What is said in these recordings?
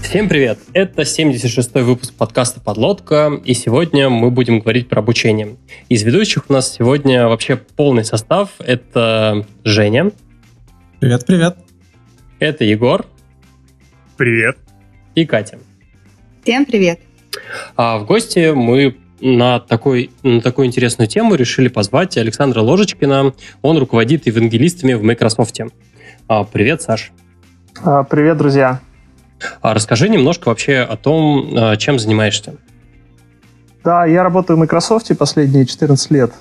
Всем привет! Это 76-й выпуск подкаста «Подлодка», и сегодня мы будем говорить про обучение. Из ведущих у нас сегодня вообще полный состав. Это Женя. Привет-привет. Это Егор. Привет. И Катя. Всем привет. А в гости мы на, такой, на такую интересную тему решили позвать Александра Ложечкина. Он руководит евангелистами в Microsoft. А, привет, Саш. А, привет, друзья. А расскажи немножко вообще о том, а, чем занимаешься. Да, я работаю в Microsoft последние 14 лет.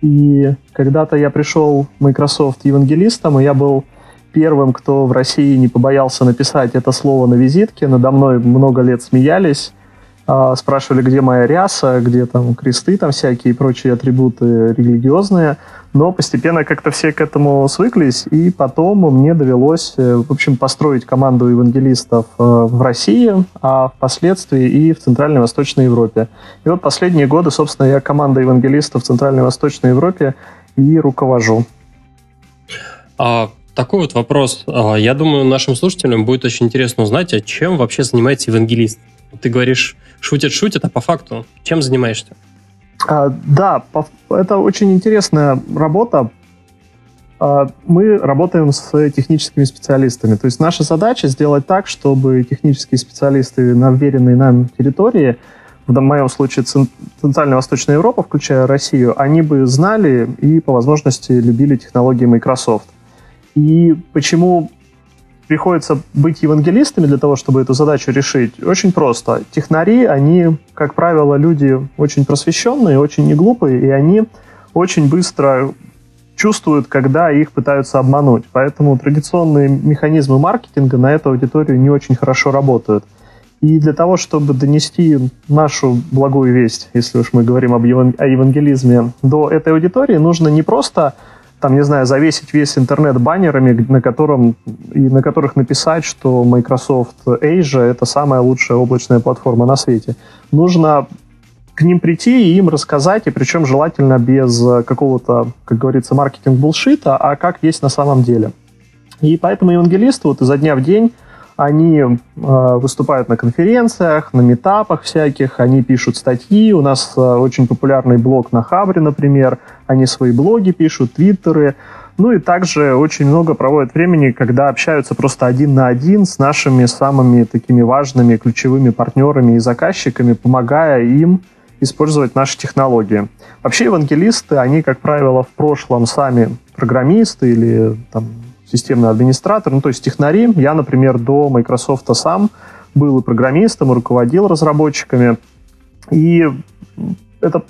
И когда-то я пришел в Microsoft евангелистом, и я был первым, кто в России не побоялся написать это слово на визитке. Надо мной много лет смеялись. А, спрашивали, где моя ряса, где там кресты, там всякие прочие атрибуты религиозные. Но постепенно как-то все к этому свыклись, и потом мне довелось, э, в общем, построить команду евангелистов э, в России, а впоследствии и в Центральной и Восточной Европе. И вот последние годы, собственно, я команда евангелистов в Центральной и Восточной Европе и руковожу. А, такой вот вопрос. А, я думаю, нашим слушателям будет очень интересно узнать, а чем вообще занимается евангелист? Ты говоришь, шутят-шутят, а по факту чем занимаешься? А, да, это очень интересная работа. А, мы работаем с техническими специалистами. То есть наша задача сделать так, чтобы технические специалисты на вверенной нам территории, в моем случае Центральная Восточная Европа, включая Россию, они бы знали и по возможности любили технологии Microsoft. И почему приходится быть евангелистами для того, чтобы эту задачу решить, очень просто. Технари, они, как правило, люди очень просвещенные, очень неглупые, и они очень быстро чувствуют, когда их пытаются обмануть. Поэтому традиционные механизмы маркетинга на эту аудиторию не очень хорошо работают. И для того, чтобы донести нашу благую весть, если уж мы говорим об еван- о евангелизме, до этой аудитории, нужно не просто там, не знаю, завесить весь интернет баннерами, на, котором, и на которых написать, что Microsoft Asia — это самая лучшая облачная платформа на свете. Нужно к ним прийти и им рассказать, и причем желательно без какого-то, как говорится, маркетинг-булшита, а как есть на самом деле. И поэтому евангелисты вот изо дня в день они э, выступают на конференциях, на метапах всяких, они пишут статьи. У нас э, очень популярный блог на Хабре, например. Они свои блоги пишут, твиттеры. Ну и также очень много проводят времени, когда общаются просто один на один с нашими самыми такими важными ключевыми партнерами и заказчиками, помогая им использовать наши технологии. Вообще евангелисты, они, как правило, в прошлом сами программисты или там, системный администратор, ну, то есть технари. Я, например, до Microsoft сам был и программистом, и руководил разработчиками. И это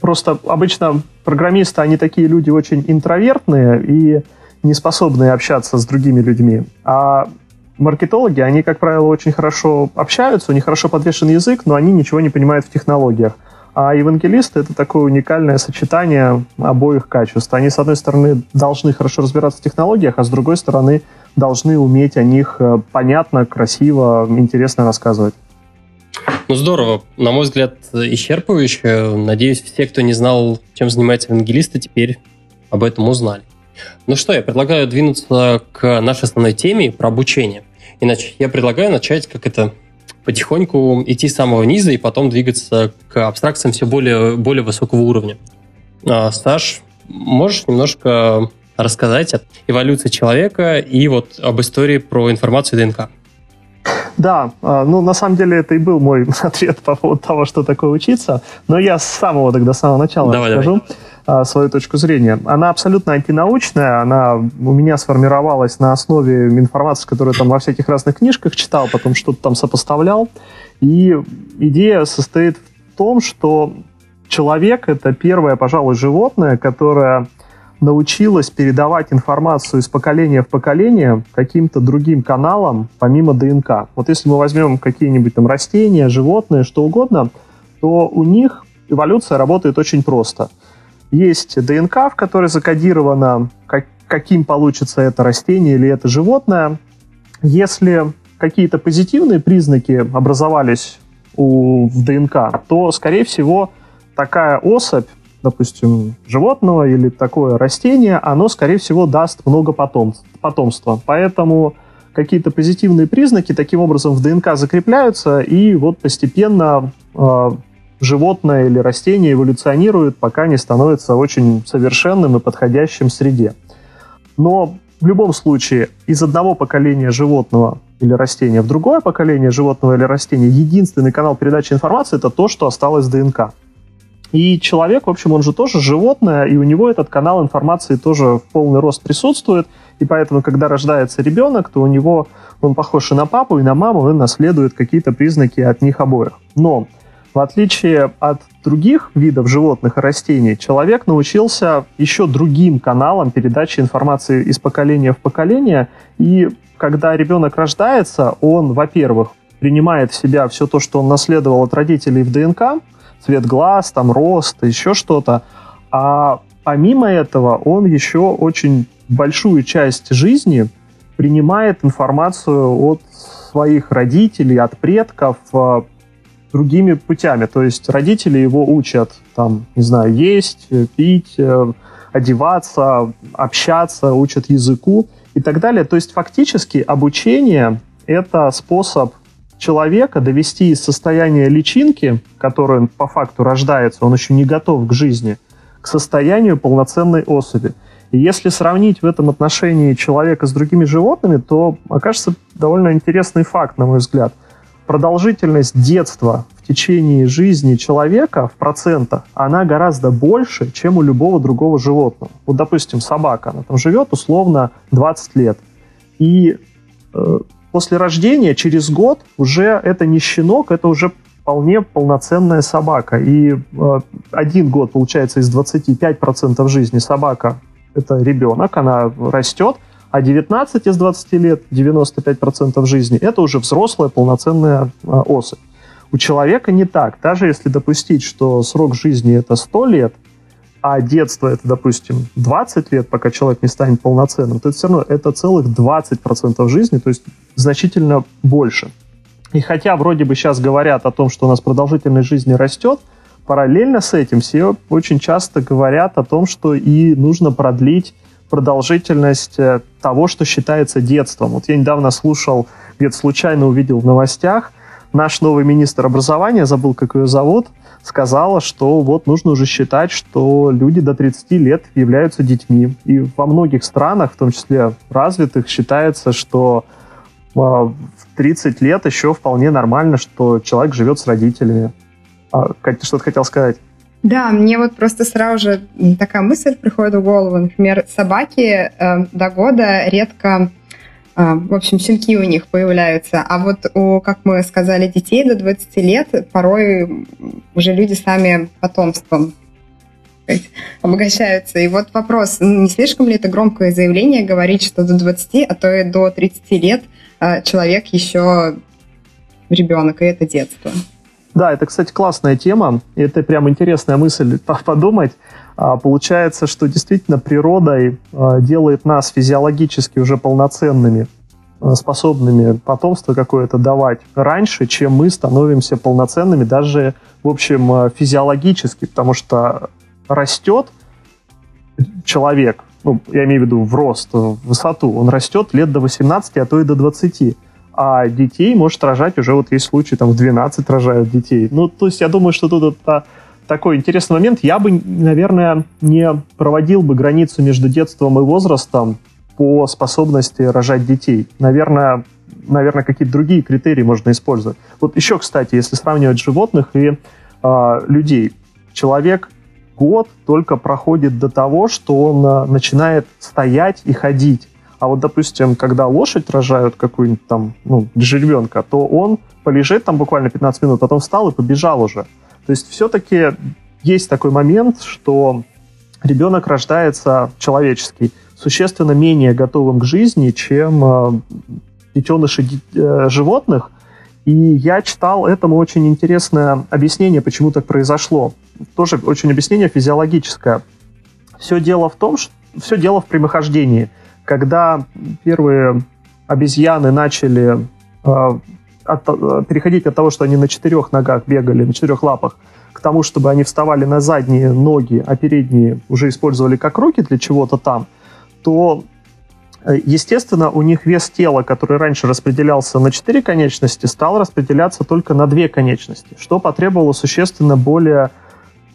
просто обычно программисты, они такие люди очень интровертные и не способные общаться с другими людьми. А маркетологи, они, как правило, очень хорошо общаются, у них хорошо подвешен язык, но они ничего не понимают в технологиях. А евангелисты — это такое уникальное сочетание обоих качеств. Они, с одной стороны, должны хорошо разбираться в технологиях, а с другой стороны, должны уметь о них э, понятно, красиво, интересно рассказывать. Ну, здорово. На мой взгляд, исчерпывающе. Надеюсь, все, кто не знал, чем занимается евангелисты, теперь об этом узнали. Ну что, я предлагаю двинуться к нашей основной теме про обучение. Иначе я предлагаю начать, как это потихоньку идти с самого низа и потом двигаться к абстракциям все более, более высокого уровня. А, Саш, можешь немножко рассказать о эволюции человека и вот об истории про информацию ДНК? Да, а, ну на самом деле это и был мой ответ по поводу того, что такое учиться, но я с самого тогда, с самого начала давай, расскажу. Давай. А, свою точку зрения. Она абсолютно антинаучная, она у меня сформировалась на основе информации, которую там во всяких разных книжках читал, потом что-то там сопоставлял. И идея состоит в том, что человек — это первое, пожалуй, животное, которое научилось передавать информацию из поколения в поколение каким-то другим каналам, помимо ДНК. Вот если мы возьмем какие-нибудь там растения, животные, что угодно, то у них эволюция работает очень просто — есть ДНК, в которой закодировано, как, каким получится это растение или это животное. Если какие-то позитивные признаки образовались у, в ДНК, то, скорее всего, такая особь, допустим, животного или такое растение, оно, скорее всего, даст много потом, потомства. Поэтому какие-то позитивные признаки таким образом в ДНК закрепляются, и вот постепенно э, животное или растение эволюционирует, пока не становится очень совершенным и подходящим среде. Но в любом случае из одного поколения животного или растения в другое поколение животного или растения единственный канал передачи информации это то, что осталось ДНК. И человек, в общем, он же тоже животное, и у него этот канал информации тоже в полный рост присутствует. И поэтому, когда рождается ребенок, то у него он похож и на папу, и на маму, и наследует какие-то признаки от них обоих. Но в отличие от других видов животных и растений, человек научился еще другим каналам передачи информации из поколения в поколение. И когда ребенок рождается, он, во-первых, принимает в себя все то, что он наследовал от родителей в ДНК, цвет глаз, там рост, еще что-то. А помимо этого он еще очень большую часть жизни принимает информацию от своих родителей, от предков э, другими путями. То есть родители его учат, там, не знаю, есть, пить, э, одеваться, общаться, учат языку и так далее. То есть фактически обучение — это способ человека довести из состояния личинки, которой он по факту рождается, он еще не готов к жизни, к состоянию полноценной особи. И если сравнить в этом отношении человека с другими животными, то окажется довольно интересный факт, на мой взгляд. Продолжительность детства в течение жизни человека в процентах, она гораздо больше, чем у любого другого животного. Вот, допустим, собака, она там живет условно 20 лет. И э, после рождения, через год, уже это не щенок, это уже вполне полноценная собака. И э, один год, получается, из 25% жизни собака – это ребенок, она растет, а 19 из 20 лет, 95% жизни – это уже взрослая полноценная э, особь. У человека не так. Даже если допустить, что срок жизни – это 100 лет, а детство это, допустим, 20 лет, пока человек не станет полноценным, то это все равно это целых 20% жизни, то есть значительно больше. И хотя вроде бы сейчас говорят о том, что у нас продолжительность жизни растет, параллельно с этим все очень часто говорят о том, что и нужно продлить продолжительность э, того, что считается детством. Вот я недавно слушал, где-то случайно увидел в новостях, наш новый министр образования, забыл, как ее зовут, сказала, что вот нужно уже считать, что люди до 30 лет являются детьми. И во многих странах, в том числе развитых, считается, что э, в 30 лет еще вполне нормально, что человек живет с родителями. А, Катя, что-то хотел сказать? Да, мне вот просто сразу же такая мысль приходит в голову. Например, собаки э, до года редко а, в общем, щенки у них появляются. А вот у, как мы сказали, детей до 20 лет порой уже люди сами потомством обогащаются. И вот вопрос, не слишком ли это громкое заявление говорить, что до 20, а то и до 30 лет а, человек еще ребенок, и это детство? Да, это, кстати, классная тема. Это прям интересная мысль подумать. А, получается, что действительно природой а, делает нас физиологически уже полноценными, а, способными потомство какое-то давать раньше, чем мы становимся полноценными даже, в общем, физиологически, потому что растет человек, ну, я имею в виду в рост, в высоту, он растет лет до 18, а то и до 20 а детей может рожать уже, вот есть случаи, там в 12 рожают детей. Ну, то есть я думаю, что тут это такой интересный момент. Я бы, наверное, не проводил бы границу между детством и возрастом по способности рожать детей. Наверное, наверное, какие-то другие критерии можно использовать. Вот еще, кстати, если сравнивать животных и э, людей, человек год только проходит до того, что он э, начинает стоять и ходить. А вот, допустим, когда лошадь рожают какую-нибудь там, ну, жеребенка, то он полежит там буквально 15 минут, потом встал и побежал уже. То есть все-таки есть такой момент, что ребенок рождается человеческий, существенно менее готовым к жизни, чем э, детеныши э, животных. И я читал этому очень интересное объяснение, почему так произошло. Тоже очень объяснение физиологическое. Все дело в том, что все дело в прямохождении. Когда первые обезьяны начали э, от, э, переходить от того, что они на четырех ногах бегали, на четырех лапах, к тому, чтобы они вставали на задние ноги, а передние уже использовали как руки для чего-то там, то Э, естественно, у них вес тела, который раньше распределялся на четыре конечности, стал распределяться только на две конечности, что потребовало существенно более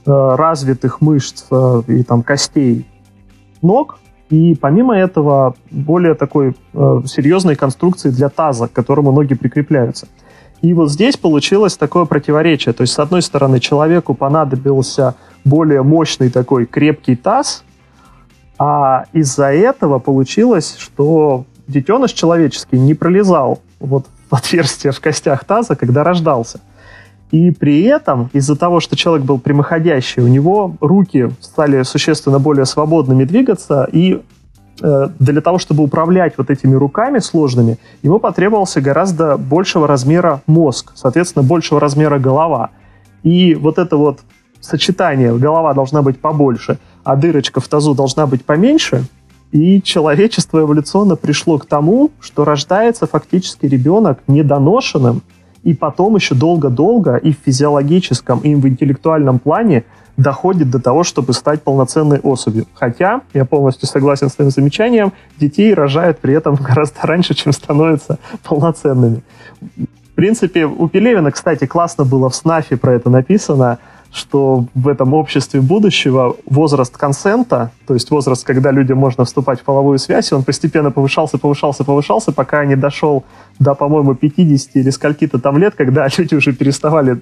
э, развитых мышц э, и там костей ног, и помимо этого более такой э, серьезной конструкции для таза, к которому ноги прикрепляются. И вот здесь получилось такое противоречие. То есть, с одной стороны, человеку понадобился более мощный такой крепкий таз, а из-за этого получилось, что детеныш человеческий не пролезал вот в отверстие в костях таза, когда рождался. И при этом, из-за того, что человек был прямоходящий, у него руки стали существенно более свободными двигаться, и э, для того, чтобы управлять вот этими руками сложными, ему потребовался гораздо большего размера мозг, соответственно, большего размера голова. И вот это вот сочетание, голова должна быть побольше, а дырочка в тазу должна быть поменьше, и человечество эволюционно пришло к тому, что рождается фактически ребенок недоношенным, и потом еще долго-долго и в физиологическом, и в интеллектуальном плане доходит до того, чтобы стать полноценной особью. Хотя, я полностью согласен с твоим замечанием, детей рожают при этом гораздо раньше, чем становятся полноценными. В принципе, у Пелевина, кстати, классно было в СНАФе про это написано, что в этом обществе будущего возраст консента, то есть возраст, когда людям можно вступать в половую связь, он постепенно повышался, повышался, повышался, пока не дошел до, по-моему, 50 или скольки-то там лет, когда люди уже переставали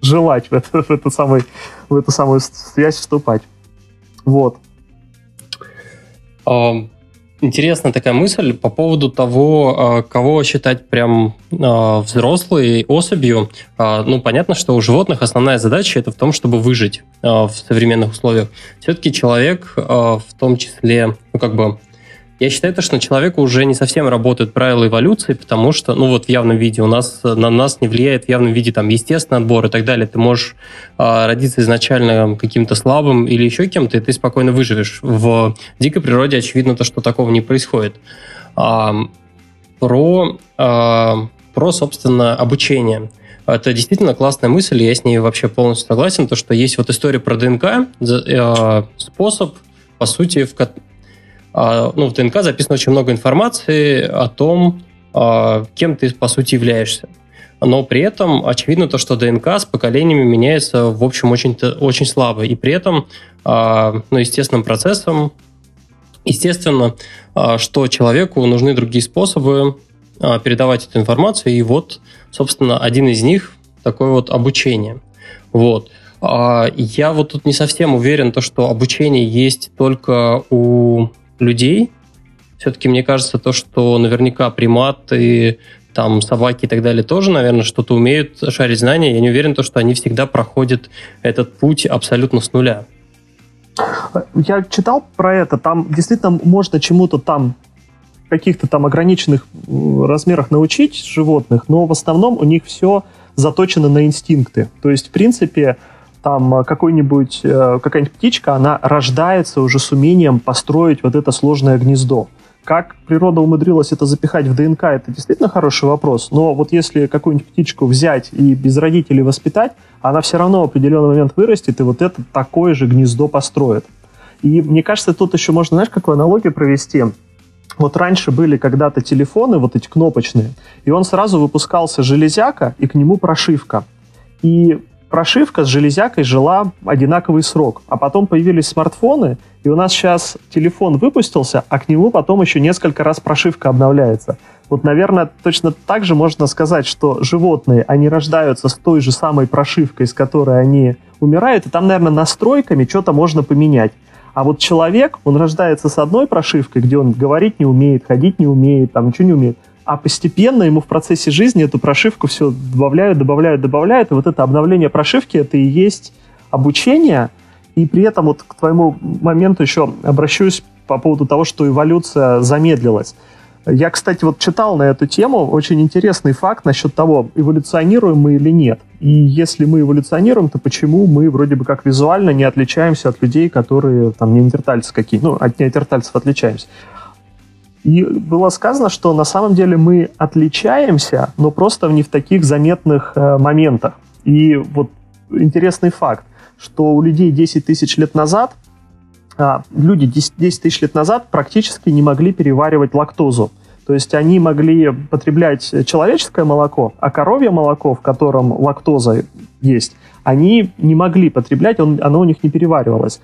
желать в, это, в, эту, самый, в эту самую связь вступать. Вот. Um интересная такая мысль по поводу того, а, кого считать прям а, взрослой особью. А, ну, понятно, что у животных основная задача это в том, чтобы выжить в современных условиях. Все-таки человек в том числе, ну, как бы я считаю, то, что на человека уже не совсем работают правила эволюции, потому что, ну вот в явном виде у нас на нас не влияет в явном виде там естественный отбор и так далее. Ты можешь э, родиться изначально каким-то слабым или еще кем-то, и ты спокойно выживешь. В дикой природе очевидно то, что такого не происходит. А, про, а, про, собственно, обучение. Это действительно классная мысль, я с ней вообще полностью согласен, то, что есть вот история про ДНК, э, способ, по сути, в, ну, в ДНК записано очень много информации о том, а, кем ты, по сути, являешься. Но при этом очевидно то, что ДНК с поколениями меняется, в общем, очень, очень слабо. И при этом, а, ну, естественным процессом, естественно, что человеку нужны другие способы передавать эту информацию. И вот, собственно, один из них такое вот обучение. Вот. Я вот тут не совсем уверен, то, что обучение есть только у людей. Все-таки мне кажется то, что наверняка приматы, там собаки и так далее тоже, наверное, что-то умеют шарить знания. Я не уверен, то, что они всегда проходят этот путь абсолютно с нуля. Я читал про это, там действительно можно чему-то там каких-то там ограниченных размерах научить животных, но в основном у них все заточено на инстинкты. То есть, в принципе, там э, какой-нибудь, э, какая-нибудь птичка, она рождается уже с умением построить вот это сложное гнездо. Как природа умудрилась это запихать в ДНК, это действительно хороший вопрос. Но вот если какую-нибудь птичку взять и без родителей воспитать, она все равно в определенный момент вырастет и вот это такое же гнездо построит. И мне кажется, тут еще можно, знаешь, какую аналогию провести? Вот раньше были когда-то телефоны, вот эти кнопочные, и он сразу выпускался железяка и к нему прошивка. И прошивка с железякой жила одинаковый срок. А потом появились смартфоны, и у нас сейчас телефон выпустился, а к нему потом еще несколько раз прошивка обновляется. Вот, наверное, точно так же можно сказать, что животные, они рождаются с той же самой прошивкой, с которой они умирают, и там, наверное, настройками что-то можно поменять. А вот человек, он рождается с одной прошивкой, где он говорить не умеет, ходить не умеет, там ничего не умеет а постепенно ему в процессе жизни эту прошивку все добавляют, добавляют, добавляют, и вот это обновление прошивки, это и есть обучение, и при этом вот к твоему моменту еще обращусь по поводу того, что эволюция замедлилась. Я, кстати, вот читал на эту тему очень интересный факт насчет того, эволюционируем мы или нет. И если мы эволюционируем, то почему мы вроде бы как визуально не отличаемся от людей, которые там неандертальцы какие, ну, от неандертальцев отличаемся. И было сказано, что на самом деле мы отличаемся, но просто не в таких заметных э, моментах. И вот интересный факт, что у людей 10 тысяч лет назад а, люди 10, 10 тысяч лет назад практически не могли переваривать лактозу. То есть они могли потреблять человеческое молоко, а коровье молоко, в котором лактоза есть, они не могли потреблять, он, оно у них не переваривалось.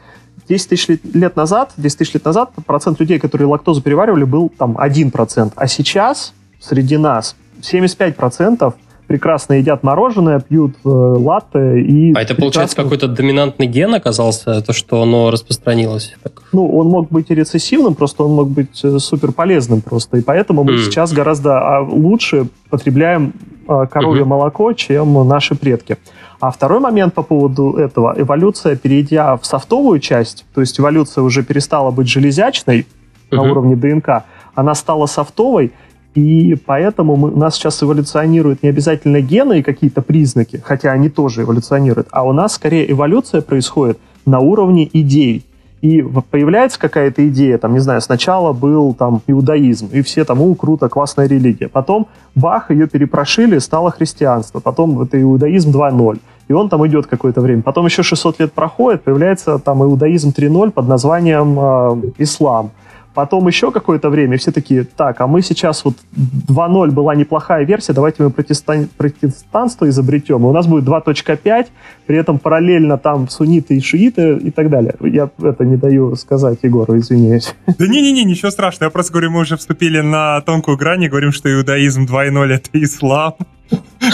10 тысяч лет назад, 10 тысяч лет назад процент людей, которые лактозу переваривали, был там 1%. А сейчас среди нас 75% прекрасно едят мороженое, пьют э, латте и... А это, получается, какой-то доминантный ген оказался, то, что оно распространилось? Так. Ну, он мог быть и рецессивным, просто он мог быть э, супер полезным просто. И поэтому мы mm. сейчас гораздо а, лучше потребляем э, коровье mm-hmm. молоко, чем наши предки. А второй момент по поводу этого. Эволюция, перейдя в софтовую часть, то есть эволюция уже перестала быть железячной mm-hmm. на уровне ДНК, она стала софтовой, и поэтому мы, у нас сейчас эволюционируют не обязательно гены и какие-то признаки, хотя они тоже эволюционируют, а у нас скорее эволюция происходит на уровне идей. И появляется какая-то идея, там, не знаю, сначала был там иудаизм, и все там, у, круто, классная религия. Потом бах, ее перепрошили, стало христианство. Потом это иудаизм 2.0 и он там идет какое-то время. Потом еще 600 лет проходит, появляется там иудаизм 3.0 под названием э, ислам. Потом еще какое-то время все такие, так, а мы сейчас вот 2.0 была неплохая версия, давайте мы протестан... протестанство изобретем, и у нас будет 2.5, при этом параллельно там сунниты и шииты и так далее. Я это не даю сказать Егору, извиняюсь. Да не-не-не, ничего страшного, я просто говорю, мы уже вступили на тонкую грань и говорим, что иудаизм 2.0 это ислам.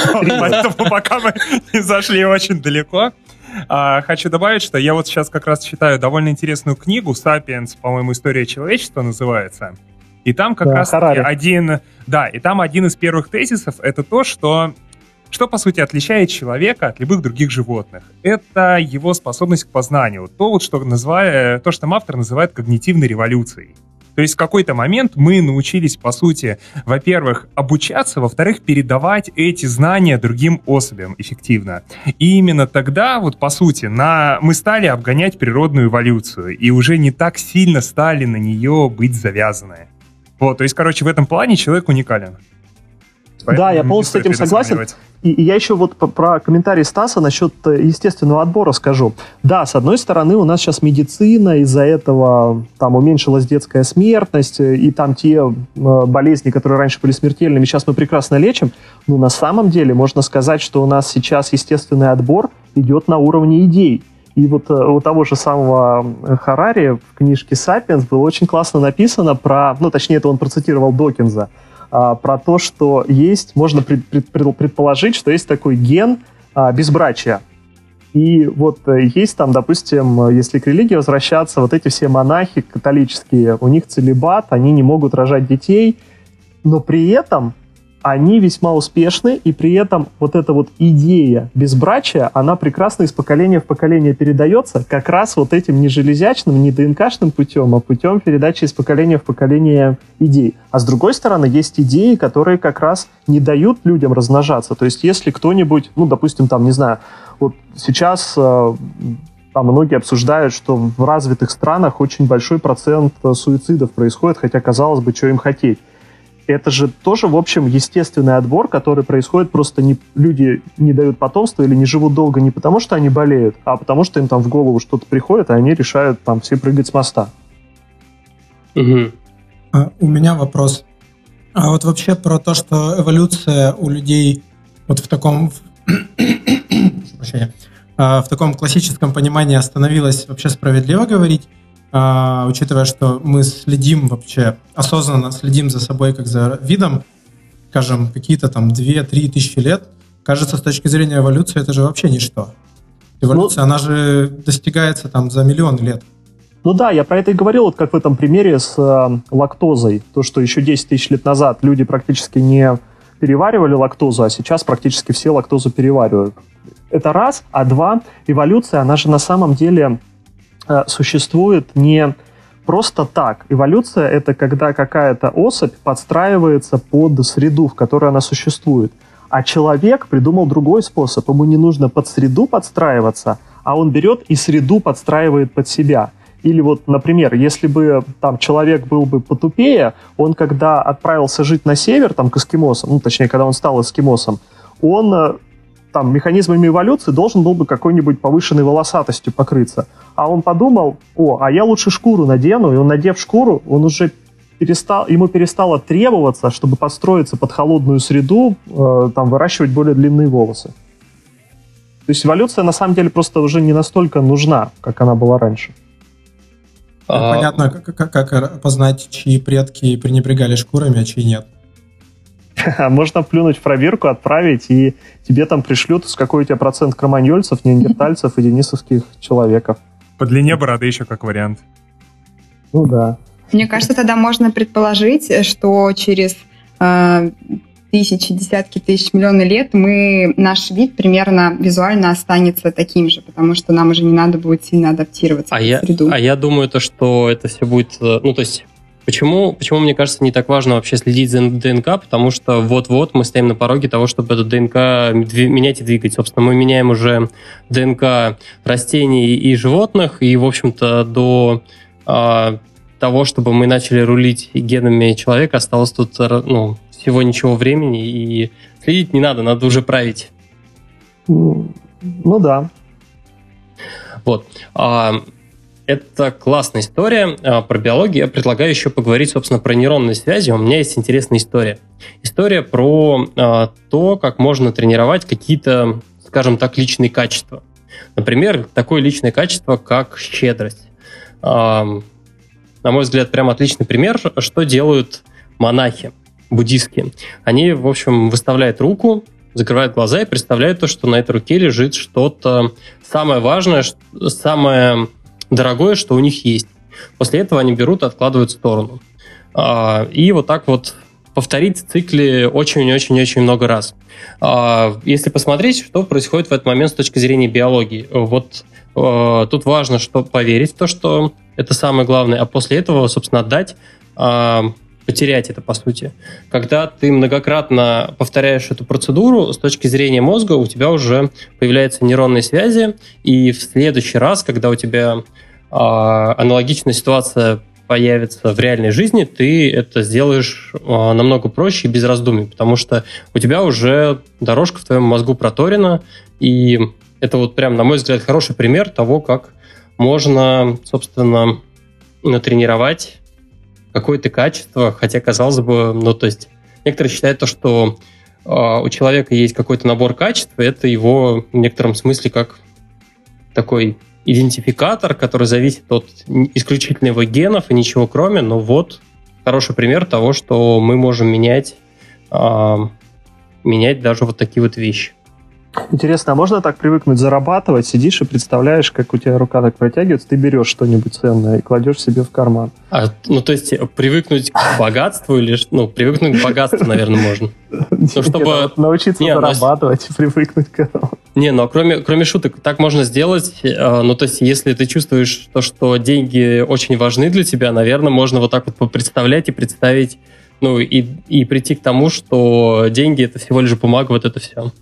Поэтому пока мы не зашли очень далеко. А, хочу добавить, что я вот сейчас как раз читаю довольно интересную книгу «Сапиенс», по-моему, «История человечества» называется. И там как да, раз один... Да, и там один из первых тезисов — это то, что что, по сути, отличает человека от любых других животных? Это его способность к познанию. То, вот, что, называя, то, что автор называет когнитивной революцией. То есть в какой-то момент мы научились, по сути, во-первых, обучаться, во-вторых, передавать эти знания другим особям эффективно. И именно тогда, вот по сути, на... мы стали обгонять природную эволюцию и уже не так сильно стали на нее быть завязаны. Вот, то есть, короче, в этом плане человек уникален. Поэтому да, я полностью с этим согласен. И, и я еще вот про комментарий Стаса насчет э, естественного отбора скажу. Да, с одной стороны, у нас сейчас медицина, из-за этого там уменьшилась детская смертность, э, и там те э, болезни, которые раньше были смертельными, сейчас мы прекрасно лечим. Но на самом деле можно сказать, что у нас сейчас естественный отбор идет на уровне идей. И вот у того же самого Харари в книжке «Сапиенс» было очень классно написано про, ну, точнее, это он процитировал Докинза, а, про то, что есть, можно пред, пред, предположить, что есть такой ген а, безбрачия. И вот э, есть там, допустим, если к религии возвращаться, вот эти все монахи католические, у них целебат, они не могут рожать детей, но при этом они весьма успешны, и при этом вот эта вот идея безбрачия, она прекрасно из поколения в поколение передается как раз вот этим не железячным, не ДНКшным путем, а путем передачи из поколения в поколение идей. А с другой стороны, есть идеи, которые как раз не дают людям размножаться. То есть если кто-нибудь, ну, допустим, там, не знаю, вот сейчас э, там многие обсуждают, что в развитых странах очень большой процент э, суицидов происходит, хотя, казалось бы, что им хотеть это же тоже, в общем, естественный отбор, который происходит просто не, люди не дают потомство или не живут долго не потому, что они болеют, а потому, что им там в голову что-то приходит, и они решают там все прыгать с моста. Угу. А, у меня вопрос. А вот вообще про то, что эволюция у людей вот в таком а, в таком классическом понимании остановилась, вообще справедливо говорить? А, учитывая, что мы следим вообще, осознанно следим за собой как за видом, скажем, какие-то там 2-3 тысячи лет, кажется, с точки зрения эволюции это же вообще ничто. Эволюция, ну, она же достигается там за миллион лет. Ну да, я про это и говорил, вот как в этом примере с э, лактозой. То, что еще 10 тысяч лет назад люди практически не переваривали лактозу, а сейчас практически все лактозу переваривают. Это раз. А два, эволюция, она же на самом деле существует не просто так. Эволюция — это когда какая-то особь подстраивается под среду, в которой она существует. А человек придумал другой способ. Ему не нужно под среду подстраиваться, а он берет и среду подстраивает под себя. Или вот, например, если бы там человек был бы потупее, он когда отправился жить на север, там, к эскимосам, ну, точнее, когда он стал эскимосом, он э, там механизмами эволюции должен был бы какой-нибудь повышенной волосатостью покрыться. А он подумал, о, а я лучше шкуру надену, и он, надев шкуру, он уже перестал, ему перестало требоваться, чтобы подстроиться под холодную среду, э, там, выращивать более длинные волосы. То есть эволюция на самом деле просто уже не настолько нужна, как она была раньше. А... Понятно, как, как, как познать, чьи предки пренебрегали шкурами, а чьи нет. Можно плюнуть в пробирку, отправить, и тебе там пришлют, с какой у тебя процент кроманьольцев, неандертальцев и денисовских человеков. По длине бороды еще как вариант. Ну да. Мне кажется, тогда можно предположить, что через э, тысячи, десятки тысяч, миллионы лет мы, наш вид примерно визуально останется таким же, потому что нам уже не надо будет сильно адаптироваться а я, среду. А я думаю, то, что это все будет... Э, ну, то есть Почему, почему, мне кажется, не так важно вообще следить за ДНК? Потому что вот-вот мы стоим на пороге того, чтобы эту ДНК менять и двигать. Собственно, мы меняем уже ДНК растений и животных, и, в общем-то, до э, того, чтобы мы начали рулить генами человека, осталось тут ну, всего ничего времени, и следить не надо, надо уже править. Ну да. Вот. Это классная история а, про биологию. Я предлагаю еще поговорить, собственно, про нейронные связи. У меня есть интересная история. История про а, то, как можно тренировать какие-то, скажем так, личные качества. Например, такое личное качество, как щедрость. А, на мой взгляд, прям отличный пример, что делают монахи буддистские. Они, в общем, выставляют руку, закрывают глаза и представляют то, что на этой руке лежит что-то самое важное, самое дорогое, что у них есть. После этого они берут и откладывают в сторону. А, и вот так вот повторить в цикле очень-очень-очень много раз. А, если посмотреть, что происходит в этот момент с точки зрения биологии, вот а, тут важно, что поверить в то, что это самое главное, а после этого, собственно, отдать, потерять это, по сути. Когда ты многократно повторяешь эту процедуру, с точки зрения мозга у тебя уже появляются нейронные связи, и в следующий раз, когда у тебя а, аналогичная ситуация появится в реальной жизни, ты это сделаешь а, намного проще и без раздумий, потому что у тебя уже дорожка в твоем мозгу проторена, и это вот прям, на мой взгляд, хороший пример того, как можно, собственно, натренировать какое-то качество, хотя, казалось бы, ну, то есть некоторые считают то, что э, у человека есть какой-то набор качеств, и это его в некотором смысле как такой идентификатор, который зависит от исключительно его генов и ничего кроме, но вот хороший пример того, что мы можем менять, э, менять даже вот такие вот вещи. Интересно, а можно так привыкнуть зарабатывать? Сидишь и представляешь, как у тебя рука так протягивается, ты берешь что-нибудь ценное и кладешь себе в карман. А, ну, то есть привыкнуть к богатству или... Ну, привыкнуть к богатству, наверное, можно. Ну, чтобы... Научиться зарабатывать и привыкнуть к этому. Не, но кроме, кроме шуток, так можно сделать. Э, ну, то есть, если ты чувствуешь то, что деньги очень важны для тебя, наверное, можно вот так вот представлять и представить, ну, и, и прийти к тому, что деньги — это всего лишь бумага, вот это все.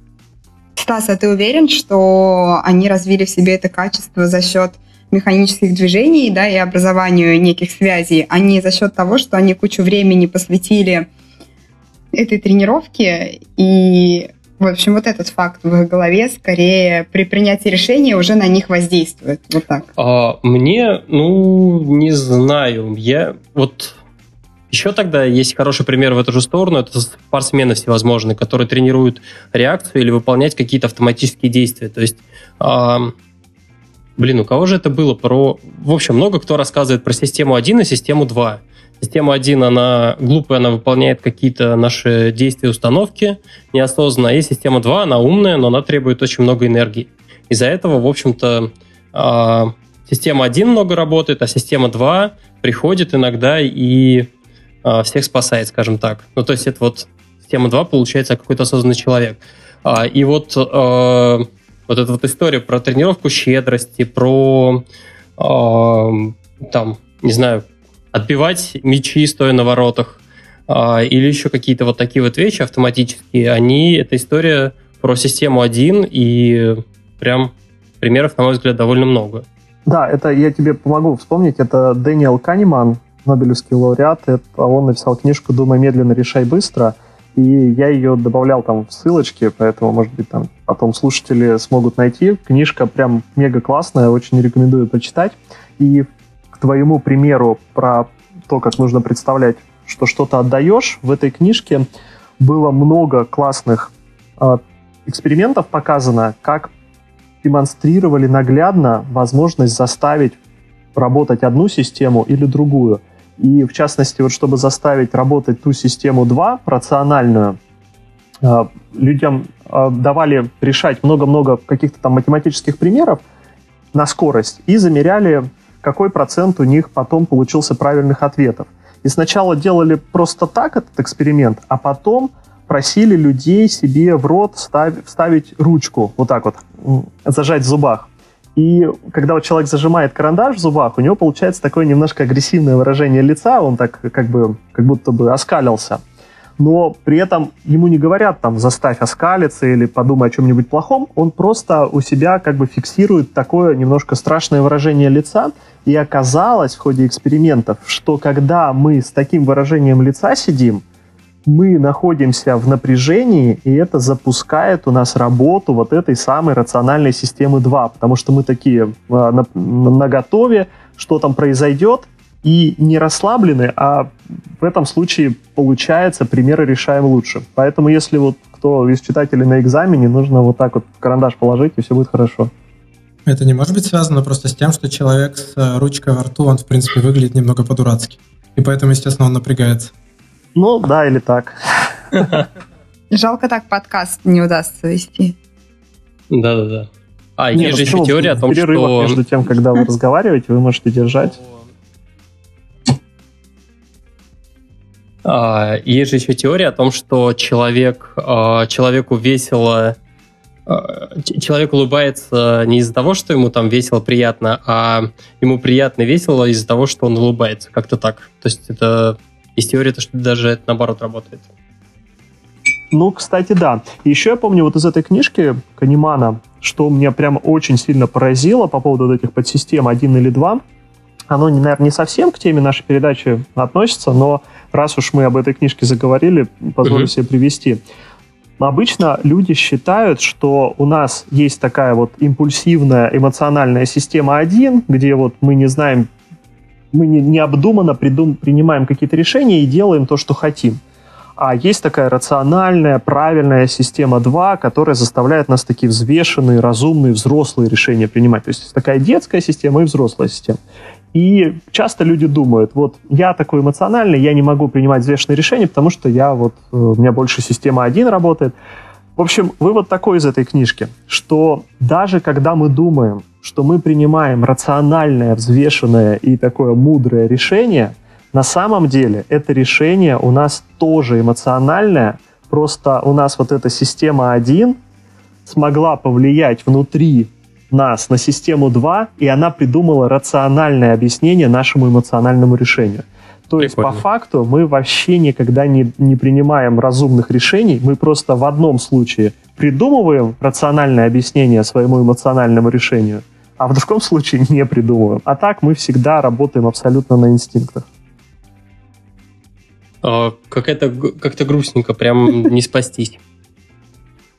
Стас, а ты уверен, что они развили в себе это качество за счет механических движений да, и образованию неких связей, а не за счет того, что они кучу времени посвятили этой тренировке и в общем, вот этот факт в их голове скорее при принятии решения уже на них воздействует. Вот так. А, мне, ну, не знаю. Я вот еще тогда есть хороший пример в эту же сторону. Это спортсмены всевозможные, которые тренируют реакцию или выполнять какие-то автоматические действия. То есть, э, блин, у кого же это было? Про... В общем, много кто рассказывает про систему 1 и систему 2. Система 1, она глупая, она выполняет какие-то наши действия, установки неосознанно. И система 2, она умная, но она требует очень много энергии. Из-за этого, в общем-то, э, система 1 много работает, а система 2 приходит иногда и а, всех спасает, скажем так. Ну, то есть это вот тема 2, получается, какой-то осознанный человек. А, и вот, а, вот эта вот история про тренировку щедрости, про там, не знаю, отбивать мячи, стоя на воротах, или еще какие-то вот такие вот вещи автоматические, они, эта история про систему 1, и прям примеров, на мой взгляд, довольно много. Да, это я тебе помогу вспомнить. Это Дэниел Канеман, Нобелевский лауреат. Это он написал книжку «Думай медленно, решай быстро». И я ее добавлял там в ссылочки, поэтому, может быть, там потом слушатели смогут найти. Книжка прям мега классная, очень рекомендую почитать. И к твоему примеру про то, как нужно представлять, что что-то отдаешь, в этой книжке было много классных э, экспериментов показано, как демонстрировали наглядно возможность заставить работать одну систему или другую. И в частности, вот чтобы заставить работать ту систему 2, рациональную, э, людям э, давали решать много-много каких-то там математических примеров на скорость и замеряли, какой процент у них потом получился правильных ответов. И сначала делали просто так этот эксперимент, а потом просили людей себе в рот ставить, вставить ручку, вот так вот, зажать в зубах. И когда вот человек зажимает карандаш в зубах, у него получается такое немножко агрессивное выражение лица, он так как бы, как будто бы оскалился. Но при этом ему не говорят там «заставь оскалиться» или «подумай о чем-нибудь плохом», он просто у себя как бы фиксирует такое немножко страшное выражение лица. И оказалось в ходе экспериментов, что когда мы с таким выражением лица сидим, мы находимся в напряжении, и это запускает у нас работу вот этой самой рациональной системы 2, потому что мы такие э, на, на готове, что там произойдет, и не расслаблены, а в этом случае получается примеры решаем лучше. Поэтому если вот кто из читателей на экзамене, нужно вот так вот карандаш положить, и все будет хорошо. Это не может быть связано просто с тем, что человек с э, ручкой во рту, он, в принципе, выглядит немного по-дурацки. И поэтому, естественно, он напрягается. Ну, да, или так. Жалко так подкаст не удастся вести. Да-да-да. А, Нет, есть же еще теория о том, что... между тем, когда вы разговариваете, вы можете держать. А, есть же еще теория о том, что человек, а, человеку весело а, человек улыбается не из-за того, что ему там весело, приятно, а ему приятно весело из-за того, что он улыбается. Как-то так. То есть это есть теория, что даже это наоборот работает. Ну, кстати, да. еще я помню вот из этой книжки Канимана, что меня прям очень сильно поразило по поводу вот этих подсистем 1 или 2. Оно, наверное, не совсем к теме нашей передачи относится, но раз уж мы об этой книжке заговорили, позволю mm-hmm. себе привести. Обычно люди считают, что у нас есть такая вот импульсивная эмоциональная система 1, где вот мы не знаем мы не, необдуманно придум, принимаем какие-то решения и делаем то, что хотим. А есть такая рациональная, правильная система 2, которая заставляет нас такие взвешенные, разумные, взрослые решения принимать. То есть такая детская система и взрослая система. И часто люди думают, вот я такой эмоциональный, я не могу принимать взвешенные решения, потому что я вот, э, у меня больше система 1 работает. В общем, вывод такой из этой книжки, что даже когда мы думаем, что мы принимаем рациональное, взвешенное и такое мудрое решение, на самом деле это решение у нас тоже эмоциональное, просто у нас вот эта система 1 смогла повлиять внутри нас на систему 2, и она придумала рациональное объяснение нашему эмоциональному решению. То есть, по факту, мы вообще никогда не, не принимаем разумных решений, мы просто в одном случае придумываем рациональное объяснение своему эмоциональному решению, а в другом случае не придумываем. А так мы всегда работаем абсолютно на инстинктах. А, как-то грустненько, прям не спастись.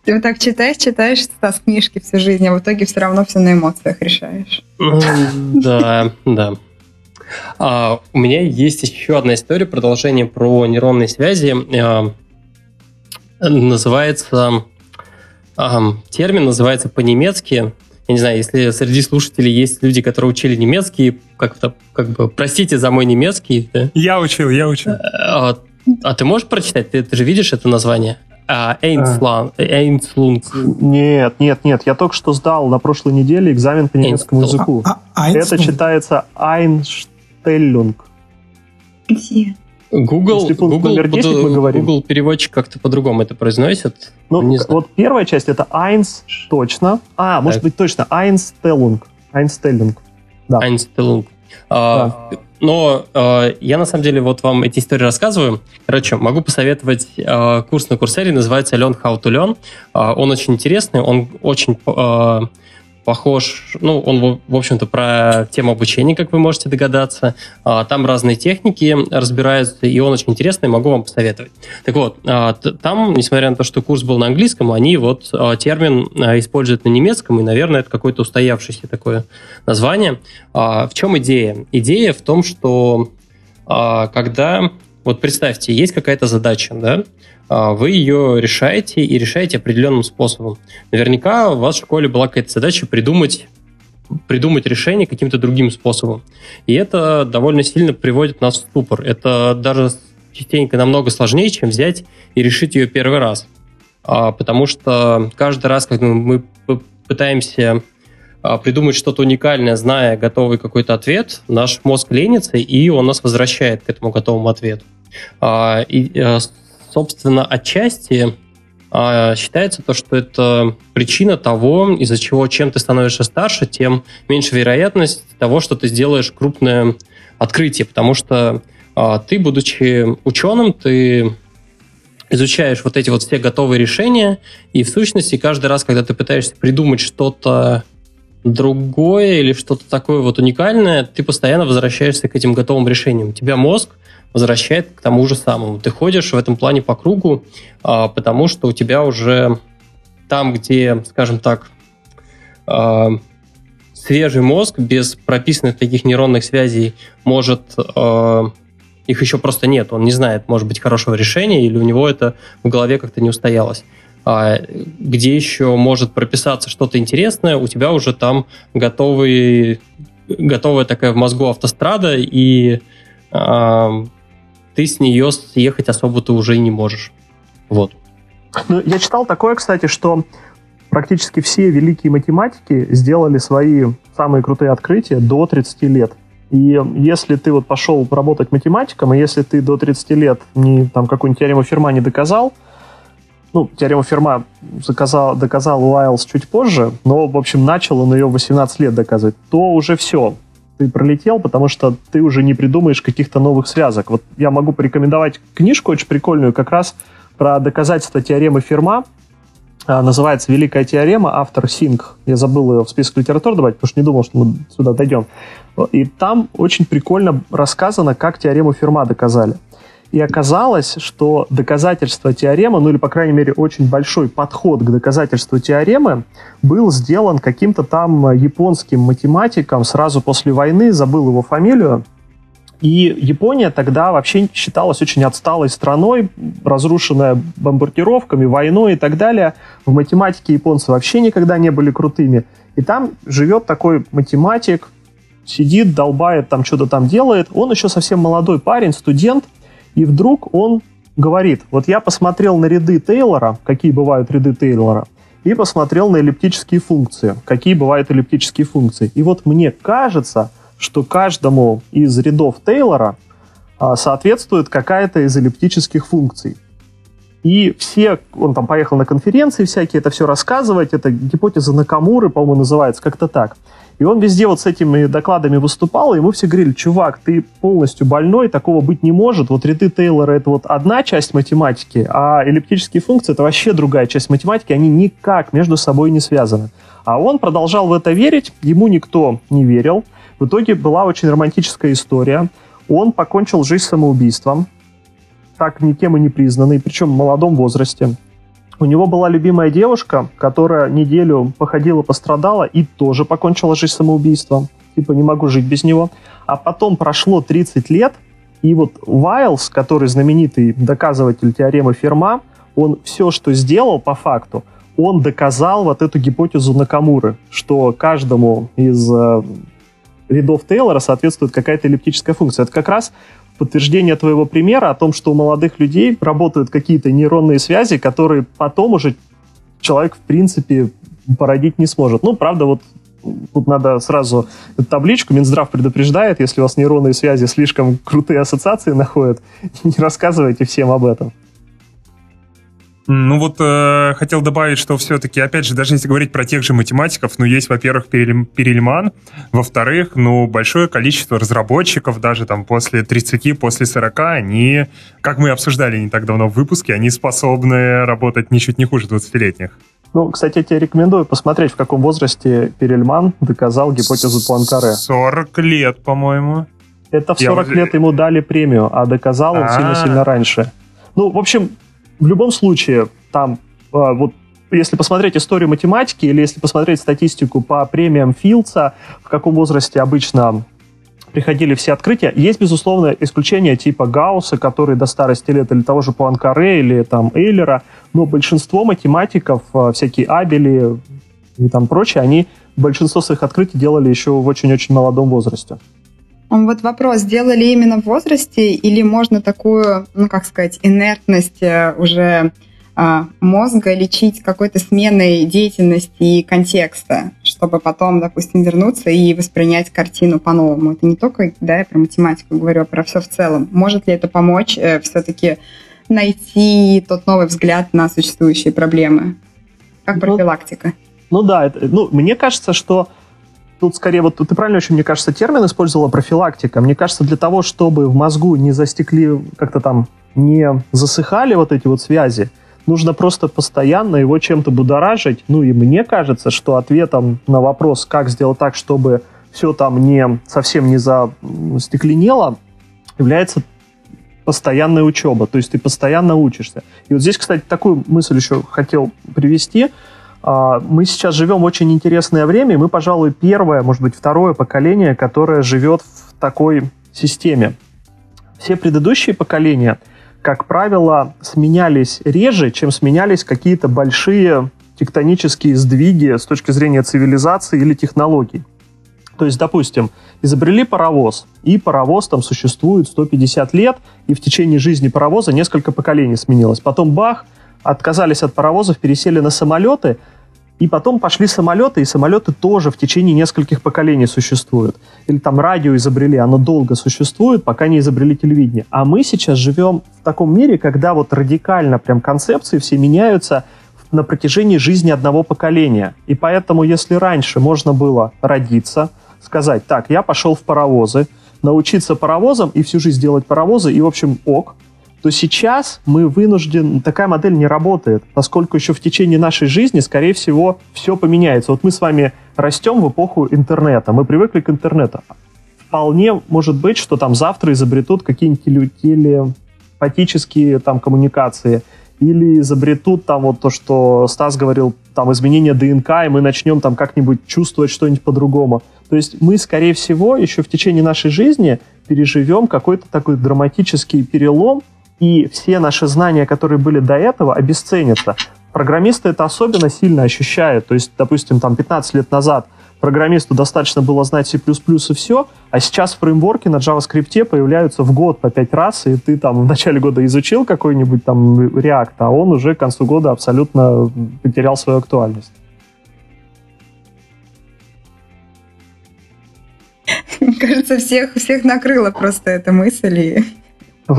Ты вот так читаешь, читаешь с книжки всю жизнь, а в итоге все равно все на эмоциях решаешь. Да, да. А, у меня есть еще одна история, продолжение про нейронные связи. А, называется термин называется по-немецки я не знаю, если среди слушателей есть люди, которые учили немецкий, как-то, как бы, простите за мой немецкий. Да? Я учил, я учил. А, а ты можешь прочитать? Ты, ты же видишь это название? Эйнслунг. Нет, нет, нет. Я только что сдал на прошлой неделе экзамен по немецкому языку. А, а, это читается Где? Google, Google, Google переводчик как-то по-другому это произносит. Ну, не вот первая часть это Eins точно. А, так. может быть точно. Einstellung. Einstellung. Да. Einstellung. А, да. но а, я на самом деле вот вам эти истории рассказываю. Короче, могу посоветовать а, курс на Курсере, называется Learn How to Learn. А, он очень интересный, он очень а, похож, ну, он, в общем-то, про тему обучения, как вы можете догадаться. А, там разные техники разбираются, и он очень интересный, могу вам посоветовать. Так вот, а, там, несмотря на то, что курс был на английском, они вот а, термин используют на немецком, и, наверное, это какое-то устоявшееся такое название. В чем идея? Идея в том, что когда вот представьте, есть какая-то задача, да, вы ее решаете и решаете определенным способом. Наверняка у вас в школе была какая-то задача придумать придумать решение каким-то другим способом. И это довольно сильно приводит нас в ступор. Это даже частенько намного сложнее, чем взять и решить ее первый раз. А, потому что каждый раз, когда мы пытаемся а, придумать что-то уникальное, зная готовый какой-то ответ, наш мозг ленится, и он нас возвращает к этому готовому ответу. И э, собственно, отчасти а, считается то, что это причина того, из-за чего чем ты становишься старше, тем меньше вероятность того, что ты сделаешь крупное открытие, потому что а, ты, будучи ученым, ты изучаешь вот эти вот все готовые решения, и в сущности каждый раз, когда ты пытаешься придумать что-то другое или что-то такое вот уникальное, ты постоянно возвращаешься к этим готовым решениям. У тебя мозг возвращает к тому же самому. Ты ходишь в этом плане по кругу, а, потому что у тебя уже там, где, скажем так, а, свежий мозг без прописанных таких нейронных связей может а, их еще просто нет, он не знает, может быть, хорошего решения, или у него это в голове как-то не устоялось. Где еще может прописаться что-то интересное, у тебя уже там готовый, готовая такая в мозгу автострада, и ты с нее съехать особо ты уже не можешь. Вот. Ну, я читал такое, кстати, что практически все великие математики сделали свои самые крутые открытия до 30 лет. И если ты вот пошел работать математиком, и если ты до 30 лет не, там, какую-нибудь теорему Ферма не доказал, ну, теорему Ферма доказал, доказал Уайлс чуть позже, но, в общем, начал он ее в 18 лет доказывать, то уже все ты пролетел, потому что ты уже не придумаешь каких-то новых связок. Вот я могу порекомендовать книжку очень прикольную как раз про доказательства теоремы Ферма. А, называется «Великая теорема», автор Синг. Я забыл ее в список литературы добавить, потому что не думал, что мы сюда дойдем. И там очень прикольно рассказано, как теорему Ферма доказали. И оказалось, что доказательство теоремы, ну или, по крайней мере, очень большой подход к доказательству теоремы был сделан каким-то там японским математиком сразу после войны, забыл его фамилию. И Япония тогда вообще считалась очень отсталой страной, разрушенная бомбардировками, войной и так далее. В математике японцы вообще никогда не были крутыми. И там живет такой математик, сидит, долбает, там что-то там делает. Он еще совсем молодой парень, студент – и вдруг он говорит, вот я посмотрел на ряды Тейлора, какие бывают ряды Тейлора, и посмотрел на эллиптические функции, какие бывают эллиптические функции. И вот мне кажется, что каждому из рядов Тейлора а, соответствует какая-то из эллиптических функций. И все, он там поехал на конференции всякие, это все рассказывать, это гипотеза Накамуры, по-моему, называется, как-то так. И он везде вот с этими докладами выступал, и ему все говорили, чувак, ты полностью больной, такого быть не может. Вот ряды Тейлора — это вот одна часть математики, а эллиптические функции — это вообще другая часть математики, они никак между собой не связаны. А он продолжал в это верить, ему никто не верил. В итоге была очень романтическая история. Он покончил жизнь самоубийством, так никем и не признанный, причем в молодом возрасте. У него была любимая девушка, которая неделю походила, пострадала и тоже покончила жизнь самоубийством. Типа, не могу жить без него. А потом прошло 30 лет, и вот Вайлс, который знаменитый доказыватель теоремы Ферма, он все, что сделал по факту, он доказал вот эту гипотезу Накамуры, что каждому из э, рядов Тейлора соответствует какая-то эллиптическая функция. Это как раз подтверждение твоего примера о том, что у молодых людей работают какие-то нейронные связи, которые потом уже человек, в принципе, породить не сможет. Ну, правда, вот тут надо сразу табличку. Минздрав предупреждает, если у вас нейронные связи слишком крутые ассоциации находят, не рассказывайте всем об этом. Ну вот э, хотел добавить, что все-таки, опять же, даже если говорить про тех же математиков, ну есть, во-первых, Перельман, во-вторых, ну большое количество разработчиков, даже там после 30, после 40, они, как мы обсуждали не так давно в выпуске, они способны работать ничуть не хуже 20-летних. Ну, кстати, я тебе рекомендую посмотреть, в каком возрасте Перельман доказал гипотезу Пуанкаре. 40 лет, по-моему. Это в 40 я... лет ему дали премию, а доказал он сильно-сильно раньше. Ну, в общем, в любом случае, там, а, вот если посмотреть историю математики или если посмотреть статистику по премиям Филдса, в каком возрасте обычно приходили все открытия. Есть, безусловно, исключения типа Гаусса, который до старости лет, или того же Пуанкаре, или там Эйлера, но большинство математиков, а, всякие Абели и там прочие, они большинство своих открытий делали еще в очень-очень молодом возрасте. Вот вопрос, делали именно в возрасте или можно такую, ну как сказать, инертность э, уже а, мозга лечить какой-то сменой деятельности и контекста, чтобы потом, допустим, вернуться и воспринять картину по-новому. Это не только, да, я про математику говорю, а про все в целом. Может ли это помочь э, все-таки найти тот новый взгляд на существующие проблемы? Как ну, профилактика? Ну да, это, ну, мне кажется, что тут скорее, вот ты правильно очень, мне кажется, термин использовала профилактика. Мне кажется, для того, чтобы в мозгу не застекли, как-то там не засыхали вот эти вот связи, нужно просто постоянно его чем-то будоражить. Ну и мне кажется, что ответом на вопрос, как сделать так, чтобы все там не совсем не застекленело, является постоянная учеба. То есть ты постоянно учишься. И вот здесь, кстати, такую мысль еще хотел привести. А, мы сейчас живем в очень интересное время, и мы, пожалуй, первое, может быть, второе поколение, которое живет в такой системе. Все предыдущие поколения – как правило, сменялись реже, чем сменялись какие-то большие тектонические сдвиги с точки зрения цивилизации или технологий. То есть, допустим, изобрели паровоз, и паровоз там существует 150 лет, и в течение жизни паровоза несколько поколений сменилось. Потом бах, отказались от паровозов, пересели на самолеты, и потом пошли самолеты, и самолеты тоже в течение нескольких поколений существуют. Или там радио изобрели, оно долго существует, пока не изобрели телевидение. А мы сейчас живем в таком мире, когда вот радикально прям концепции все меняются на протяжении жизни одного поколения. И поэтому, если раньше можно было родиться, сказать, так, я пошел в паровозы, научиться паровозам и всю жизнь делать паровозы, и, в общем, ок – то сейчас мы вынуждены, такая модель не работает, поскольку еще в течение нашей жизни, скорее всего, все поменяется. Вот мы с вами растем в эпоху интернета, мы привыкли к интернету. Вполне может быть, что там завтра изобретут какие-нибудь телепатические там коммуникации, или изобретут там вот то, что Стас говорил, там изменение ДНК, и мы начнем там как-нибудь чувствовать что-нибудь по-другому. То есть мы, скорее всего, еще в течение нашей жизни переживем какой-то такой драматический перелом, и все наши знания, которые были до этого, обесценятся. Программисты это особенно сильно ощущают. То есть, допустим, там 15 лет назад программисту достаточно было знать C++ и все, а сейчас фреймворки на JavaScript появляются в год по 5 раз, и ты там в начале года изучил какой-нибудь там React, а он уже к концу года абсолютно потерял свою актуальность. Кажется, всех, всех накрыла просто эта мысль. И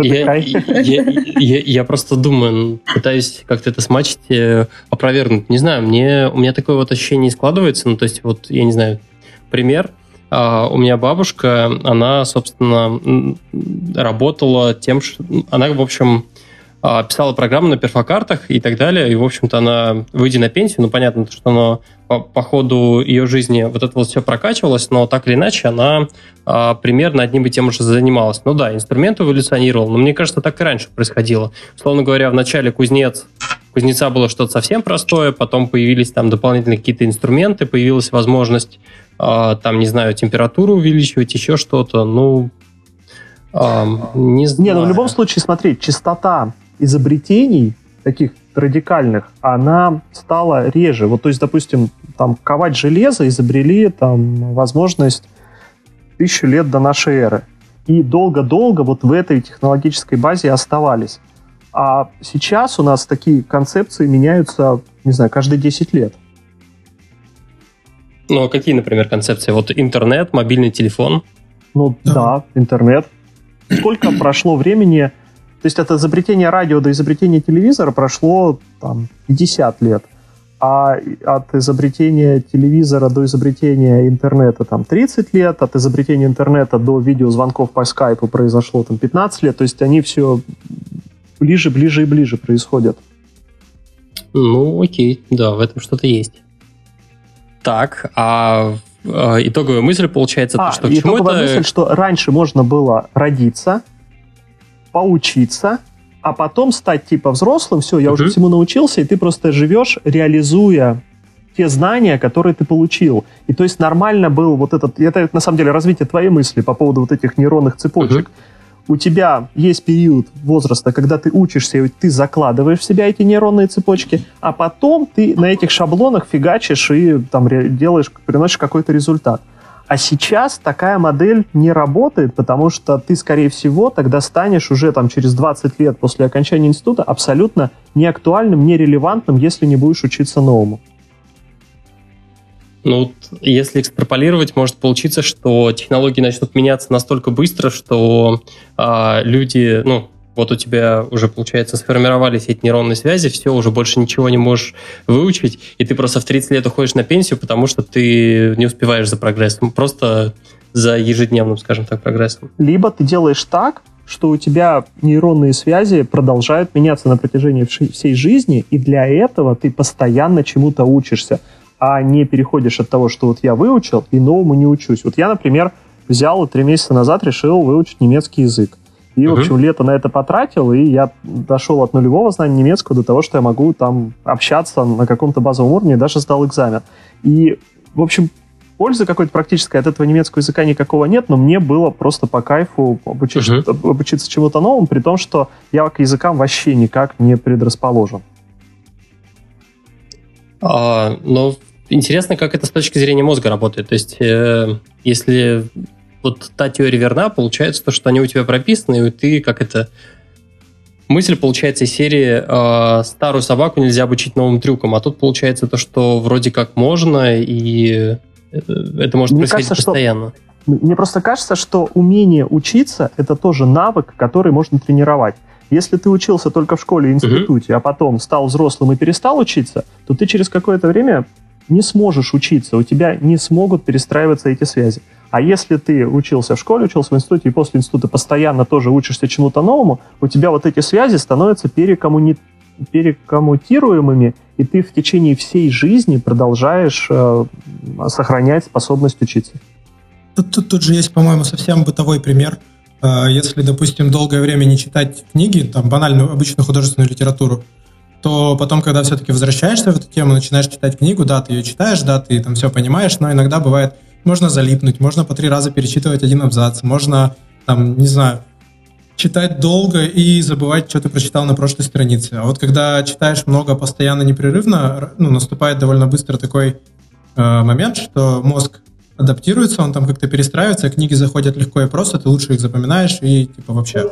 я, я, я, я просто думаю, пытаюсь как-то это смачить, э, опровергнуть. Не знаю, мне, у меня такое вот ощущение складывается. Ну, то есть, вот, я не знаю, пример. А, у меня бабушка, она, собственно, работала тем, что... Она, в общем, писала программу на перфокартах и так далее. И, в общем-то, она, выйдя на пенсию, ну, понятно, что она по, по ходу ее жизни вот это вот все прокачивалось, но так или иначе она а, примерно одним и тем же занималась. Ну да, инструмент эволюционировал, но мне кажется, так и раньше происходило. Словно говоря, в начале кузнец кузнеца было что-то совсем простое, потом появились там дополнительные какие-то инструменты, появилась возможность э, там, не знаю, температуру увеличивать, еще что-то. Ну, э, не знаю. Не, ну в любом случае, смотри, частота изобретений таких радикальных, она стала реже. Вот, то есть, допустим, там ковать железо изобрели там возможность тысячу лет до нашей эры. И долго-долго вот в этой технологической базе оставались. А сейчас у нас такие концепции меняются, не знаю, каждые 10 лет. Ну, а какие, например, концепции? Вот интернет, мобильный телефон? Ну, да, да интернет. Сколько прошло времени то есть от изобретения радио до изобретения телевизора прошло там 50 лет, а от изобретения телевизора до изобретения интернета там 30 лет, от изобретения интернета до видеозвонков по скайпу произошло там 15 лет, то есть они все ближе, ближе и ближе происходят. Ну, окей, да, в этом что-то есть. Так, а э, итоговая мысль получается, а, то, что к чему это... мысль, что раньше можно было родиться, поучиться, а потом стать типа взрослым, все, я Мгм. уже всему научился, и ты просто живешь, реализуя те знания, которые ты получил. И то есть нормально был вот этот, это на самом деле развитие твоей мысли по поводу вот этих нейронных цепочек. У тебя есть период возраста, когда ты учишься, и ты закладываешь в себя эти нейронные цепочки, а потом ты на этих шаблонах фигачишь и там делаешь, приносишь какой-то результат. А сейчас такая модель не работает, потому что ты, скорее всего, тогда станешь уже там через 20 лет после окончания института абсолютно неактуальным, нерелевантным, если не будешь учиться новому. Ну, вот если экстраполировать, может получиться, что технологии начнут меняться настолько быстро, что а, люди, ну, вот у тебя уже, получается, сформировались эти нейронные связи, все, уже больше ничего не можешь выучить, и ты просто в 30 лет уходишь на пенсию, потому что ты не успеваешь за прогрессом, просто за ежедневным, скажем так, прогрессом. Либо ты делаешь так, что у тебя нейронные связи продолжают меняться на протяжении всей жизни, и для этого ты постоянно чему-то учишься, а не переходишь от того, что вот я выучил, и новому не учусь. Вот я, например, взял и три месяца назад решил выучить немецкий язык. И, в общем, лето на это потратил, и я дошел от нулевого знания немецкого до того, что я могу там общаться на каком-то базовом уровне, и даже сдал экзамен. И, в общем, пользы какой-то практической от этого немецкого языка никакого нет, но мне было просто по кайфу обучиться, обучиться чему-то новому, при том, что я к языкам вообще никак не предрасположен. А, но интересно, как это с точки зрения мозга работает. То есть, э, если вот та теория верна, получается то, что они у тебя прописаны, и ты как это... Мысль получается из серии э, «старую собаку нельзя обучить новым трюкам», а тут получается то, что вроде как можно, и это, это может Мне происходить кажется, что- постоянно. Мне просто кажется, что умение учиться — это тоже навык, который можно тренировать. Если ты учился только в школе и институте, а потом стал взрослым и перестал учиться, то ты через какое-то время не сможешь учиться, у тебя не смогут перестраиваться эти связи. А если ты учился в школе, учился в институте и после института постоянно тоже учишься чему-то новому, у тебя вот эти связи становятся перекоммуни... перекоммутируемыми, и ты в течение всей жизни продолжаешь э, сохранять способность учиться. Тут, тут, тут же есть, по-моему, совсем бытовой пример. Э, Если, допустим, долгое время не читать книги, там, банальную, обычную художественную литературу, то потом, когда все-таки возвращаешься в эту тему, начинаешь читать книгу, да, ты ее читаешь, да, ты там все понимаешь, но иногда бывает, можно залипнуть, можно по три раза перечитывать один абзац, можно, там, не знаю, читать долго и забывать, что ты прочитал на прошлой странице. А вот когда читаешь много, постоянно, непрерывно, ну, наступает довольно быстро такой э, момент, что мозг адаптируется, он там как-то перестраивается, книги заходят легко и просто, ты лучше их запоминаешь и типа вообще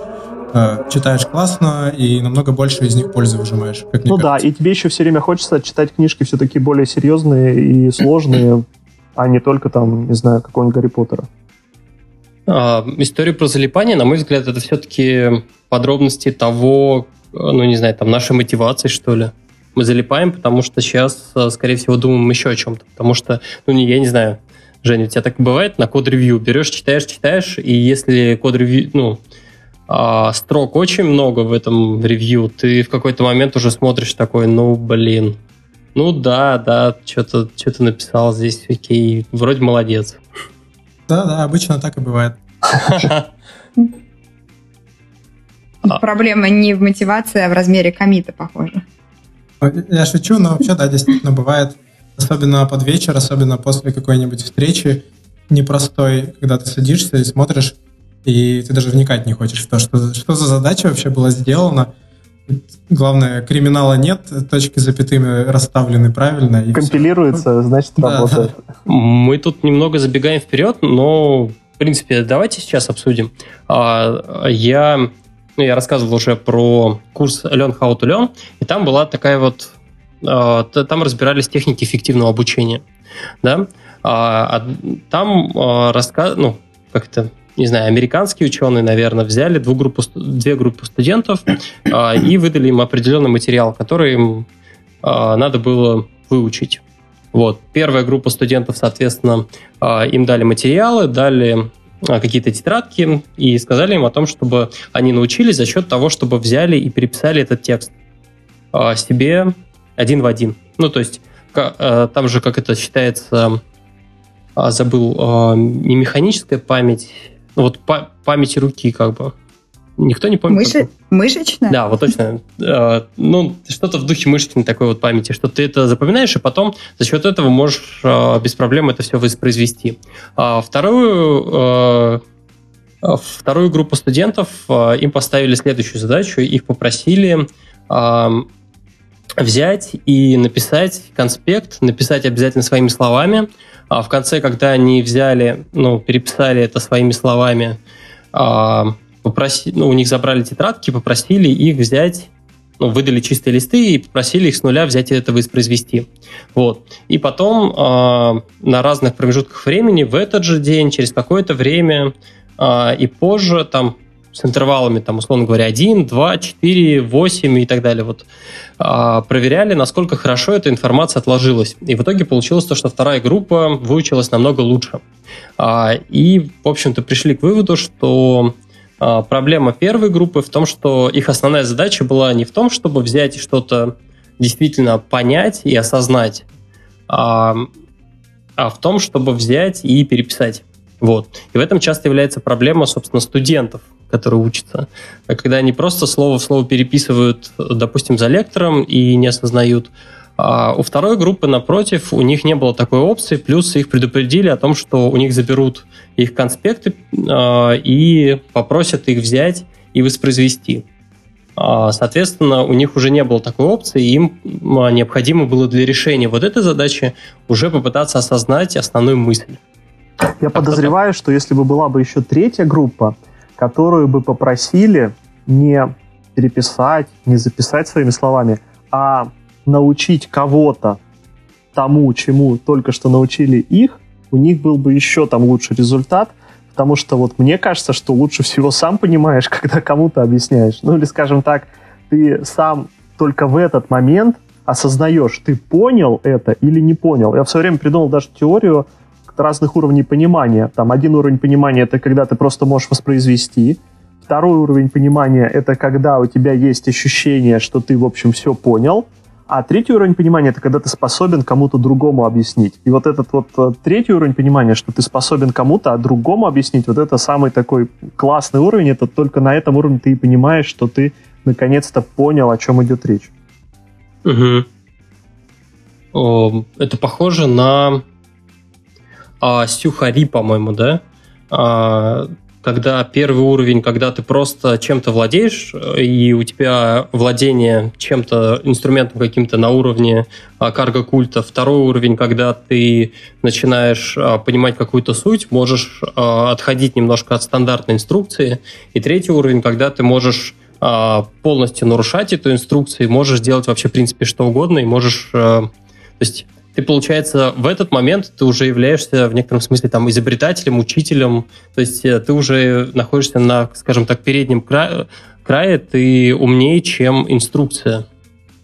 э, читаешь классно и намного больше из них пользы выжимаешь. Как Ну да, кажется. и тебе еще все время хочется читать книжки все-таки более серьезные и сложные, а не только там, не знаю, какого-нибудь Гарри Поттера. А, история про залипание, на мой взгляд, это все-таки подробности того, э, ну, не знаю, там, нашей мотивации, что ли. Мы залипаем, потому что сейчас, э, скорее всего, думаем еще о чем-то. Потому что, ну, не, я не знаю, Женя, у тебя так бывает на код-ревью? Берешь, читаешь, читаешь, и если код-ревью, ну, а, строк очень много в этом ревью, ты в какой-то момент уже смотришь такой, ну, блин, ну да, да, что-то что написал здесь, окей, вроде молодец. Да, да, обычно так и бывает. А. Проблема не в мотивации, а в размере комита, похоже. Я шучу, но вообще, да, действительно бывает, особенно под вечер, особенно после какой-нибудь встречи непростой, когда ты садишься и смотришь, и ты даже вникать не хочешь в то, что, что за задача вообще была сделана. Главное, криминала нет, точки запятыми расставлены правильно. И. Компилируется, значит, Да, работает. Мы тут немного забегаем вперед, но, в принципе, давайте сейчас обсудим. А, Я, ну, я рассказывал уже про курс Learn How to Learn, и там была такая вот... а, Там разбирались техники эффективного обучения. Да? А, Там рассказ... Ну, как это... Не знаю, американские ученые, наверное, взяли дву группу, две группы студентов а, и выдали им определенный материал, который им а, надо было выучить. Вот. Первая группа студентов, соответственно, а, им дали материалы, дали какие-то тетрадки и сказали им о том, чтобы они научились за счет того, чтобы взяли и переписали этот текст себе один в один. Ну, то есть э, там же, как это считается, забыл, не механическая память, ну, вот память руки как бы. Никто не помнит. Мыши... Как... Мышечная? Да, вот точно. Э, ну, что-то в духе мышечной такой вот памяти, что ты это запоминаешь, и потом за счет этого можешь без проблем это все воспроизвести. Вторую Вторую группу студентов им поставили следующую задачу. Их попросили взять и написать конспект, написать обязательно своими словами. А в конце, когда они взяли, ну, переписали это своими словами, а, попроси, ну, у них забрали тетрадки, попросили их взять, ну, выдали чистые листы и попросили их с нуля взять и это воспроизвести. Вот. И потом а, на разных промежутках времени в этот же день, через какое-то время а, и позже, там, с интервалами, там, условно говоря, 1, 2, 4, 8 и так далее. Вот а, проверяли, насколько хорошо эта информация отложилась. И в итоге получилось то, что вторая группа выучилась намного лучше. А, и, в общем-то, пришли к выводу, что а, проблема первой группы в том, что их основная задача была не в том, чтобы взять что-то действительно понять и осознать, а, а в том, чтобы взять и переписать. Вот. И в этом часто является проблема, собственно, студентов, которые учатся. Когда они просто слово в слово переписывают, допустим, за лектором и не осознают. А у второй группы, напротив, у них не было такой опции, плюс их предупредили о том, что у них заберут их конспекты э, и попросят их взять и воспроизвести. А, соответственно, у них уже не было такой опции, им необходимо было для решения вот этой задачи уже попытаться осознать основную мысль. Я подозреваю, что если бы была бы еще третья группа, которую бы попросили не переписать, не записать своими словами, а научить кого-то тому, чему только что научили их, у них был бы еще там лучший результат, потому что вот мне кажется, что лучше всего сам понимаешь, когда кому-то объясняешь. Ну или, скажем так, ты сам только в этот момент осознаешь, ты понял это или не понял. Я в свое время придумал даже теорию разных уровней понимания. Там один уровень понимания — это когда ты просто можешь воспроизвести. Второй уровень понимания — это когда у тебя есть ощущение, что ты, в общем, все понял. А третий уровень понимания — это когда ты способен кому-то другому объяснить. И вот этот вот э, третий уровень понимания, что ты способен кому-то, а другому объяснить, вот это самый такой классный уровень. Это только на этом уровне ты и понимаешь, что ты наконец-то понял, о чем идет речь. Угу. Это похоже на а, Сюхари, по-моему, да? А, когда первый уровень, когда ты просто чем-то владеешь, и у тебя владение чем-то, инструментом каким-то на уровне а, карго-культа. Второй уровень, когда ты начинаешь а, понимать какую-то суть, можешь а, отходить немножко от стандартной инструкции. И третий уровень, когда ты можешь полностью нарушать эту инструкцию, можешь делать вообще, в принципе, что угодно, и можешь... А, то есть ты, получается, в этот момент ты уже являешься в некотором смысле там изобретателем, учителем, то есть э, ты уже находишься на, скажем так, переднем крае, крае ты умнее, чем инструкция,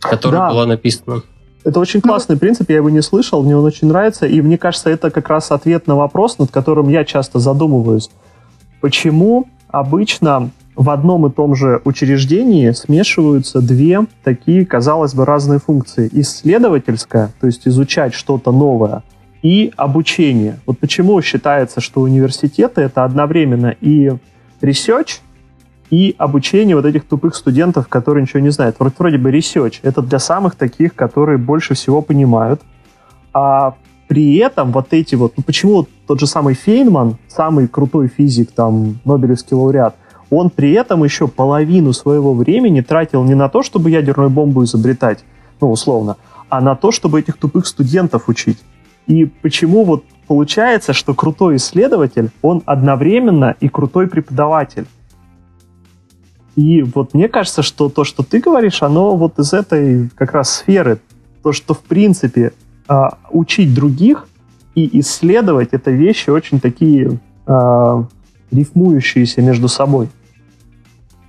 которая да. была написана. Это очень классный принцип, я его не слышал, мне он очень нравится, и мне кажется, это как раз ответ на вопрос, над которым я часто задумываюсь. Почему обычно в одном и том же учреждении смешиваются две такие, казалось бы, разные функции. Исследовательская, то есть изучать что-то новое, и обучение. Вот почему считается, что университеты — это одновременно и research, и обучение вот этих тупых студентов, которые ничего не знают. Вроде, вроде бы research — это для самых таких, которые больше всего понимают. А при этом вот эти вот... Ну почему тот же самый Фейнман, самый крутой физик, там, Нобелевский лауреат, он при этом еще половину своего времени тратил не на то, чтобы ядерную бомбу изобретать, ну, условно, а на то, чтобы этих тупых студентов учить. И почему вот получается, что крутой исследователь, он одновременно и крутой преподаватель. И вот мне кажется, что то, что ты говоришь, оно вот из этой как раз сферы. То, что в принципе а, учить других и исследовать это вещи очень такие а, рифмующиеся между собой.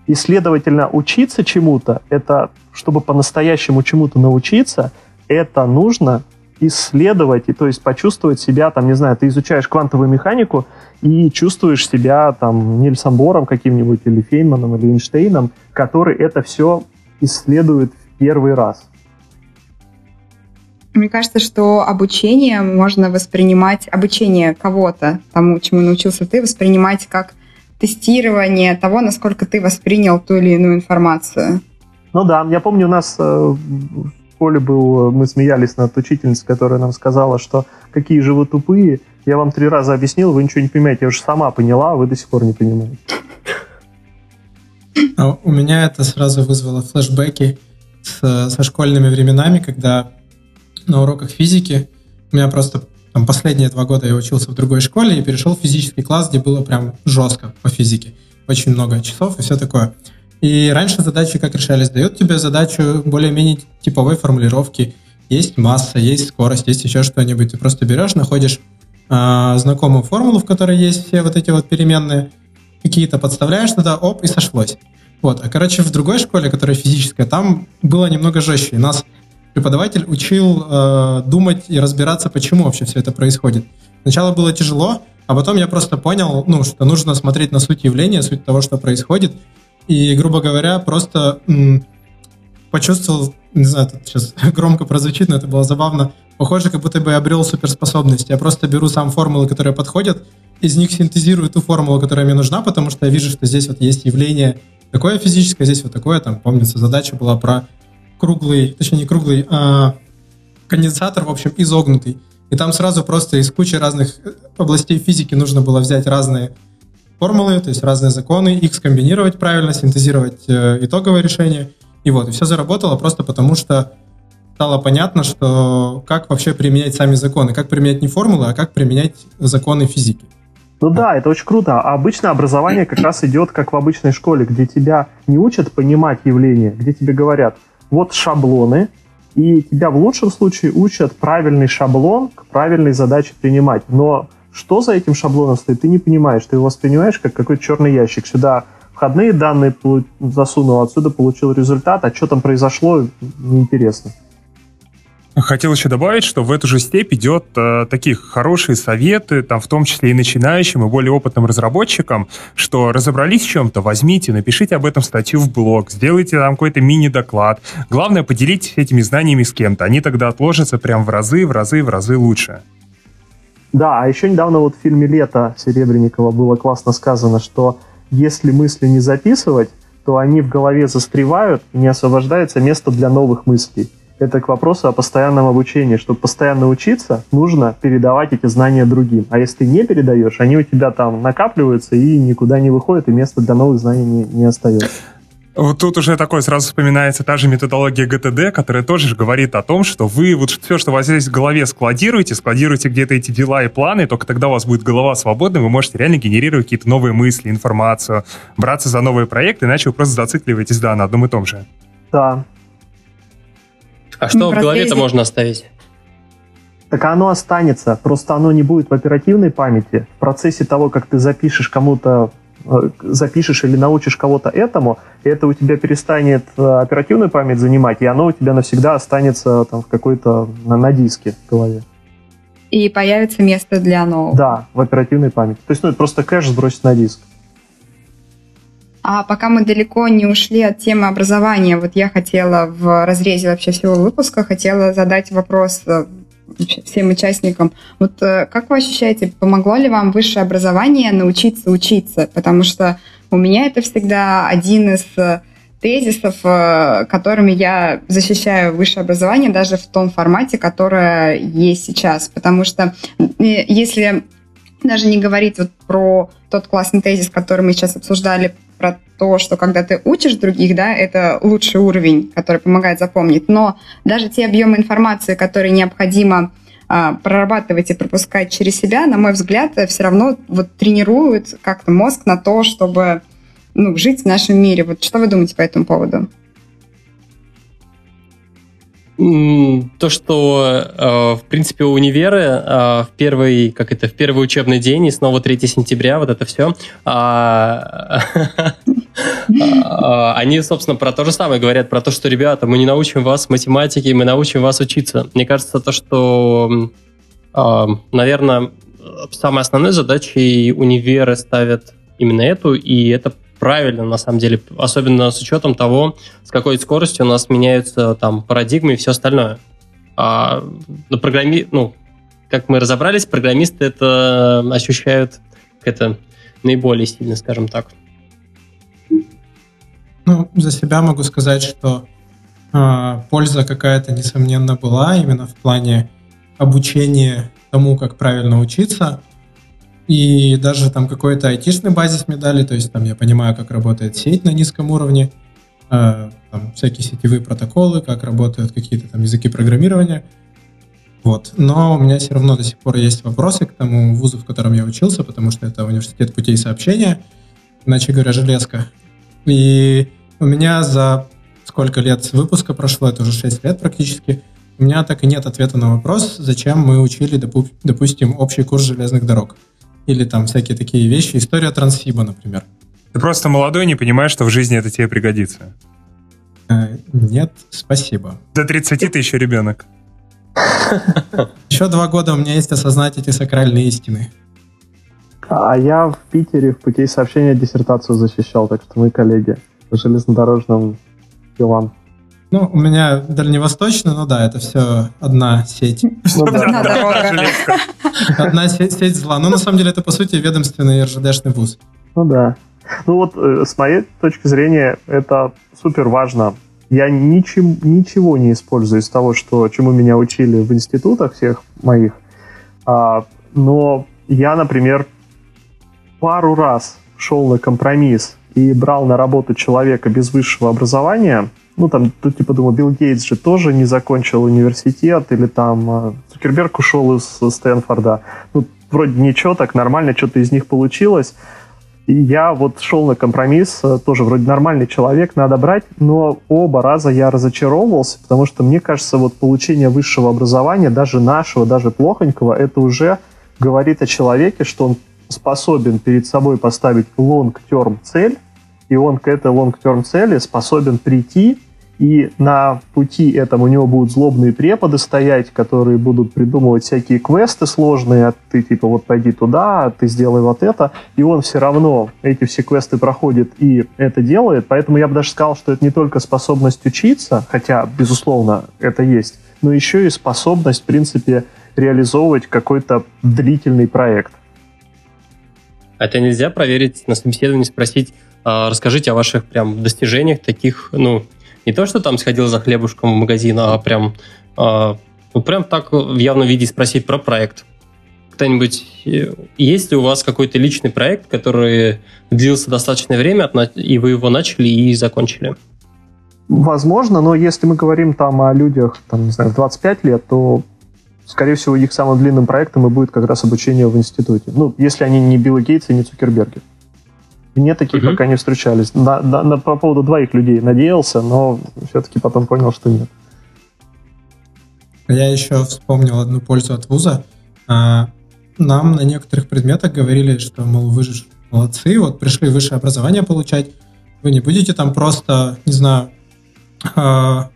И, следовательно, учиться чему-то, это, чтобы по-настоящему чему-то научиться, это нужно исследовать, и то есть почувствовать себя, там, не знаю, ты изучаешь квантовую механику и чувствуешь себя там Нильсом Бором каким-нибудь, или Фейнманом, или Эйнштейном, который это все исследует в первый раз. Мне кажется, что обучение можно воспринимать, обучение кого-то, тому, чему научился ты, воспринимать как тестирование того, насколько ты воспринял ту или иную информацию. Ну да, я помню, у нас э, в школе был, мы смеялись над учительницей, которая нам сказала, что какие же вы тупые, я вам три раза объяснил, вы ничего не понимаете, я уже сама поняла, а вы до сих пор не понимаете. А у меня это сразу вызвало флешбеки с, со школьными временами, когда на уроках физики у меня просто там, последние два года я учился в другой школе и перешел в физический класс, где было прям жестко по физике. Очень много часов и все такое. И раньше задачи как решались? Дают тебе задачу более-менее типовой формулировки. Есть масса, есть скорость, есть еще что-нибудь. Ты просто берешь, находишь э, знакомую формулу, в которой есть все вот эти вот переменные, какие-то подставляешь туда, оп, и сошлось. Вот. А, короче, в другой школе, которая физическая, там было немного жестче. Нас преподаватель учил э, думать и разбираться, почему вообще все это происходит. Сначала было тяжело, а потом я просто понял, ну, что нужно смотреть на суть явления, суть того, что происходит, и, грубо говоря, просто м, почувствовал, не знаю, тут сейчас громко прозвучит, но это было забавно, похоже, как будто бы я обрел суперспособность. Я просто беру сам формулы, которые подходят, из них синтезирую ту формулу, которая мне нужна, потому что я вижу, что здесь вот есть явление такое физическое, здесь вот такое, там, помнится, задача была про круглый, точнее не круглый, а конденсатор, в общем, изогнутый. И там сразу просто из кучи разных областей физики нужно было взять разные формулы, то есть разные законы, их скомбинировать правильно, синтезировать э, итоговое решение. И вот, и все заработало просто потому, что стало понятно, что как вообще применять сами законы, как применять не формулы, а как применять законы физики. Ну да, это очень круто. А обычно образование как раз идет как в обычной школе, где тебя не учат понимать явления, где тебе говорят, вот шаблоны, и тебя в лучшем случае учат правильный шаблон к правильной задаче принимать. Но что за этим шаблоном стоит, ты не понимаешь. Ты его воспринимаешь как какой-то черный ящик. Сюда входные данные засунул, отсюда получил результат, а что там произошло, неинтересно. Хотел еще добавить, что в эту же степь идет э, такие хорошие советы, там в том числе и начинающим, и более опытным разработчикам, что разобрались в чем-то, возьмите, напишите об этом статью в блог, сделайте там какой-то мини-доклад. Главное, поделитесь этими знаниями с кем-то. Они тогда отложатся прям в разы, в разы, в разы лучше. Да, а еще недавно вот в фильме «Лето» Серебренникова было классно сказано, что если мысли не записывать, то они в голове застревают и не освобождается место для новых мыслей. Это к вопросу о постоянном обучении. Чтобы постоянно учиться, нужно передавать эти знания другим. А если ты не передаешь, они у тебя там накапливаются и никуда не выходят, и места для новых знаний не, не остается. Вот тут уже такое сразу вспоминается та же методология ГТД, которая тоже говорит о том, что вы вот все, что у вас есть в голове, складируете, складируете где-то эти дела и планы, и только тогда у вас будет голова свободна, вы можете реально генерировать какие-то новые мысли, информацию, браться за новые проекты, иначе вы просто зацикливаетесь, да, на одном и том же. Да. А что в голове-то можно оставить? Так оно останется, просто оно не будет в оперативной памяти. В процессе того, как ты запишешь кому-то Э, запишешь или научишь кого-то этому, и это у тебя перестанет э, оперативную память занимать, и оно у тебя навсегда останется там в какой-то на, на диске в голове. И появится место для нового. Да, в оперативной памяти. То есть, ну, это просто кэш сбросить на диск. А пока мы далеко не ушли от темы образования, вот я хотела в разрезе вообще всего выпуска, хотела задать вопрос э, всем участникам. Вот э, как вы ощущаете, помогло ли вам высшее образование научиться учиться? Потому что у меня это всегда один из э, тезисов, которыми я защищаю высшее образование даже в том формате, которое есть сейчас. Потому что если даже не говорить вот про тот классный тезис, который мы сейчас обсуждали, про то, что когда ты учишь других, да, это лучший уровень, который помогает запомнить. Но даже те объемы информации, которые необходимо а, прорабатывать и пропускать через себя, на мой взгляд, все равно вот тренируют как-то мозг на то, чтобы ну, жить в нашем мире. Вот что вы думаете по этому поводу? То, что, э, в принципе, универы э, в первый, как это, в первый учебный день и снова 3 сентября, вот это все, а, а, они, собственно, про то же самое говорят, про то, что, ребята, мы не научим вас математике, мы научим вас учиться. Мне кажется, то, что, а, наверное, самой основной задачей универы ставят именно эту, и это правильно, на самом деле, особенно с учетом того, с какой скоростью у нас меняются там парадигмы и все остальное. А на программи... ну, как мы разобрались, программисты это ощущают это наиболее сильно, скажем так. Ну, за себя могу сказать, что э, польза какая-то, несомненно, была именно в плане обучения тому, как правильно учиться. И даже там какой-то айтишный базис мне дали, то есть там я понимаю, как работает сеть на низком уровне, э, там всякие сетевые протоколы, как работают какие-то там языки программирования. Вот. Но у меня все равно до сих пор есть вопросы к тому вузу, в котором я учился, потому что это университет путей сообщения, иначе говоря, железка. И у меня за сколько лет выпуска прошло, это уже 6 лет практически, у меня так и нет ответа на вопрос, зачем мы учили, допустим, общий курс железных дорог. Или там всякие такие вещи. История Транссиба, например. Ты просто молодой, не понимаешь, что в жизни это тебе пригодится. Э, нет, спасибо. До 30 ты еще ребенок. Еще два года у меня есть осознать эти сакральные истины. А я в Питере в путей сообщения диссертацию защищал, так что мы коллеги по железнодорожным делам. Ну, у меня дальневосточно, ну да, это все одна сеть. Ну одна сеть зла. Но на самом деле это, по сути, ведомственный РЖДшный вуз. Ну да. Ну вот, э, с моей точки зрения, это супер важно. Я ничем, ничего не использую из того, что, чему меня учили в институтах всех моих. А, но я, например, пару раз шел на компромисс и брал на работу человека без высшего образования, ну, там, тут, типа, думаю, Билл Гейтс же тоже не закончил университет, или там э, Цукерберг ушел из Стэнфорда. Ну, вроде ничего, так нормально что-то из них получилось. И я вот шел на компромисс, э, тоже вроде нормальный человек, надо брать, но оба раза я разочаровывался, потому что мне кажется, вот получение высшего образования, даже нашего, даже плохонького, это уже говорит о человеке, что он способен перед собой поставить long-term цель, и он к этой long-term цели способен прийти, и на пути этом у него будут злобные преподы стоять, которые будут придумывать всякие квесты сложные, а ты типа вот пойди туда, а ты сделай вот это, и он все равно эти все квесты проходит и это делает, поэтому я бы даже сказал, что это не только способность учиться, хотя, безусловно, это есть, но еще и способность, в принципе, реализовывать какой-то длительный проект. Это нельзя проверить на собеседовании, спросить, а, расскажите о ваших прям достижениях таких, ну, не то, что там сходил за хлебушком в магазин, а прям, а, ну, прям так в явном виде спросить про проект. Кто-нибудь, э, есть ли у вас какой-то личный проект, который длился достаточное время, и вы его начали и закончили? Возможно, но если мы говорим там о людях, там, не знаю, в 25 лет, то скорее всего, их самым длинным проектом и будет как раз обучение в институте. Ну, если они не Билл Гейтс и не Цукерберги. Мне таких угу. пока не встречались. На, на, на, по поводу двоих людей надеялся, но все-таки потом понял, что нет. Я еще вспомнил одну пользу от вуза. А, нам на некоторых предметах говорили, что, мол, вы же молодцы, вот пришли высшее образование получать, вы не будете там просто, не знаю, а,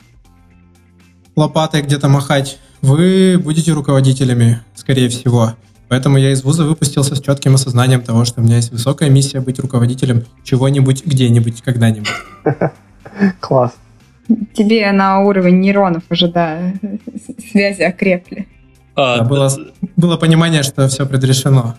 лопатой где-то махать, вы будете руководителями, скорее всего. Поэтому я из вуза выпустился с четким осознанием того, что у меня есть высокая миссия быть руководителем чего-нибудь, где-нибудь, когда-нибудь. Класс. Тебе на уровень нейронов уже, да, связи окрепли. А, да, было, было понимание, что все предрешено.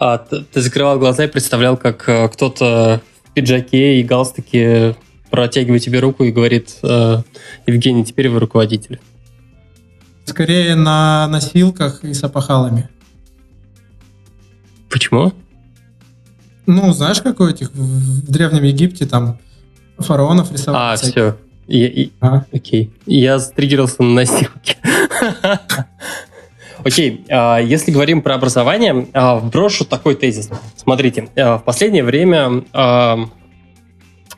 А ты, ты закрывал глаза и представлял, как э, кто-то в пиджаке и галстуке протягивает тебе руку и говорит, э, Евгений, теперь вы руководитель. Скорее на носилках и с опахалами. Почему? Ну, знаешь, как у этих в Древнем Египте там фараонов рисовали. А, все. Я, и, а? Окей. Я стригерился на носилке. Окей, а, если говорим про образование, а, вброшу такой тезис. Смотрите, а, в последнее время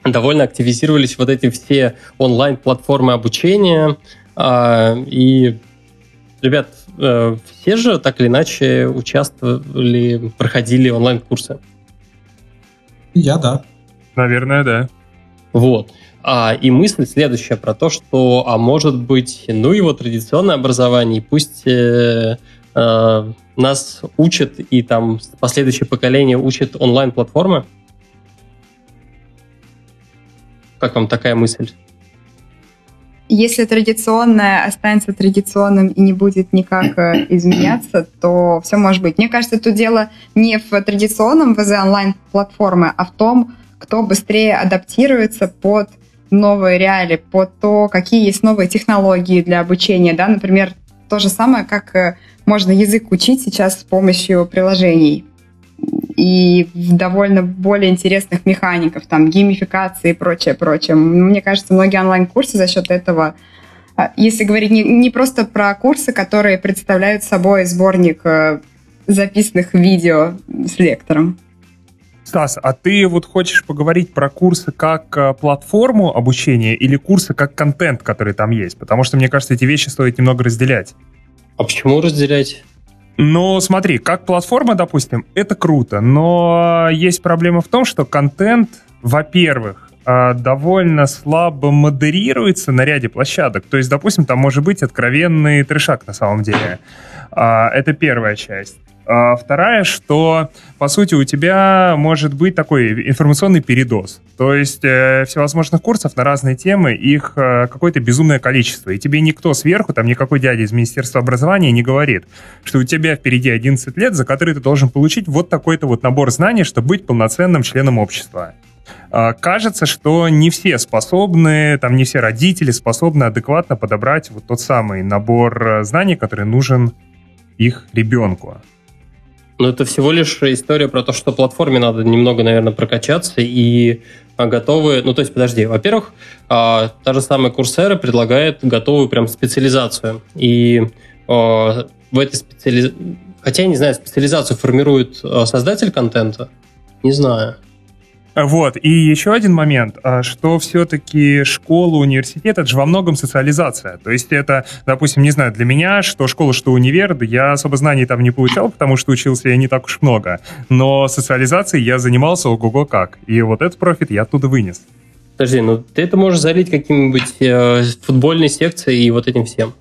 довольно активизировались вот эти все онлайн-платформы обучения, и Ребят, э, все же так или иначе участвовали, проходили онлайн-курсы? Я да. Наверное, да. Вот. А, и мысль следующая про то, что, а может быть, ну его традиционное образование, пусть э, э, нас учат и там последующее поколение учат онлайн-платформы? Как вам такая мысль? Если традиционное останется традиционным и не будет никак э, изменяться, то все может быть. Мне кажется, тут дело не в традиционном ВЗ онлайн-платформы, а в том, кто быстрее адаптируется под новые реалии, под то, какие есть новые технологии для обучения. Да? Например, то же самое, как э, можно язык учить сейчас с помощью приложений и в довольно более интересных механиков, там, геймификации и прочее, прочее. Мне кажется, многие онлайн-курсы за счет этого, а, если говорить не, не просто про курсы, которые представляют собой сборник э, записанных видео с лектором. Стас, а ты вот хочешь поговорить про курсы как э, платформу обучения или курсы как контент, который там есть? Потому что, мне кажется, эти вещи стоит немного разделять. А почему разделять? Ну, смотри, как платформа, допустим, это круто, но есть проблема в том, что контент, во-первых, а, довольно слабо модерируется на ряде площадок. То есть, допустим, там может быть откровенный трешак на самом деле. А, это первая часть. А вторая, что, по сути, у тебя может быть такой информационный передоз. То есть э, всевозможных курсов на разные темы, их э, какое-то безумное количество. И тебе никто сверху, там никакой дядя из Министерства образования не говорит, что у тебя впереди 11 лет, за которые ты должен получить вот такой-то вот набор знаний, чтобы быть полноценным членом общества. Э, кажется, что не все способны, там не все родители способны адекватно подобрать вот тот самый набор э, знаний, который нужен их ребенку. Но это всего лишь история про то, что платформе надо немного, наверное, прокачаться и а, готовы... Ну, то есть, подожди, во-первых, а, та же самая Курсера предлагает готовую прям специализацию. И а, в этой специализации... Хотя, я не знаю, специализацию формирует создатель контента? Не знаю. Вот, и еще один момент, а, что все-таки школа, университет, это же во многом социализация. То есть это, допустим, не знаю, для меня, что школа, что универ, я особо знаний там не получал, потому что учился я не так уж много. Но социализацией я занимался ого-го как. И вот этот профит я оттуда вынес. Подожди, ну ты это можешь залить каким-нибудь э, футбольной секцией и вот этим всем.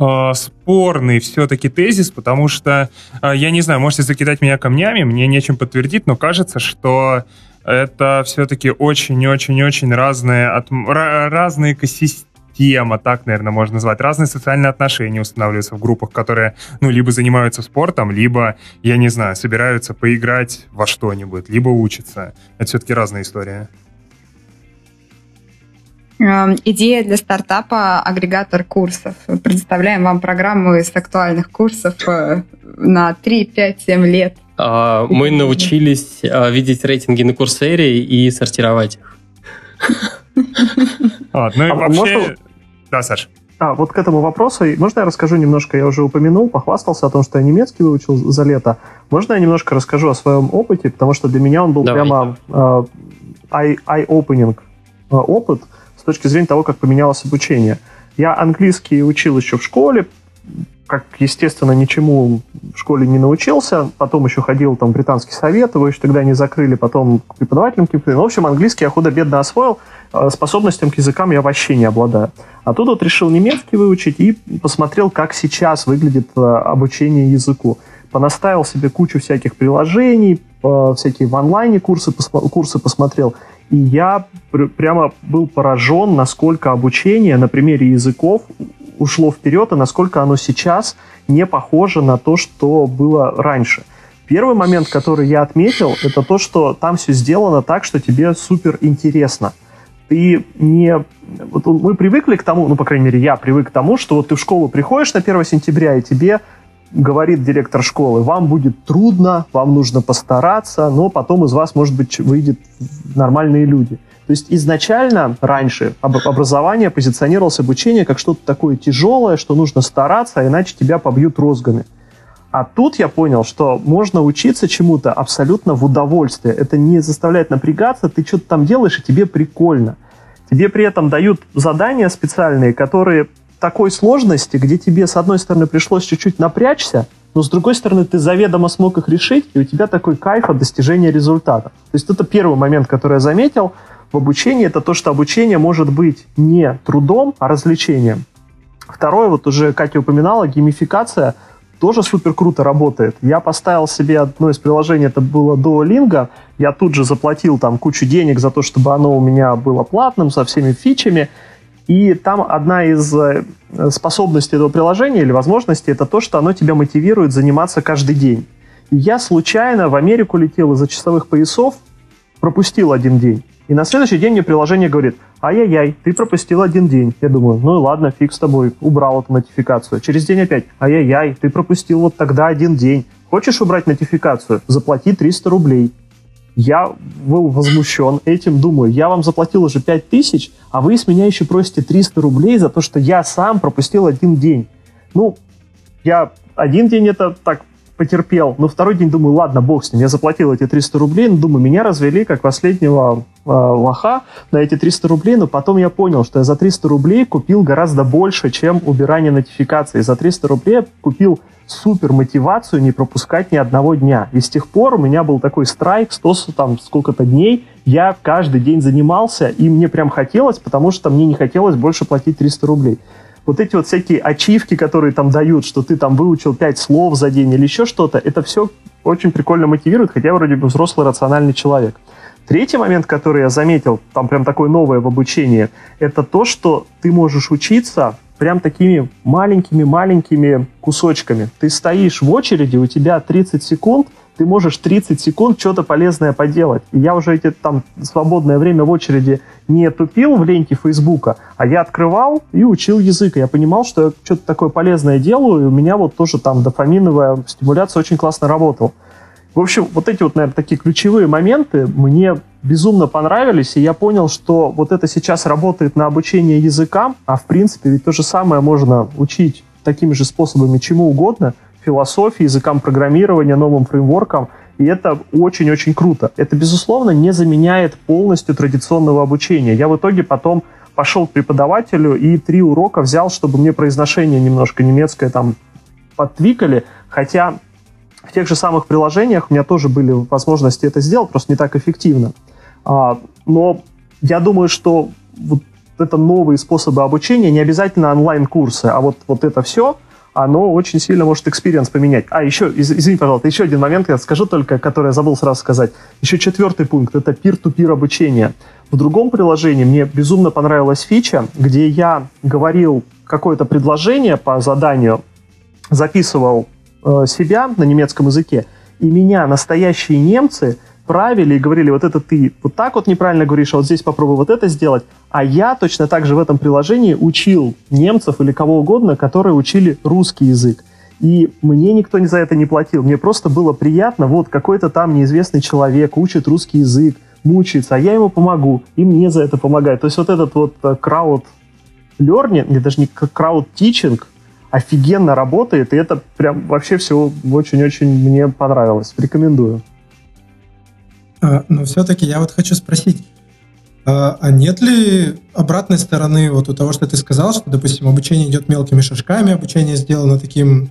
Э, спорный все-таки тезис, потому что, э, я не знаю, можете закидать меня камнями, мне нечем подтвердить, но кажется, что это все-таки очень-очень-очень разные, разные экосистема, так, наверное, можно назвать. Разные социальные отношения устанавливаются в группах, которые, ну, либо занимаются спортом, либо, я не знаю, собираются поиграть во что-нибудь, либо учатся. Это все-таки разная история. Эм, идея для стартапа – агрегатор курсов. Представляем вам программу из актуальных курсов э, на 3, 5, 7 лет. А, мы научились а, видеть рейтинги на Курсере и сортировать их. А, ну и вообще... Да, Саш. А, вот к этому вопросу, можно я расскажу немножко, я уже упомянул, похвастался о том, что я немецкий выучил за лето. Можно я немножко расскажу о своем опыте, потому что для меня он был Давай. прямо э, eye-opening э, опыт точки зрения того, как поменялось обучение. Я английский учил еще в школе, как, естественно, ничему в школе не научился. Потом еще ходил там в британский совет, его еще тогда не закрыли, потом к преподавателям. Ну, в общем, английский я худо-бедно освоил, а способностям к языкам я вообще не обладаю. А тут вот решил немецкий выучить и посмотрел, как сейчас выглядит а, обучение языку. Понаставил себе кучу всяких приложений, а, всякие в онлайне курсы, курсы посмотрел. И я пр- прямо был поражен, насколько обучение на примере языков ушло вперед, и насколько оно сейчас не похоже на то, что было раньше. Первый момент, который я отметил, это то, что там все сделано так, что тебе супер интересно. Ты не... Вот мы привыкли к тому, ну, по крайней мере, я привык к тому, что вот ты в школу приходишь на 1 сентября, и тебе говорит директор школы, вам будет трудно, вам нужно постараться, но потом из вас, может быть, выйдет нормальные люди. То есть изначально раньше образование позиционировалось обучение как что-то такое тяжелое, что нужно стараться, а иначе тебя побьют розгами. А тут я понял, что можно учиться чему-то абсолютно в удовольствие. Это не заставляет напрягаться, ты что-то там делаешь, и тебе прикольно. Тебе при этом дают задания специальные, которые такой сложности, где тебе, с одной стороны, пришлось чуть-чуть напрячься, но с другой стороны, ты заведомо смог их решить, и у тебя такой кайф от достижения результата. То есть это первый момент, который я заметил в обучении, это то, что обучение может быть не трудом, а развлечением. Второе, вот уже Катя упоминала, геймификация тоже супер круто работает. Я поставил себе одно из приложений, это было Duolingo. Я тут же заплатил там кучу денег за то, чтобы оно у меня было платным, со всеми фичами. И там одна из э, способностей этого приложения или возможностей это то, что оно тебя мотивирует заниматься каждый день. И я случайно в Америку летел из-за часовых поясов, пропустил один день. И на следующий день мне приложение говорит, ай-яй-яй, ты пропустил один день. Я думаю, ну ладно, фиг с тобой, убрал эту нотификацию. Через день опять, ай-яй-яй, ты пропустил вот тогда один день. Хочешь убрать нотификацию? Заплати 300 рублей. Я был возмущен этим, думаю, я вам заплатил уже 5000, а вы с меня еще просите 300 рублей за то, что я сам пропустил один день. Ну, я один день это так потерпел. Но второй день думаю, ладно, бог с ним, я заплатил эти 300 рублей, но думаю, меня развели как последнего лоха на эти 300 рублей, но потом я понял, что я за 300 рублей купил гораздо больше, чем убирание нотификаций. За 300 рублей я купил супер мотивацию не пропускать ни одного дня. И с тех пор у меня был такой страйк, 100 там сколько-то дней, я каждый день занимался, и мне прям хотелось, потому что мне не хотелось больше платить 300 рублей вот эти вот всякие ачивки, которые там дают, что ты там выучил пять слов за день или еще что-то, это все очень прикольно мотивирует, хотя я вроде бы взрослый рациональный человек. Третий момент, который я заметил, там прям такое новое в обучении, это то, что ты можешь учиться прям такими маленькими-маленькими кусочками. Ты стоишь в очереди, у тебя 30 секунд – ты можешь 30 секунд что-то полезное поделать. И я уже эти там свободное время в очереди не тупил в ленте Фейсбука, а я открывал и учил язык. И я понимал, что я что-то такое полезное делаю, и у меня вот тоже там дофаминовая стимуляция очень классно работала. В общем, вот эти вот, наверное, такие ключевые моменты мне безумно понравились, и я понял, что вот это сейчас работает на обучение языкам, а в принципе ведь то же самое можно учить такими же способами чему угодно – философии, языкам программирования, новым фреймворкам, и это очень-очень круто. Это, безусловно, не заменяет полностью традиционного обучения. Я в итоге потом пошел к преподавателю и три урока взял, чтобы мне произношение немножко немецкое там подтвикали, хотя в тех же самых приложениях у меня тоже были возможности это сделать, просто не так эффективно. А, но я думаю, что вот это новые способы обучения, не обязательно онлайн-курсы, а вот, вот это все – оно очень сильно может experience поменять. А, еще, из, извини, пожалуйста, еще один момент я скажу только, который я забыл сразу сказать. Еще четвертый пункт – это peer-to-peer обучение. В другом приложении мне безумно понравилась фича, где я говорил какое-то предложение по заданию, записывал себя на немецком языке, и меня настоящие немцы – правили и говорили, вот это ты вот так вот неправильно говоришь, а вот здесь попробуй вот это сделать. А я точно так же в этом приложении учил немцев или кого угодно, которые учили русский язык. И мне никто не за это не платил. Мне просто было приятно, вот какой-то там неизвестный человек учит русский язык, мучается, а я ему помогу, и мне за это помогает. То есть вот этот вот крауд э, learning, или даже не крауд teaching, офигенно работает, и это прям вообще все очень-очень мне понравилось. Рекомендую. А, но все-таки я вот хочу спросить, а, а нет ли обратной стороны вот у того, что ты сказал, что, допустим, обучение идет мелкими шажками, обучение сделано таким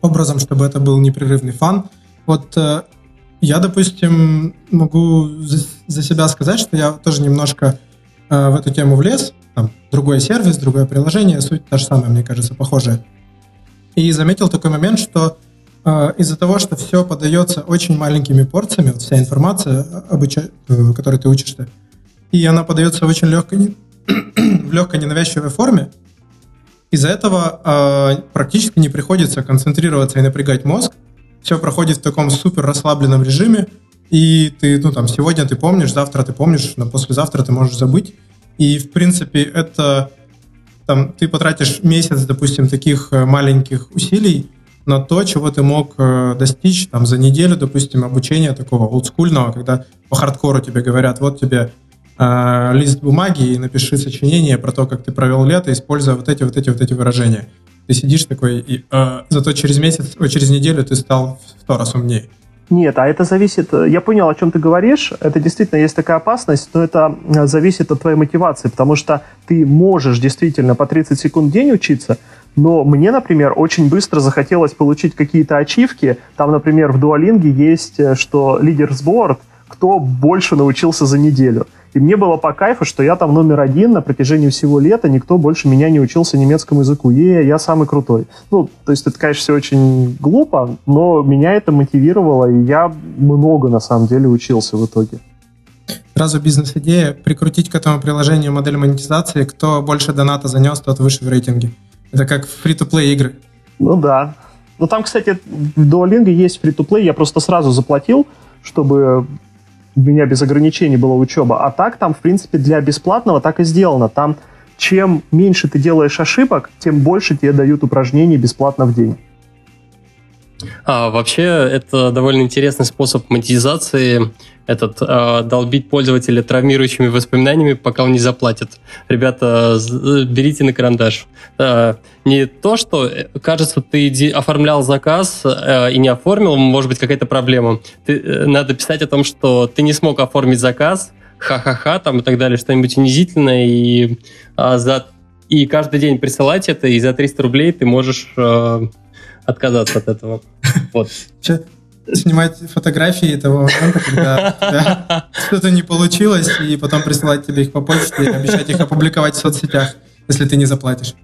образом, чтобы это был непрерывный фан. Вот э, я, допустим, могу за себя сказать, что я тоже немножко э, в эту тему влез. Там, другой сервис, другое приложение, суть та же самая, мне кажется, похожая. И заметил такой момент, что а, из-за того, что все подается очень маленькими порциями, вот вся информация, обуча... Э, которой ты учишься, и она подается очень легкой, в легкой ненавязчивой форме, из-за этого э, практически не приходится концентрироваться и напрягать мозг. Все проходит в таком супер расслабленном режиме, и ты, ну там, сегодня ты помнишь, завтра ты помнишь, но послезавтра ты можешь забыть. И, в принципе, это там, ты потратишь месяц, допустим, таких э, маленьких усилий, на то, чего ты мог э, достичь там за неделю, допустим, обучения такого олдскульного, когда по хардкору тебе говорят, вот тебе э, лист бумаги и напиши сочинение про то, как ты провел лето, используя вот эти, вот эти, вот эти выражения. Ты сидишь такой, и э, зато через месяц, через неделю ты стал в сто раз умнее. Нет, а это зависит... Э, я понял, о чем ты говоришь. Это действительно есть такая опасность, но это э, зависит от твоей мотивации, потому что ты можешь действительно по 30 секунд в день учиться, но мне, например, очень быстро захотелось получить какие-то ачивки. Там, например, в Дуалинге есть, э, что лидер сборд, кто больше научился за неделю. И мне было по кайфу, что я там номер один на протяжении всего лета, никто больше меня не учился немецкому языку. Е, я самый крутой. Ну, то есть это, конечно, все очень глупо, но меня это мотивировало, и я много, на самом деле, учился в итоге. Сразу бизнес-идея прикрутить к этому приложению модель монетизации. Кто больше доната занес, тот выше в рейтинге. Это как фри-то-плей игры. Ну да. Ну там, кстати, в Duolingo есть фри-то-плей. Я просто сразу заплатил, чтобы у меня без ограничений была учеба. А так там, в принципе, для бесплатного так и сделано. Там чем меньше ты делаешь ошибок, тем больше тебе дают упражнений бесплатно в день. А, вообще, это довольно интересный способ монетизации, этот э, долбить пользователя травмирующими воспоминаниями, пока он не заплатит. Ребята, берите на карандаш. Э, не то, что, э, кажется, ты оформлял заказ э, и не оформил, может быть, какая-то проблема. Ты, э, надо писать о том, что ты не смог оформить заказ, ха-ха-ха, там и так далее, что-нибудь унизительное, и, э, за, и каждый день присылать это, и за 300 рублей ты можешь... Э, отказаться от этого. Вот. Снимать фотографии того момента, когда что-то не получилось, и потом присылать тебе их по почте и обещать их опубликовать в соцсетях, если ты не заплатишь.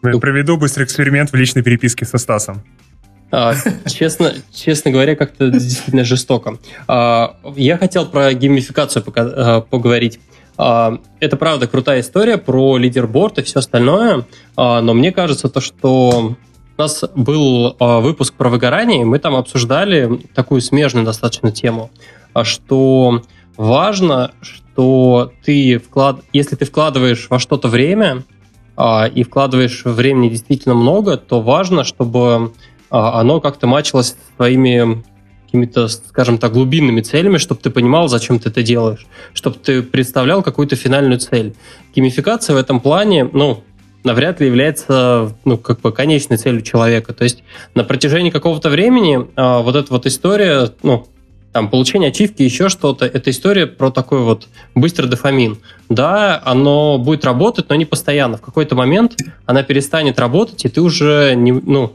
Проведу быстрый эксперимент в личной переписке со Стасом. А, честно, честно говоря, как-то действительно жестоко. А, я хотел про геймификацию пока, а, поговорить. А, это правда крутая история про лидерборд и все остальное, а, но мне кажется то, что у нас был а, выпуск про выгорание, и мы там обсуждали такую смежную достаточно тему, а, что важно, что ты вклад... если ты вкладываешь во что-то время а, и вкладываешь времени действительно много, то важно, чтобы оно как-то мачилось с твоими какими-то, скажем так, глубинными целями, чтобы ты понимал, зачем ты это делаешь, чтобы ты представлял какую-то финальную цель. Геймификация в этом плане, ну, навряд ли является ну, как бы конечной целью человека. То есть на протяжении какого-то времени э, вот эта вот история, ну, там, получение ачивки, еще что-то, это история про такой вот быстрый дофамин. Да, оно будет работать, но не постоянно. В какой-то момент она перестанет работать, и ты уже не, ну,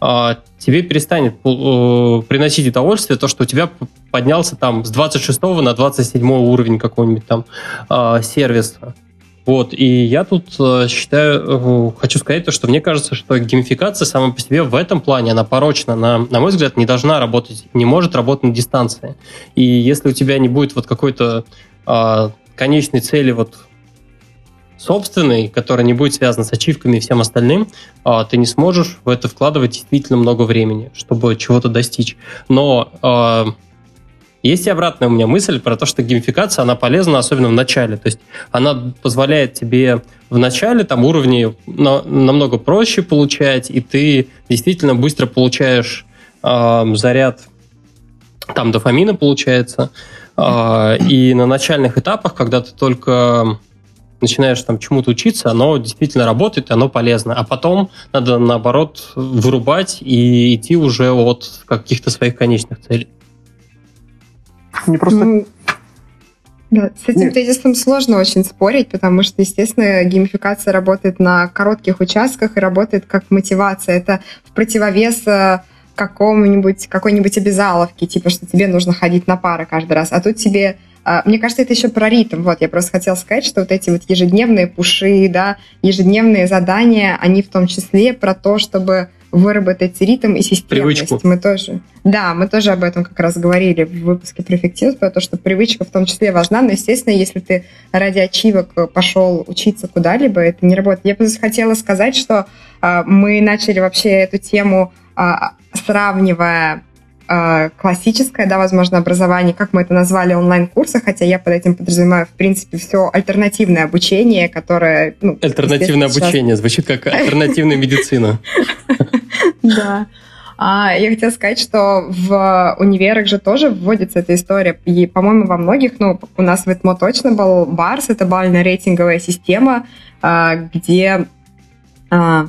э, тебе перестанет э, приносить удовольствие то, что у тебя поднялся там с 26 на 27 уровень какой-нибудь там э, сервиса. Вот, и я тут э, считаю, э, хочу сказать то, что мне кажется, что геймификация сама по себе в этом плане, она порочна, она, на мой взгляд, не должна работать, не может работать на дистанции. И если у тебя не будет вот какой-то э, конечной цели вот собственной, которая не будет связана с ачивками и всем остальным, э, ты не сможешь в это вкладывать действительно много времени, чтобы чего-то достичь. Но э, есть и обратная у меня мысль про то, что геймификация, она полезна, особенно в начале. То есть она позволяет тебе в начале там уровни на, намного проще получать, и ты действительно быстро получаешь э, заряд там дофамина получается. Э, и на начальных этапах, когда ты только начинаешь там чему-то учиться, оно действительно работает, оно полезно. А потом надо, наоборот, вырубать и идти уже от каких-то своих конечных целей. Не просто... Ну, да, с этим Нет. тезисом сложно очень спорить, потому что, естественно, геймификация работает на коротких участках и работает как мотивация. Это в противовес э, какому-нибудь, какой-нибудь обязаловке, типа, что тебе нужно ходить на пары каждый раз. А тут тебе э, мне кажется, это еще про ритм. Вот, я просто хотела сказать, что вот эти вот ежедневные пуши, да, ежедневные задания, они в том числе про то, чтобы выработать ритм и системность. Привычку. Мы тоже, да, мы тоже об этом как раз говорили в выпуске про эффективность, про то, что привычка в том числе важна, но, естественно, если ты ради ачивок пошел учиться куда-либо, это не работает. Я просто хотела сказать, что э, мы начали вообще эту тему э, сравнивая классическое, да, возможно, образование, как мы это назвали, онлайн-курсы, хотя я под этим подразумеваю, в принципе, все альтернативное обучение, которое... Ну, альтернативное обучение, сейчас... звучит как альтернативная медицина. Да. А я хотела сказать, что в универах же тоже вводится эта история. И, по-моему, во многих, ну, у нас в ЭТМО точно был БАРС, это бальная рейтинговая система, э, где э,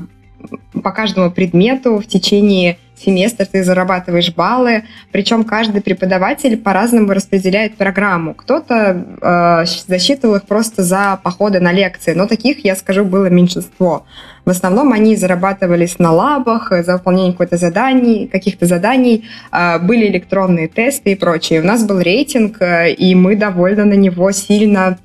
по каждому предмету в течение семестр ты зарабатываешь баллы, причем каждый преподаватель по-разному распределяет программу. Кто-то э, засчитывал их просто за походы на лекции, но таких, я скажу, было меньшинство. В основном они зарабатывались на лабах, за выполнение каких-то заданий, каких-то заданий, э, были электронные тесты и прочее. У нас был рейтинг, э, и мы довольно на него сильно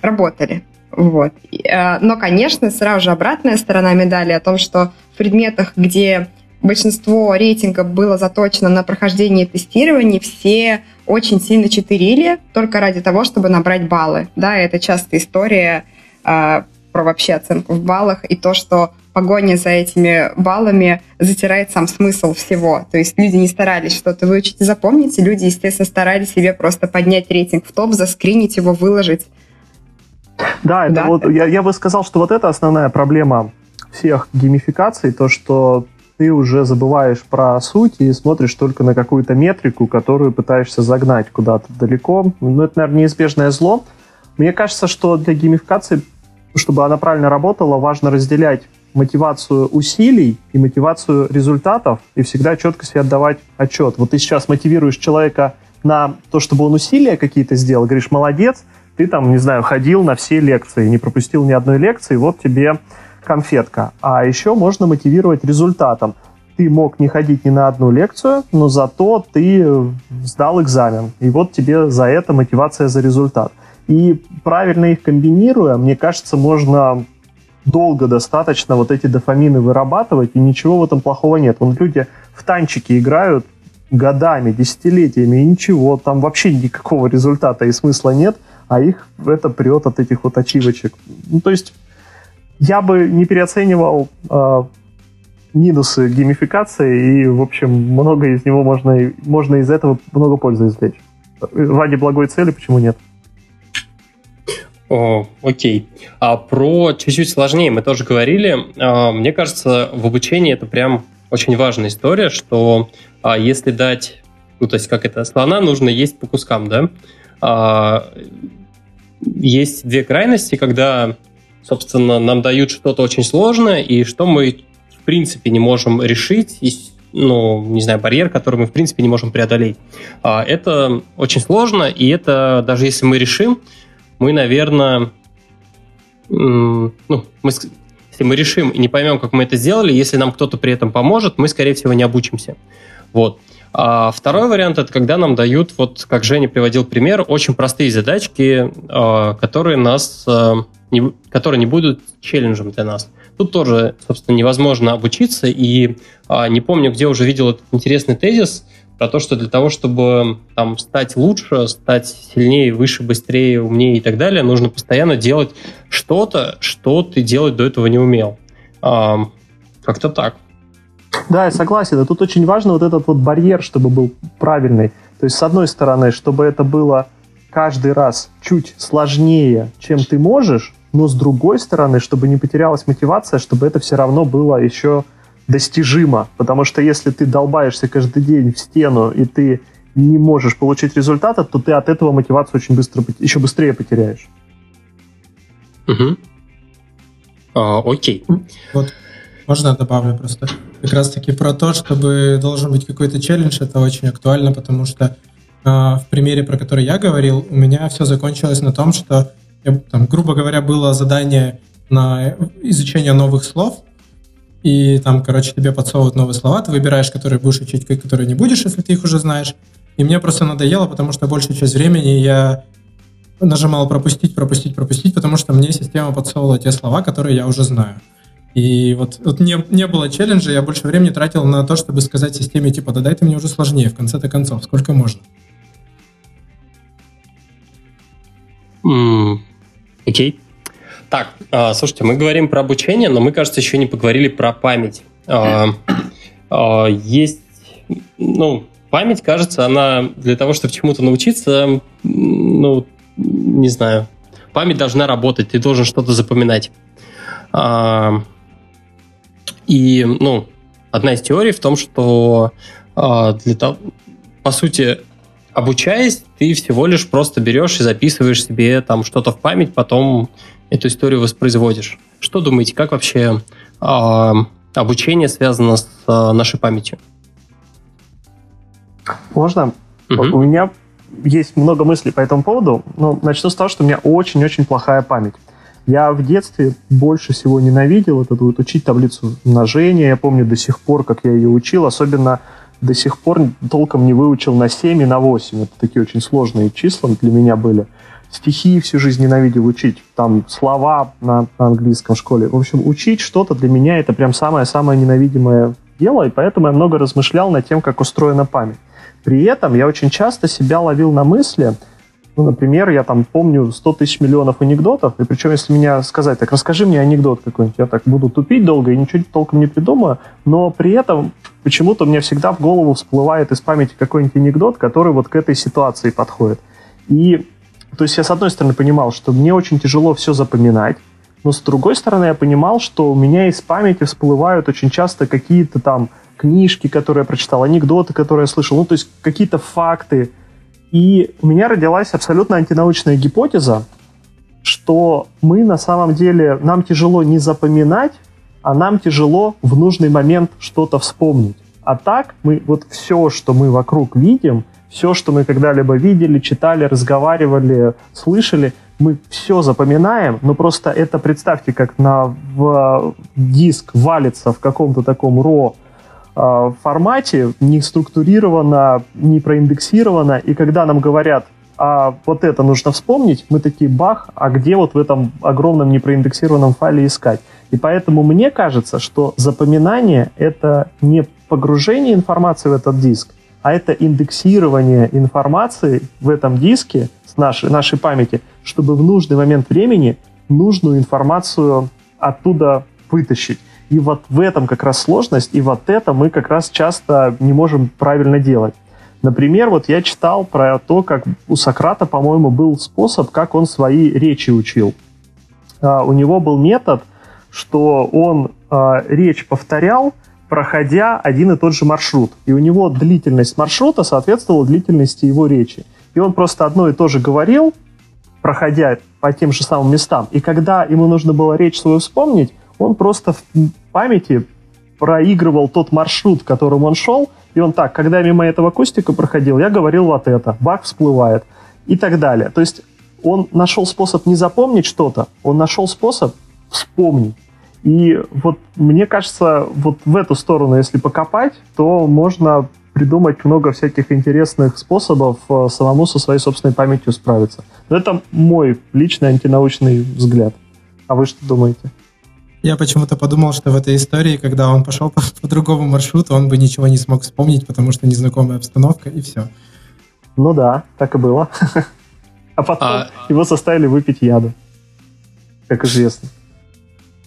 работали. Вот. Э, но, конечно, сразу же обратная сторона медали о том, что в предметах, где большинство рейтингов было заточено на прохождение тестирования, все очень сильно читерили только ради того, чтобы набрать баллы. Да, это частая история э, про вообще оценку в баллах и то, что погоня за этими баллами затирает сам смысл всего. То есть люди не старались что-то выучить и запомнить, и люди, естественно, старались себе просто поднять рейтинг в топ, заскринить его, выложить да, это да? вот я, я бы сказал, что вот это основная проблема всех геймификаций, то, что ты уже забываешь про суть и смотришь только на какую-то метрику, которую пытаешься загнать куда-то далеко. Ну, это, наверное, неизбежное зло. Мне кажется, что для геймификации, чтобы она правильно работала, важно разделять мотивацию усилий и мотивацию результатов и всегда четко себе отдавать отчет. Вот ты сейчас мотивируешь человека на то, чтобы он усилия какие-то сделал, говоришь, молодец, ты там, не знаю, ходил на все лекции, не пропустил ни одной лекции, вот тебе конфетка. А еще можно мотивировать результатом. Ты мог не ходить ни на одну лекцию, но зато ты сдал экзамен. И вот тебе за это мотивация за результат. И правильно их комбинируя, мне кажется, можно долго достаточно вот эти дофамины вырабатывать, и ничего в этом плохого нет. Вон люди в танчики играют годами, десятилетиями, и ничего, там вообще никакого результата и смысла нет – а их это прет от этих вот ачивочек. Ну, то есть я бы не переоценивал э, минусы геймификации, и, в общем, много из него можно, можно из этого много пользы извлечь. Ради благой цели почему нет? О, окей. А про чуть-чуть сложнее мы тоже говорили. А, мне кажется, в обучении это прям очень важная история, что а, если дать, ну, то есть как это, слона нужно есть по кускам, да? А, есть две крайности, когда, собственно, нам дают что-то очень сложное, и что мы, в принципе, не можем решить, и, ну, не знаю, барьер, который мы, в принципе, не можем преодолеть. А, это очень сложно, и это, даже если мы решим, мы, наверное, ну, мы, если мы решим и не поймем, как мы это сделали, если нам кто-то при этом поможет, мы, скорее всего, не обучимся. Вот. А второй вариант это когда нам дают, вот как Женя приводил пример, очень простые задачки, а, которые нас а, не, которые не будут челленджем для нас. Тут тоже, собственно, невозможно обучиться, и а, не помню, где уже видел этот интересный тезис про то, что для того, чтобы там стать лучше, стать сильнее, выше, быстрее, умнее и так далее, нужно постоянно делать что-то, что ты делать до этого не умел. Как-то так. Да, я согласен. И тут очень важно вот этот вот барьер, чтобы был правильный. То есть, с одной стороны, чтобы это было каждый раз чуть сложнее, чем ты можешь, но с другой стороны, чтобы не потерялась мотивация, чтобы это все равно было еще достижимо. Потому что если ты долбаешься каждый день в стену, и ты не можешь получить результата, то ты от этого мотивацию очень быстро, еще быстрее потеряешь. Угу. А, окей. Вот можно добавлю просто? Как раз-таки про то, чтобы должен быть какой-то челлендж, это очень актуально, потому что э, в примере, про который я говорил, у меня все закончилось на том, что, я, там, грубо говоря, было задание на изучение новых слов, и там, короче, тебе подсовывают новые слова, ты выбираешь, которые будешь учить, которые не будешь, если ты их уже знаешь. И мне просто надоело, потому что большую часть времени я нажимал пропустить, пропустить, пропустить, потому что мне система подсовывала те слова, которые я уже знаю. И вот, вот не, не было челленджа, я больше времени тратил на то, чтобы сказать системе, типа, да дай ты мне уже сложнее, в конце-то концов, сколько можно. Окей. Okay. Так, э, слушайте, мы говорим про обучение, но мы, кажется, еще не поговорили про память. Э, э, есть, ну, память, кажется, она для того, чтобы чему-то научиться, ну, не знаю, память должна работать, ты должен что-то запоминать. И, ну, одна из теорий в том, что э, для того, по сути, обучаясь, ты всего лишь просто берешь и записываешь себе там что-то в память, потом эту историю воспроизводишь. Что думаете, как вообще э, обучение связано с э, нашей памятью? Можно? Угу. У меня есть много мыслей по этому поводу, но начну с того, что у меня очень-очень плохая память. Я в детстве больше всего ненавидел это вот учить таблицу умножения. Я помню до сих пор, как я ее учил, особенно до сих пор толком не выучил на 7 и на 8. Это такие очень сложные числа для меня были. Стихи всю жизнь ненавидел учить. Там слова на, на английском школе. В общем, учить что-то для меня это прям самое-самое ненавидимое дело, и поэтому я много размышлял над тем, как устроена память. При этом я очень часто себя ловил на мысли, ну, например, я там помню 100 тысяч миллионов анекдотов, и причем, если меня сказать, так расскажи мне анекдот какой-нибудь, я так буду тупить долго и ничего толком не придумаю, но при этом почему-то мне всегда в голову всплывает из памяти какой-нибудь анекдот, который вот к этой ситуации подходит. И, то есть я, с одной стороны, понимал, что мне очень тяжело все запоминать, но с другой стороны, я понимал, что у меня из памяти всплывают очень часто какие-то там книжки, которые я прочитал, анекдоты, которые я слышал, ну, то есть какие-то факты, и у меня родилась абсолютно антинаучная гипотеза, что мы на самом деле, нам тяжело не запоминать, а нам тяжело в нужный момент что-то вспомнить. А так мы вот все, что мы вокруг видим, все, что мы когда-либо видели, читали, разговаривали, слышали, мы все запоминаем, но просто это представьте, как на в диск валится в каком-то таком ро формате, не структурировано, не проиндексировано, и когда нам говорят, а вот это нужно вспомнить, мы такие, бах, а где вот в этом огромном непроиндексированном файле искать? И поэтому мне кажется, что запоминание — это не погружение информации в этот диск, а это индексирование информации в этом диске с нашей, нашей памяти, чтобы в нужный момент времени нужную информацию оттуда вытащить. И вот в этом как раз сложность, и вот это мы как раз часто не можем правильно делать. Например, вот я читал про то, как у Сократа, по-моему, был способ, как он свои речи учил. А, у него был метод, что он а, речь повторял, проходя один и тот же маршрут. И у него длительность маршрута соответствовала длительности его речи. И он просто одно и то же говорил, проходя по тем же самым местам. И когда ему нужно было речь свою вспомнить, он просто в памяти проигрывал тот маршрут, которым он шел, и он так, когда мимо этого кустика проходил, я говорил вот это, баг всплывает и так далее. То есть он нашел способ не запомнить что-то, он нашел способ вспомнить. И вот мне кажется, вот в эту сторону, если покопать, то можно придумать много всяких интересных способов э, самому со своей собственной памятью справиться. Но это мой личный антинаучный взгляд. А вы что думаете? Я почему-то подумал, что в этой истории, когда он пошел по, по другому маршруту, он бы ничего не смог вспомнить, потому что незнакомая обстановка, и все. Ну да, так и было. А потом а... его заставили выпить яду, как известно.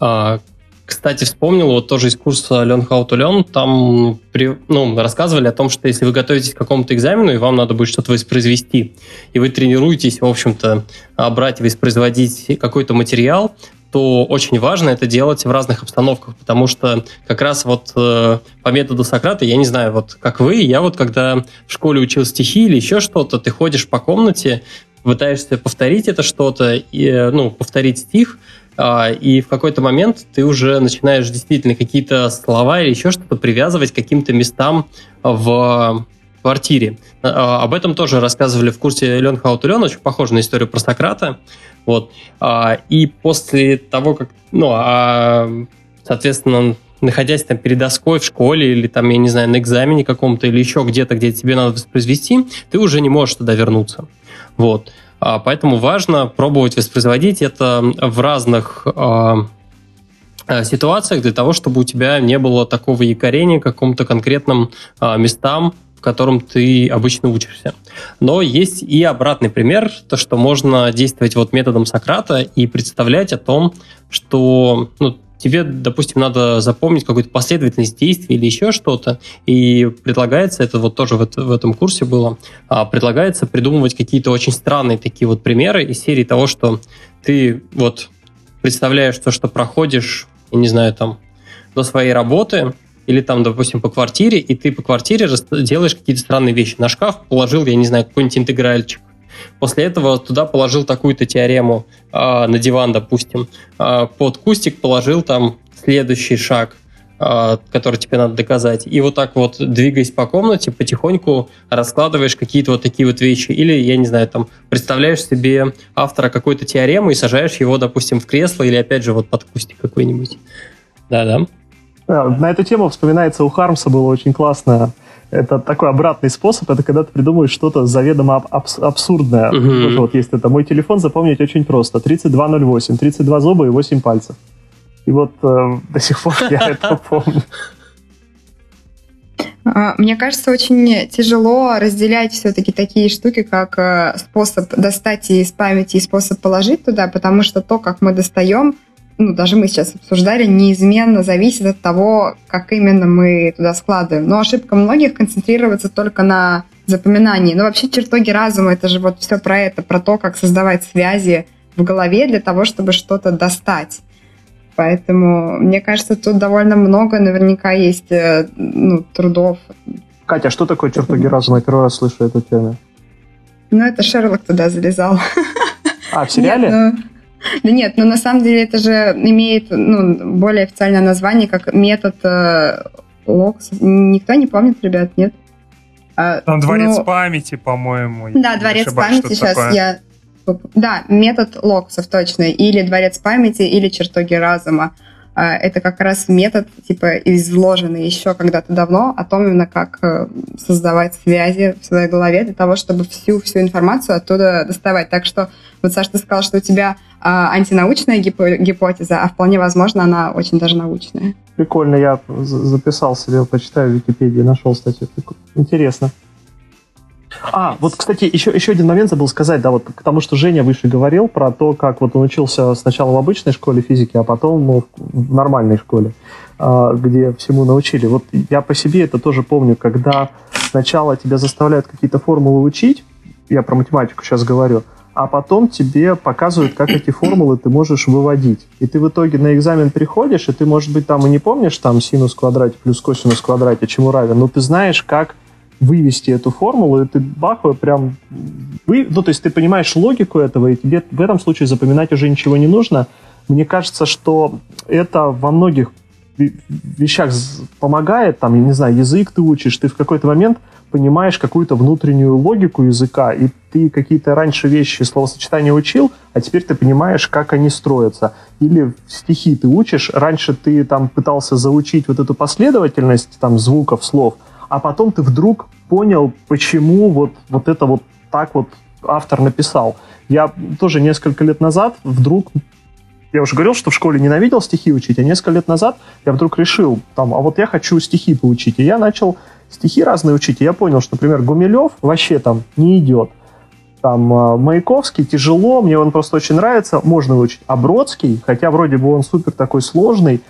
А, кстати, вспомнил, вот тоже из курса Learn How to Learn, там при, ну, рассказывали о том, что если вы готовитесь к какому-то экзамену, и вам надо будет что-то воспроизвести, и вы тренируетесь, в общем-то, брать и воспроизводить какой-то материал, то очень важно это делать в разных обстановках, потому что как раз вот э, по методу Сократа, я не знаю, вот как вы, я вот когда в школе учил стихи или еще что-то, ты ходишь по комнате, пытаешься повторить это что-то, и, э, ну, повторить стих, э, и в какой-то момент ты уже начинаешь действительно какие-то слова или еще что-то привязывать к каким-то местам в квартире. А, об этом тоже рассказывали в курсе Learn How to очень похоже на историю про Сократа. Вот. А, и после того, как, ну, а, соответственно, находясь там перед доской в школе или там, я не знаю, на экзамене каком-то или еще где-то, где тебе надо воспроизвести, ты уже не можешь туда вернуться. Вот. Поэтому важно пробовать воспроизводить это в разных ситуациях для того, чтобы у тебя не было такого якорения к какому-то конкретным местам, в котором ты обычно учишься. Но есть и обратный пример, то, что можно действовать вот методом Сократа и представлять о том, что ну, тебе, допустим, надо запомнить какую-то последовательность действий или еще что-то, и предлагается, это вот тоже в, в этом курсе было, а, предлагается придумывать какие-то очень странные такие вот примеры из серии того, что ты вот представляешь то, что проходишь, я не знаю, там, до своей работы, или там, допустим, по квартире, и ты по квартире делаешь какие-то странные вещи. На шкаф положил, я не знаю, какой-нибудь интегральчик. После этого туда положил такую-то теорему э, на диван, допустим. Э, под кустик положил там следующий шаг. а, который тебе надо доказать, и вот так вот, двигаясь по комнате, потихоньку раскладываешь какие-то вот такие вот вещи. Или, я не знаю, там, представляешь себе автора какой-то теоремы и сажаешь его, допустим, в кресло или, опять же, вот под кустик какой-нибудь. Да-да. На эту тему вспоминается у Хармса было очень классно. Это такой обратный способ, это когда ты придумываешь что-то заведомо абс- абсурдное. Mm-hmm. Вот есть это. Мой телефон запомнить очень просто. 3208, 32 зуба и 8 пальцев. И вот э, до сих пор я это помню. А, мне кажется, очень тяжело разделять все-таки такие штуки, как э, способ достать из памяти и способ положить туда, потому что то, как мы достаем, ну, даже мы сейчас обсуждали, неизменно зависит от того, как именно мы туда складываем. Но ошибка многих концентрироваться только на запоминании. Но вообще чертоги разума — это же вот все про это, про то, как создавать связи в голове для того, чтобы что-то достать. Поэтому, мне кажется, тут довольно много наверняка есть э, ну, трудов. Катя, а что такое чертоги разума? Я первый раз слышу эту тему. Ну, это Шерлок туда залезал. А, в сериале? Нет, ну, да нет, но на самом деле это же имеет ну, более официальное название, как метод э, Локс. Никто не помнит, ребят, нет? А, Там дворец ну, памяти, по-моему. Да, дворец памяти сейчас такое. я да, метод локсов точно. Или дворец памяти, или чертоги разума. А, это как раз метод, типа, изложенный еще когда-то давно о том именно, как э, создавать связи в своей голове для того, чтобы всю-всю информацию оттуда доставать. Так что, вот, Саша, ты сказал, что у тебя а, антинаучная гипотеза, а вполне возможно, она очень даже научная. Прикольно, я записал себе, почитаю в Википедии, нашел статью. Интересно. А, вот, кстати, еще, еще один момент забыл сказать, да, вот к тому, что Женя выше говорил про то, как вот он учился сначала в обычной школе физики, а потом ну, в нормальной школе, а, где всему научили. Вот я по себе это тоже помню, когда сначала тебя заставляют какие-то формулы учить, я про математику сейчас говорю, а потом тебе показывают, как эти формулы ты можешь выводить. И ты в итоге на экзамен приходишь, и ты, может быть, там и не помнишь там синус в квадрате плюс косинус в квадрате, чему равен, но ты знаешь, как вывести эту формулу, и ты бах, прям... Вы, ну, то есть ты понимаешь логику этого, и тебе в этом случае запоминать уже ничего не нужно. Мне кажется, что это во многих вещах помогает, там, я не знаю, язык ты учишь, ты в какой-то момент понимаешь какую-то внутреннюю логику языка, и ты какие-то раньше вещи, словосочетания учил, а теперь ты понимаешь, как они строятся. Или стихи ты учишь, раньше ты там пытался заучить вот эту последовательность там звуков, слов – а потом ты вдруг понял, почему вот, вот это вот так вот автор написал. Я тоже несколько лет назад вдруг я уже говорил, что в школе ненавидел стихи учить, а несколько лет назад я вдруг решил, там, а вот я хочу стихи поучить. И я начал стихи разные учить. И я понял, что, например, Гумилев вообще там не идет. Там а, Маяковский тяжело, мне он просто очень нравится, можно выучить. А Бродский, хотя вроде бы он супер такой сложный,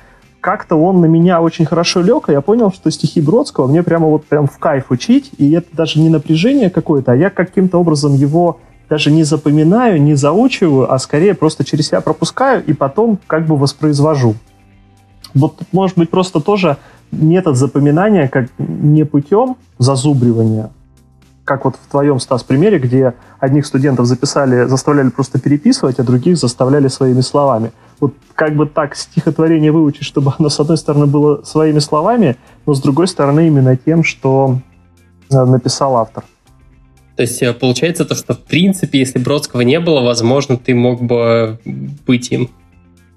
как-то он на меня очень хорошо лег, и я понял, что стихи Бродского мне прямо вот прям в кайф учить, и это даже не напряжение какое-то, а я каким-то образом его даже не запоминаю, не заучиваю, а скорее просто через себя пропускаю и потом как бы воспроизвожу. Вот, может быть, просто тоже метод запоминания как не путем зазубривания, как вот в твоем, Стас, примере, где одних студентов записали, заставляли просто переписывать, а других заставляли своими словами вот как бы так стихотворение выучить, чтобы оно, с одной стороны, было своими словами, но с другой стороны, именно тем, что э, написал автор. То есть э, получается то, что в принципе, если Бродского не было, возможно, ты мог бы быть им.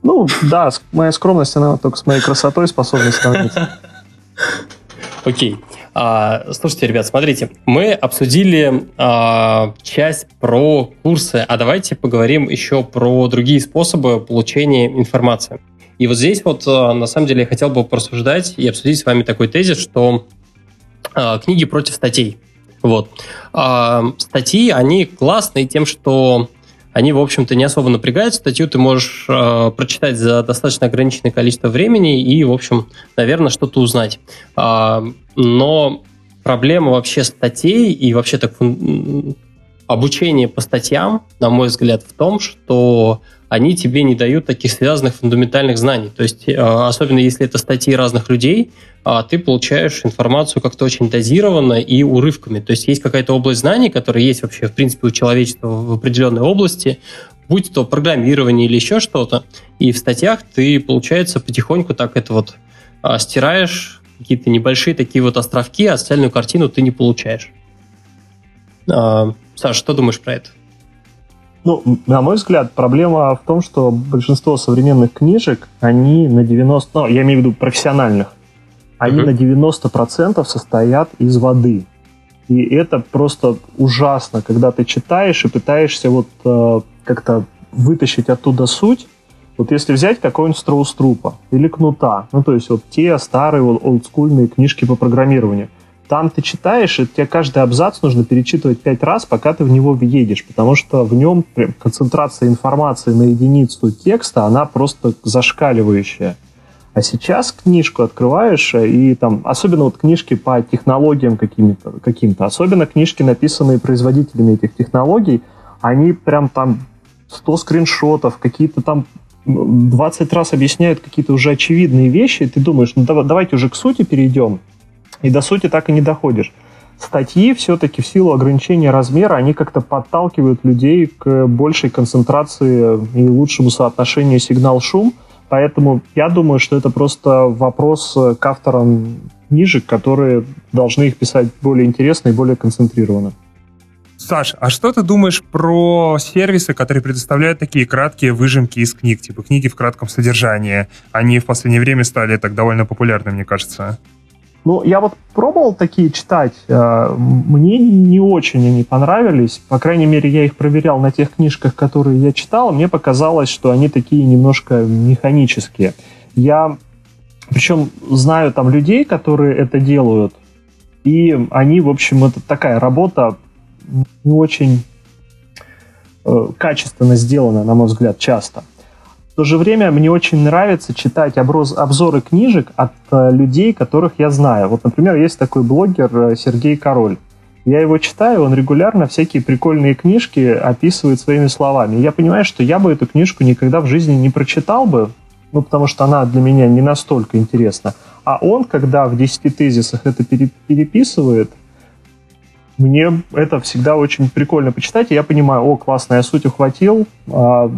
Ну, да, моя скромность, она только с моей красотой способна сравниться. Окей. А, слушайте, ребят, смотрите, мы обсудили а, часть про курсы, а давайте поговорим еще про другие способы получения информации. И вот здесь вот, а, на самом деле, я хотел бы порассуждать и обсудить с вами такой тезис, что а, книги против статей. Вот. А, статьи, они классные тем, что они, в общем-то, не особо напрягают. Статью ты можешь э, прочитать за достаточно ограниченное количество времени и, в общем, наверное, что-то узнать. Э, но проблема вообще статей и вообще так обучение по статьям, на мой взгляд, в том, что они тебе не дают таких связанных фундаментальных знаний. То есть, э, особенно если это статьи разных людей, а, ты получаешь информацию как-то очень дозированно и урывками. То есть есть какая-то область знаний, которая есть вообще, в принципе, у человечества в определенной области, будь то программирование или еще что-то. И в статьях ты, получается, потихоньку так это вот а стираешь какие-то небольшие такие вот островки, а цельную картину ты не получаешь. А, Саш, что думаешь про это? Ну, на мой взгляд, проблема в том, что большинство современных книжек, они на 90, ну, я имею в виду профессиональных, они uh-huh. на 90% состоят из воды. И это просто ужасно, когда ты читаешь и пытаешься вот э, как-то вытащить оттуда суть. Вот если взять какой-нибудь Строуструпа или Кнута, ну то есть вот те старые олдскульные книжки по программированию, там ты читаешь, и тебе каждый абзац нужно перечитывать пять раз, пока ты в него въедешь, потому что в нем концентрация информации на единицу текста, она просто зашкаливающая. А сейчас книжку открываешь, э, и там, особенно вот книжки по технологиям каким-то, каким-то особенно книжки, написанные производителями этих технологий, они прям там 100 скриншотов, какие-то там 20 раз объясняют какие-то уже очевидные вещи, и ты думаешь, ну давайте уже к сути перейдем, и до сути так и не доходишь. Статьи все-таки в силу ограничения размера, они как-то подталкивают людей к большей концентрации и лучшему соотношению сигнал-шум, поэтому я думаю, что это просто вопрос к авторам книжек, которые должны их писать более интересно и более концентрированно. Саш, а что ты думаешь про сервисы, которые предоставляют такие краткие выжимки из книг, типа книги в кратком содержании? Они в последнее время стали так довольно популярны, мне кажется. Ну, я вот пробовал такие читать. Э, мне не очень они понравились. По крайней мере, я их проверял на тех книжках, которые я читал. Мне показалось, что они такие немножко механические. Я, причем, знаю там людей, которые это делают. И они, в общем, это такая работа не очень э, качественно сделана, на мой взгляд, часто. В то же время мне очень нравится читать оброз, обзоры книжек от э, людей, которых я знаю. Вот, например, есть такой блогер э, Сергей Король. Я его читаю, он регулярно всякие прикольные книжки описывает своими словами. Я понимаю, что я бы эту книжку никогда в жизни не прочитал бы, ну, потому что она для меня не настолько интересна. А он, когда в 10 тезисах это переписывает, мне это всегда очень прикольно почитать, и я понимаю, о, классно, я суть ухватил, а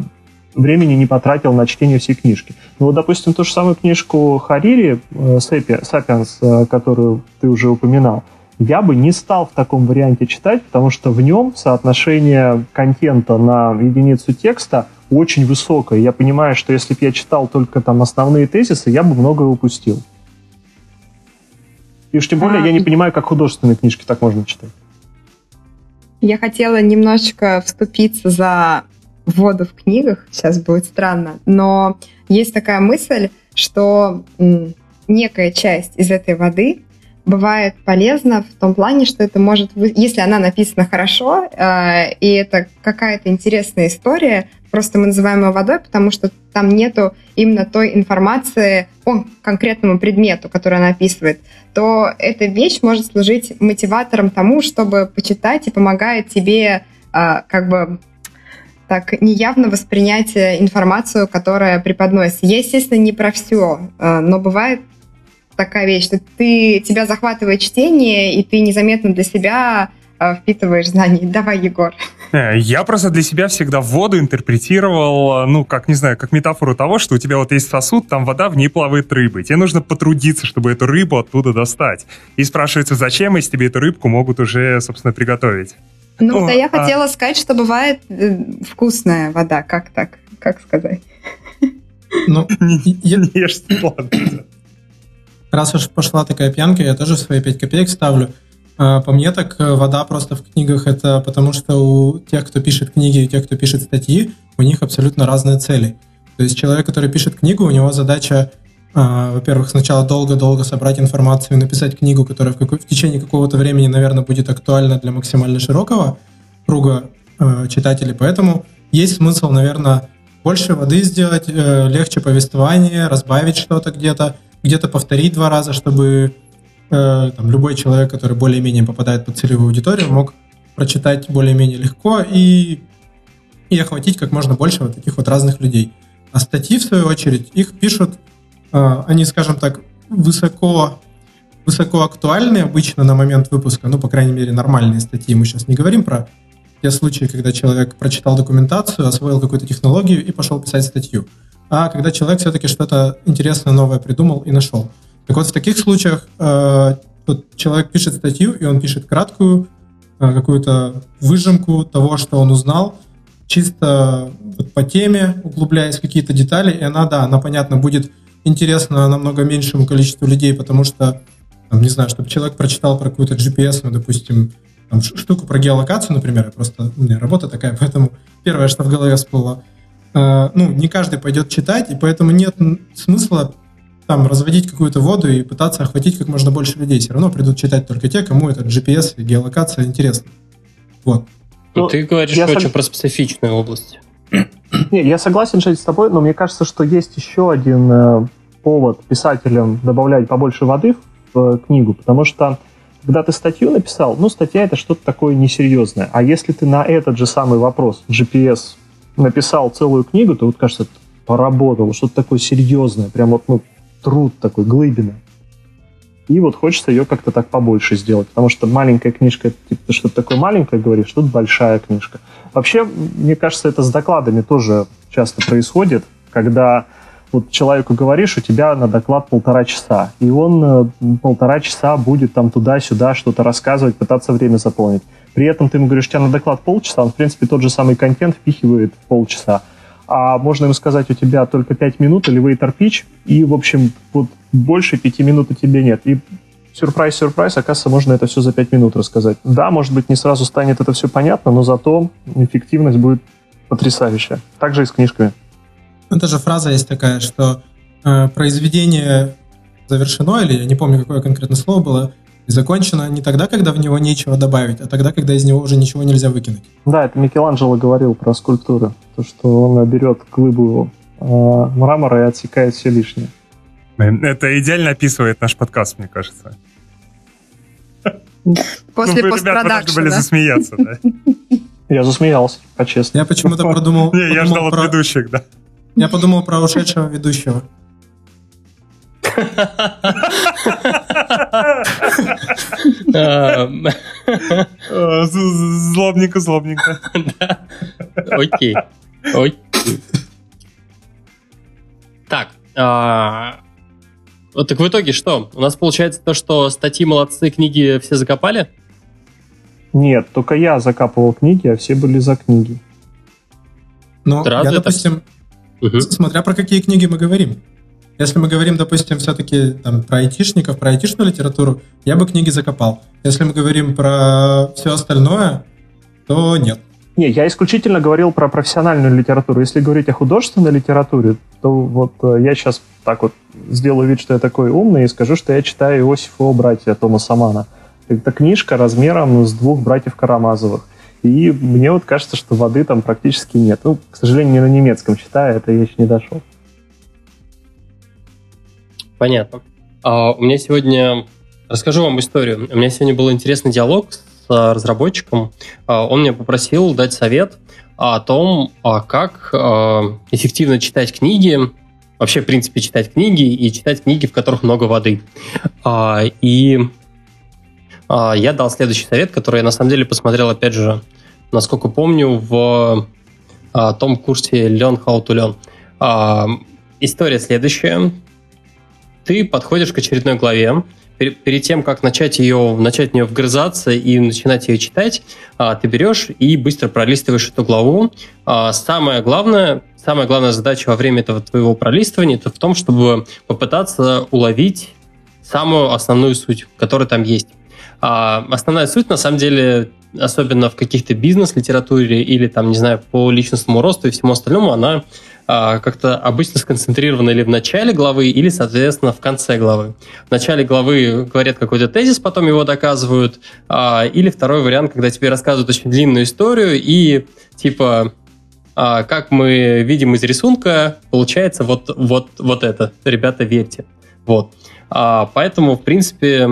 времени не потратил на чтение всей книжки. Ну вот, допустим, ту же самую книжку Харири, э, «Сапиенс», э, которую ты уже упоминал, я бы не стал в таком варианте читать, потому что в нем соотношение контента на единицу текста очень высокое. Я понимаю, что если бы я читал только там основные тезисы, я бы многое упустил. И уж тем более а, я не понимаю, как художественные книжки так можно читать. Я хотела немножечко вступиться за воду в книгах, сейчас будет странно, но есть такая мысль, что некая часть из этой воды бывает полезна в том плане, что это может, если она написана хорошо, э, и это какая-то интересная история, просто мы называем ее водой, потому что там нету именно той информации по конкретному предмету, который она описывает, то эта вещь может служить мотиватором тому, чтобы почитать и помогает тебе э, как бы так неявно воспринять информацию, которая преподносится. Я, естественно, не про все, э, но бывает такая вещь, что ты, тебя захватывает чтение, и ты незаметно для себя э, впитываешь знания. Давай, Егор. Э, я просто для себя всегда воду интерпретировал, э, ну, как, не знаю, как метафору того, что у тебя вот есть сосуд, там вода, в ней плавает рыба. И тебе нужно потрудиться, чтобы эту рыбу оттуда достать. И спрашивается, зачем, если тебе эту рыбку могут уже, собственно, приготовить. Ну, О, да я а... хотела сказать, что бывает э, вкусная вода. Как так? Как сказать? Ну, не, не ешь Раз уж пошла такая пьянка, я тоже свои 5 копеек ставлю. А, по мне так э, вода просто в книгах это потому, что у тех, кто пишет книги, и у тех, кто пишет статьи, у них абсолютно разные цели. То есть человек, который пишет книгу, у него задача, во-первых, сначала долго-долго собрать информацию и написать книгу, которая в, какой, в течение какого-то времени, наверное, будет актуальна для максимально широкого круга э, читателей. Поэтому есть смысл, наверное, больше воды сделать, э, легче повествование, разбавить что-то где-то, где-то повторить два раза, чтобы э, там, любой человек, который более-менее попадает под целевую аудиторию, мог прочитать более-менее легко и, и охватить как можно больше вот таких вот разных людей. А статьи, в свою очередь, их пишут, они, скажем так, высоко, высоко актуальны обычно на момент выпуска, ну, по крайней мере, нормальные статьи. Мы сейчас не говорим про те случаи, когда человек прочитал документацию, освоил какую-то технологию и пошел писать статью а когда человек все-таки что-то интересное, новое придумал и нашел. Так вот, в таких случаях э, человек пишет статью, и он пишет краткую э, какую-то выжимку того, что он узнал, чисто вот по теме, углубляясь в какие-то детали, и она, да, она, понятно, будет интересна намного меньшему количеству людей, потому что, там, не знаю, чтобы человек прочитал про какую-то GPS, ну, допустим, там, штуку про геолокацию, например, просто у меня работа такая, поэтому первое, что в голове всплыло, э, ну, не каждый пойдет читать, и поэтому нет смысла там разводить какую-то воду и пытаться охватить как можно больше людей. Все равно придут читать только те, кому этот GPS и геолокация интересны. Вот. Ну, ты говоришь очень сог... про специфичную область. Не, я согласен, Жень, с тобой, но мне кажется, что есть еще один э, повод писателям добавлять побольше воды в э, книгу, потому что когда ты статью написал, ну, статья это что-то такое несерьезное. А если ты на этот же самый вопрос, GPS, написал целую книгу, то вот, кажется, поработал, что-то такое серьезное, прям вот, ну, труд такой, глыбина. И вот хочется ее как-то так побольше сделать, потому что маленькая книжка, типа, ты что-то такое маленькое говоришь, тут большая книжка. Вообще, мне кажется, это с докладами тоже часто происходит, когда вот человеку говоришь, у тебя на доклад полтора часа, и он э, полтора часа будет там туда-сюда что-то рассказывать, пытаться время заполнить. При этом ты ему говоришь, у тебя на доклад полчаса, он, в принципе, тот же самый контент впихивает в полчаса. А можно ему сказать, у тебя только пять минут, или elevator pitch, и, в общем, вот больше пяти минут у тебя нет. И сюрприз, сюрприз, оказывается, можно это все за пять минут рассказать. Да, может быть, не сразу станет это все понятно, но зато эффективность будет потрясающая. Также и с книжками. Это же фраза есть такая, что э, произведение завершено, или я не помню, какое конкретно слово было, и закончено не тогда, когда в него нечего добавить, а тогда, когда из него уже ничего нельзя выкинуть. Да, это Микеланджело говорил про скульптуру, то, что он берет глыбу э, мрамора и отсекает все лишнее. Это идеально описывает наш подкаст, мне кажется. После ну, постпродакшена. были засмеяться, да? Я засмеялся, по-честному. Я почему-то продумал... Не, я ждал от ведущих, да. Я подумал про ушедшего ведущего. Злобненько, злобненько. Окей. Окей. Так, а, вот так в итоге что? У нас получается то, что статьи молодцы, книги все закопали? Нет, только я закапывал книги, а все были за книги. Ну, я, допустим, угу. смотря про какие книги мы говорим. Если мы говорим, допустим, все-таки там, про айтишников, про айтишную литературу, я бы книги закопал. Если мы говорим про все остальное, то нет. Не, я исключительно говорил про профессиональную литературу. Если говорить о художественной литературе, то вот э, я сейчас так вот сделаю вид, что я такой умный, и скажу, что я читаю Иосифова братья Томаса Мана. Это книжка размером с двух братьев Карамазовых. И мне вот кажется, что воды там практически нет. Ну, к сожалению, не на немецком читаю, это я еще не дошел. Понятно. А у меня сегодня... Расскажу вам историю. У меня сегодня был интересный диалог с разработчиком. А, он меня попросил дать совет о том, а как а, эффективно читать книги, вообще, в принципе, читать книги и читать книги, в которых много воды. И я дал следующий совет, который я на самом деле посмотрел, опять же, насколько помню, в том курсе Learn How to Learn. История следующая. Ты подходишь к очередной главе, перед тем, как начать ее, начать в нее вгрызаться и начинать ее читать, а, ты берешь и быстро пролистываешь эту главу. А, самое главное, самая главная задача во время этого твоего пролистывания это в том, чтобы попытаться уловить самую основную суть, которая там есть. А основная суть, на самом деле, особенно в каких-то бизнес-литературе или, там, не знаю, по личностному росту и всему остальному, она а, как-то обычно сконцентрирована или в начале главы, или, соответственно, в конце главы. В начале главы говорят какой-то тезис, потом его доказывают, а, или второй вариант, когда тебе рассказывают очень длинную историю, и типа а, как мы видим из рисунка, получается вот, вот, вот это. Ребята, верьте. Вот. Поэтому, в принципе,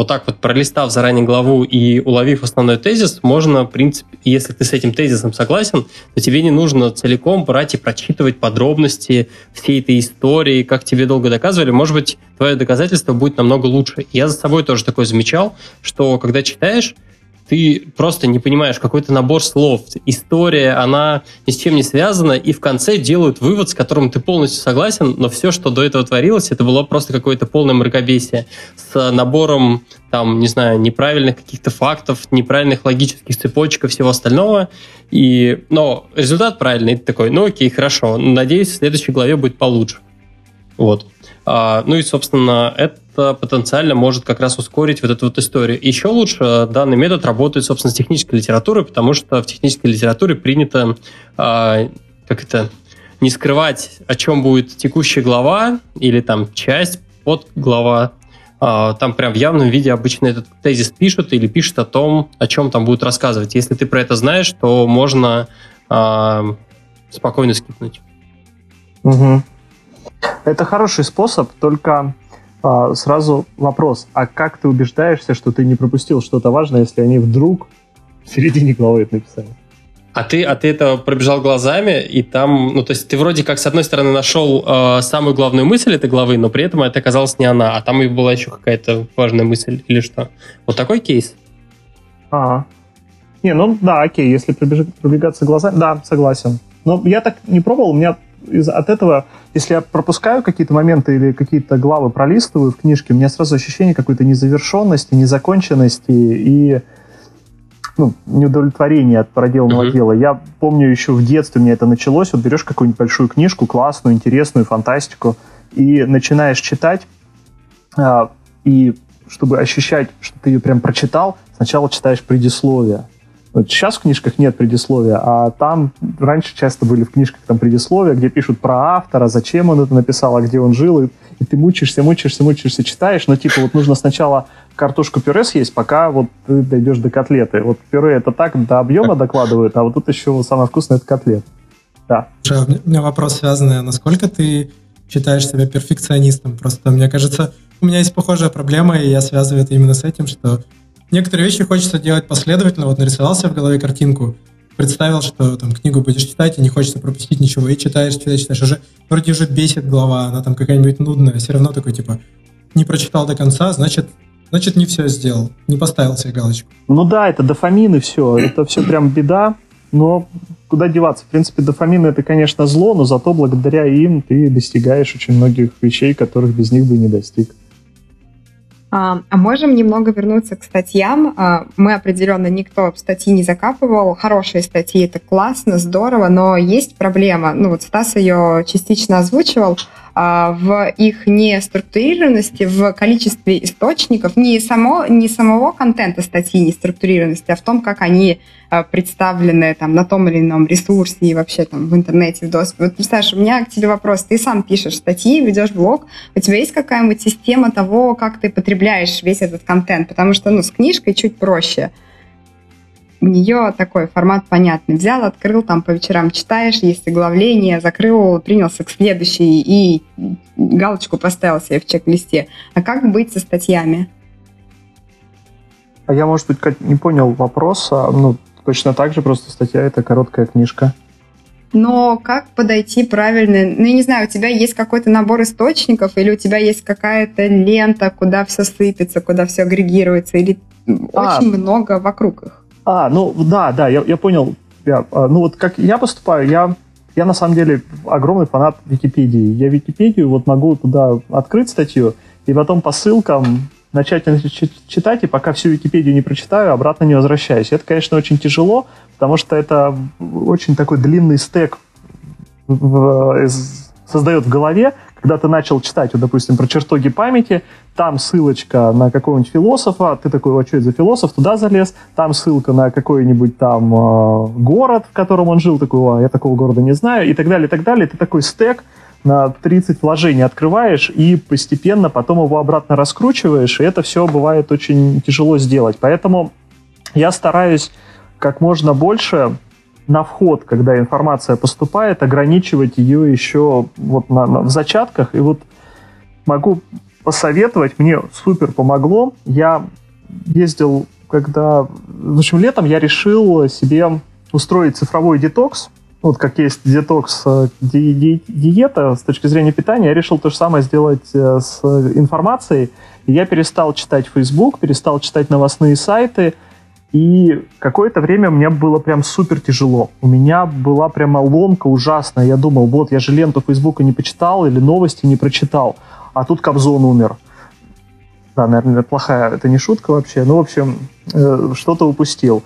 вот так вот пролистав заранее главу и уловив основной тезис, можно, в принципе, если ты с этим тезисом согласен, то тебе не нужно целиком брать и прочитывать подробности всей этой истории, как тебе долго доказывали. Может быть, твое доказательство будет намного лучше. Я за собой тоже такое замечал, что когда читаешь, ты просто не понимаешь какой-то набор слов. История, она ни с чем не связана, и в конце делают вывод, с которым ты полностью согласен, но все, что до этого творилось, это было просто какое-то полное мракобесие с набором, там, не знаю, неправильных каких-то фактов, неправильных логических цепочек и всего остального. И, но результат правильный, ты такой, ну окей, хорошо, надеюсь, в следующей главе будет получше. Вот. А, ну и, собственно, это потенциально может как раз ускорить вот эту вот историю. Еще лучше данный метод работает, собственно, с технической литературой, потому что в технической литературе принято, а, как это, не скрывать, о чем будет текущая глава или там часть под глава. А, там прям в явном виде обычно этот тезис пишут или пишут о том, о чем там будут рассказывать. Если ты про это знаешь, то можно а, спокойно скипнуть. Угу. Это хороший способ, только а, сразу вопрос, а как ты убеждаешься, что ты не пропустил что-то важное, если они вдруг в середине главы это написали? А ты, а ты это пробежал глазами, и там, ну, то есть ты вроде как, с одной стороны, нашел э, самую главную мысль этой главы, но при этом это оказалось не она, а там и была еще какая-то важная мысль или что. Вот такой кейс. А, не, ну да, окей, если пробегаться глазами, да, согласен. Но я так не пробовал, у меня из, от этого, если я пропускаю какие-то моменты или какие-то главы пролистываю в книжке, у меня сразу ощущение какой-то незавершенности, незаконченности и ну, неудовлетворения от проделанного mm-hmm. дела. Я помню еще в детстве у меня это началось. Вот берешь какую-нибудь большую книжку, классную, интересную, фантастику, и начинаешь читать, а, и чтобы ощущать, что ты ее прям прочитал, сначала читаешь предисловие. Сейчас в книжках нет предисловия, а там раньше часто были в книжках там предисловия, где пишут про автора, зачем он это написал, а где он жил, и, и ты мучаешься, мучаешься, мучаешься, читаешь, но типа вот нужно сначала картошку пюре съесть, пока вот ты дойдешь до котлеты. Вот пюре это так до объема докладывают, а вот тут еще самое вкусное это котлет. Да. У меня вопрос связанный, насколько ты считаешь себя перфекционистом? Просто мне кажется, у меня есть похожая проблема, и я связываю это именно с этим, что некоторые вещи хочется делать последовательно. Вот нарисовался в голове картинку, представил, что там книгу будешь читать, и не хочется пропустить ничего, и читаешь, читаешь, читаешь. Уже вроде уже бесит глава, она там какая-нибудь нудная, все равно такой, типа, не прочитал до конца, значит, значит, не все сделал, не поставил себе галочку. Ну да, это дофамин и все, это все прям беда, но куда деваться? В принципе, дофамин это, конечно, зло, но зато благодаря им ты достигаешь очень многих вещей, которых без них бы не достиг. А, а можем немного вернуться к статьям. А, мы определенно никто статьи не закапывал. Хорошие статьи это классно, здорово, но есть проблема. Ну вот Стас ее частично озвучивал. А, в их неструктурированности, в количестве источников, не, само, не самого контента статьи неструктурированности, а в том, как они а, представлены там, на том или ином ресурсе и вообще там в интернете, в доступе. Вот представляешь, у меня к тебе вопрос. Ты сам пишешь статьи, ведешь блог. У тебя есть какая-нибудь система того, как ты потребляешь весь этот контент? Потому что ну, с книжкой чуть проще у нее такой формат понятный. Взял, открыл, там по вечерам читаешь, есть оглавление, закрыл, принялся к следующей и галочку поставил себе в чек-листе. А как быть со статьями? А я, может быть, не понял вопроса. Ну, точно так же, просто статья — это короткая книжка. Но как подойти правильно? Ну, я не знаю, у тебя есть какой-то набор источников, или у тебя есть какая-то лента, куда все сыпется, куда все агрегируется, или а, очень много вокруг их? А, ну да, да, я, я понял. Я, а, ну вот как я поступаю, я, я на самом деле огромный фанат Википедии. Я Википедию вот могу туда открыть статью и потом по ссылкам начать читать, и пока всю Википедию не прочитаю, обратно не возвращаюсь. Это, конечно, очень тяжело, потому что это очень такой длинный стек в, создает в голове, когда ты начал читать, вот, допустим, про чертоги памяти, там ссылочка на какого-нибудь философа, ты такой, а что это за философ, туда залез, там ссылка на какой-нибудь там э, город, в котором он жил, такой, я такого города не знаю, и так далее, и так далее. Ты такой стек на 30 вложений открываешь и постепенно потом его обратно раскручиваешь, и это все бывает очень тяжело сделать. Поэтому я стараюсь как можно больше на вход, когда информация поступает, ограничивать ее еще вот на, на, в зачатках. И вот могу посоветовать, мне супер помогло. Я ездил, когда... В общем, летом я решил себе устроить цифровой детокс. Вот как есть детокс э, ди, ди, диета с точки зрения питания, я решил то же самое сделать э, с информацией. Я перестал читать Facebook, перестал читать новостные сайты – И какое-то время мне было прям супер тяжело. У меня была прямо ломка ужасная. Я думал, вот, я же ленту Фейсбука не почитал или новости не прочитал, а тут Кобзон умер. Да, наверное, плохая, это не шутка вообще. Ну, в общем, э, что-то упустил.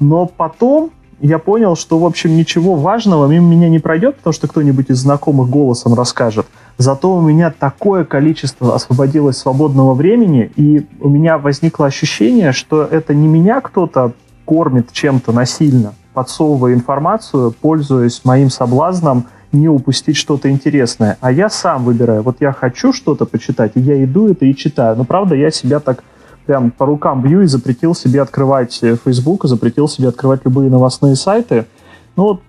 Но потом я понял, что, в общем, ничего важного мимо меня не пройдет, потому что кто-нибудь из знакомых голосом расскажет. Зато у меня такое количество освободилось свободного времени, и у меня возникло ощущение, что это не меня кто-то кормит чем-то насильно, подсовывая информацию, пользуясь моим соблазном не упустить что-то интересное. А я сам выбираю. Вот я хочу что-то почитать, и я иду это и читаю. Но правда, я себя так прям по рукам бью и запретил себе открывать Facebook, запретил себе открывать любые новостные сайты. Ну,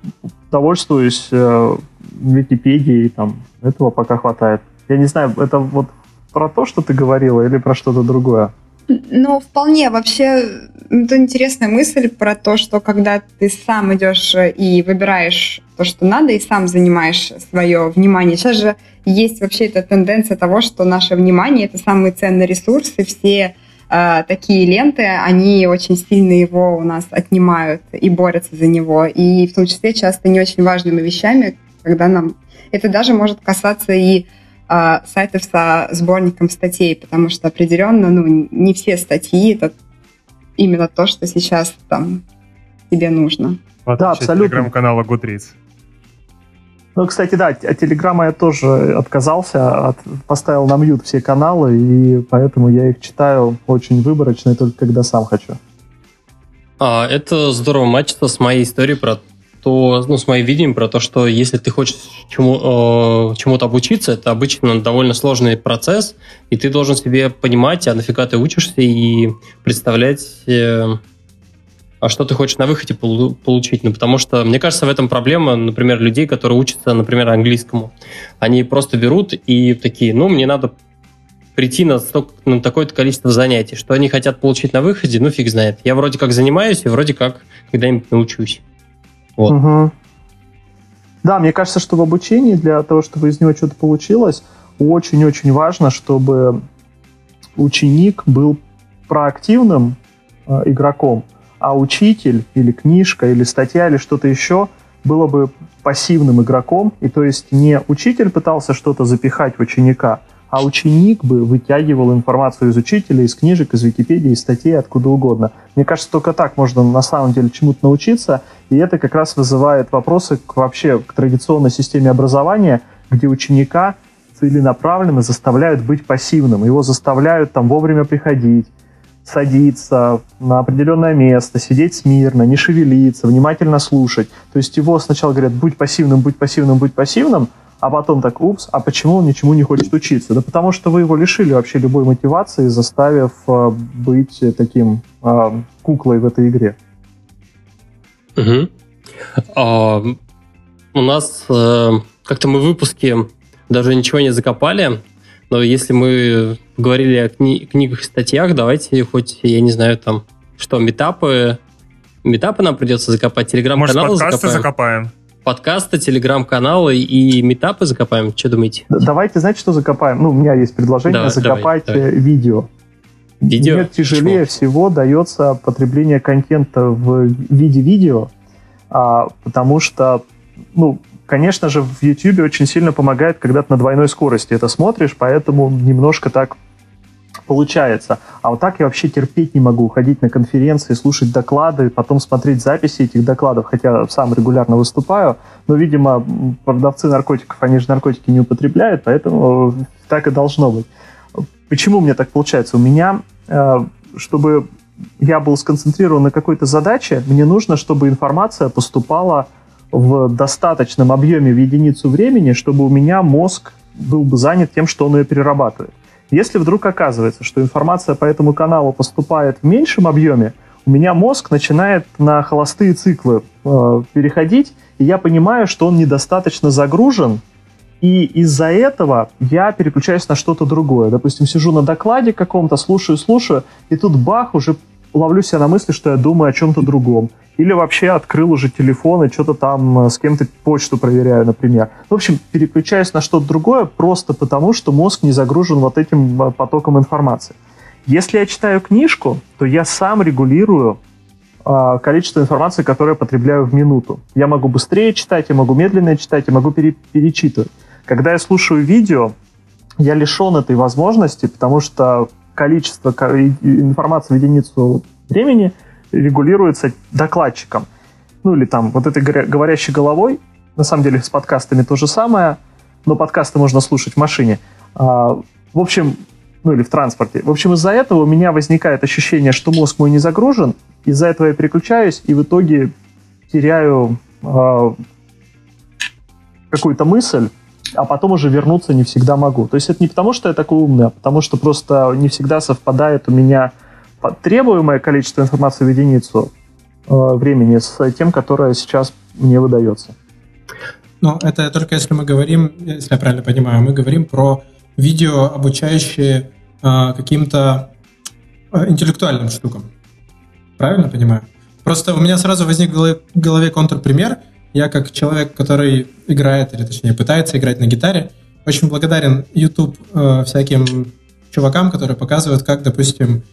довольствуюсь э, Википедией, там, этого пока хватает. Я не знаю, это вот про то, что ты говорила, или про что-то другое? Ну, вполне. Вообще, это интересная мысль про то, что когда ты сам идешь и выбираешь то, что надо, и сам занимаешь свое внимание. Сейчас же есть вообще эта тенденция того, что наше внимание — это самый ценный ресурс, и все э, такие ленты, они очень сильно его у нас отнимают и борются за него. И в том числе часто не очень важными вещами, когда нам... Это даже может касаться и э, сайтов со сборником статей, потому что определенно, ну, не все статьи это именно то, что сейчас там тебе нужно. да, абсолютно. Телеграм-канала Goodreads. Ну, кстати, да, от Телеграма я тоже отказался, от, поставил на мьют все каналы, и поэтому я их читаю очень выборочно и только когда сам хочу. А, это здорово матчится с моей историей про то, ну, с моим видением про то, что если ты хочешь чему, э, чему-то обучиться, это обычно довольно сложный процесс, и ты должен себе понимать, а нафига ты учишься, и представлять, э, что ты хочешь на выходе получить. Ну, потому что, мне кажется, в этом проблема, например, людей, которые учатся, например, английскому. Они просто берут и такие, ну, мне надо прийти на, столько, на такое-то количество занятий. Что они хотят получить на выходе, ну, фиг знает. Я вроде как занимаюсь и вроде как когда-нибудь научусь. Вот. Угу. Да, мне кажется, что в обучении для того, чтобы из него что-то получилось, очень-очень важно, чтобы ученик был проактивным э, игроком, а учитель или книжка или статья или что-то еще было бы пассивным игроком, и то есть не учитель пытался что-то запихать в ученика, а ученик бы вытягивал информацию из учителя, из книжек, из Википедии, из статей, откуда угодно. Мне кажется, только так можно на самом деле чему-то научиться, и это как раз вызывает вопросы к, вообще к традиционной системе образования, где ученика целенаправленно заставляют быть пассивным, его заставляют там вовремя приходить, садиться на определенное место, сидеть смирно, не шевелиться, внимательно слушать. То есть его сначала говорят, будь пассивным, будь пассивным, будь пассивным, а потом так, упс, а почему он ничему не хочет учиться? Да потому что вы его лишили вообще любой мотивации, заставив э, быть таким э, куклой в этой игре. Угу. А, у нас э, как-то мы в выпуске даже ничего не закопали, но если мы говорили о кни- книгах и статьях, давайте хоть, я не знаю, там, что, метапы, метапы нам придется закопать, телеграм-каналы закопаем. закопаем подкасты, телеграм-каналы и метапы закопаем? Что думаете? Давайте, знаете, что закопаем? Ну, у меня есть предложение давай, закопать давай, давай. видео. Видео? Мне тяжелее Почему? всего дается потребление контента в виде видео, а, потому что, ну, конечно же, в YouTube очень сильно помогает, когда ты на двойной скорости это смотришь, поэтому немножко так получается. А вот так я вообще терпеть не могу. Ходить на конференции, слушать доклады, потом смотреть записи этих докладов, хотя сам регулярно выступаю. Но, видимо, продавцы наркотиков, они же наркотики не употребляют, поэтому так и должно быть. Почему мне так получается? У меня, э, чтобы я был сконцентрирован на какой-то задаче, мне нужно, чтобы информация поступала в достаточном объеме в единицу времени, чтобы у меня мозг был бы занят тем, что он ее перерабатывает. Если вдруг оказывается, что информация по этому каналу поступает в меньшем объеме, у меня мозг начинает на холостые циклы э, переходить, и я понимаю, что он недостаточно загружен, и из-за этого я переключаюсь на что-то другое. Допустим, сижу на докладе каком-то, слушаю, слушаю, и тут бах, уже ловлю себя на мысли, что я думаю о чем-то другом. Или вообще открыл уже телефон и что-то там э, с кем-то почту проверяю, например. В общем, переключаюсь на что-то другое просто потому, что мозг не загружен вот этим э, потоком информации. Если я читаю книжку, то я сам регулирую а, количество информации, которое я потребляю в минуту. Я могу быстрее читать, я могу медленнее читать, я могу пере- перечитывать. Когда я слушаю видео, я лишен этой возможности, потому что количество информации в единицу времени регулируется докладчиком. Ну или там вот этой говорящей головой. На самом деле с подкастами то же самое, но подкасты можно слушать в машине. А, в общем, ну или в транспорте. В общем, из-за этого у меня возникает ощущение, что мозг мой не загружен, из-за этого я переключаюсь и в итоге теряю э, какую-то мысль, а потом уже вернуться не всегда могу. То есть это не потому, что я такой умный, а потому что просто не всегда совпадает у меня требуемое количество информации в единицу э, времени с тем, которое сейчас мне выдается. Ну, это только если мы говорим, если я правильно понимаю, мы говорим про видео, обучающие э, каким-то э, интеллектуальным штукам. Правильно понимаю? Просто у меня сразу возник в голове, в голове контрпример. Я как человек, который играет, или точнее пытается играть на гитаре, очень благодарен YouTube э, всяким чувакам, которые показывают, как, допустим,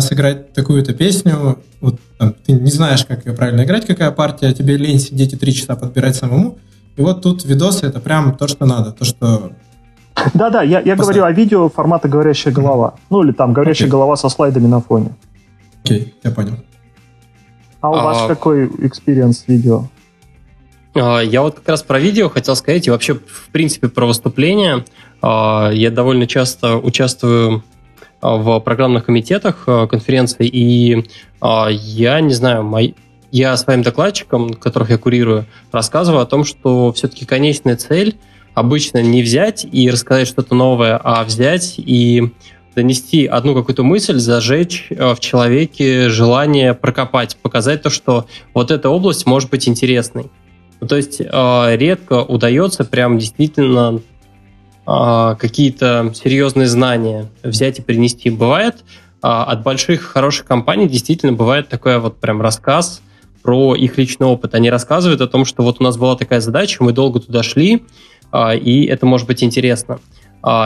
сыграть такую-то песню. Вот там, ты не знаешь, как ее правильно играть, какая партия, тебе лень сидеть и три часа подбирать самому. И вот тут видосы это прям то, что надо, то, что да-да, я, я говорю о видео формата «Говорящая голова». Ну, или там «Говорящая okay. голова» со слайдами на фоне. Окей, okay, я понял. А у а... вас какой experience видео? А, я вот как раз про видео хотел сказать, и вообще, в принципе, про выступления. А, я довольно часто участвую а, в программных комитетах конференций, и я не знаю, мой, я своим докладчикам, которых я курирую, рассказываю о том, что все-таки конечная цель обычно не взять и рассказать что-то новое, а взять и донести одну какую-то мысль, зажечь э, в человеке желание прокопать, показать то, что вот эта область может быть интересной. Ну, то есть э, редко удается прям действительно э, какие-то серьезные знания взять и принести. Бывает от больших хороших компаний действительно бывает такой вот прям рассказ про их личный опыт. Они рассказывают о том, что вот у нас была такая задача, мы долго туда шли, и это может быть интересно.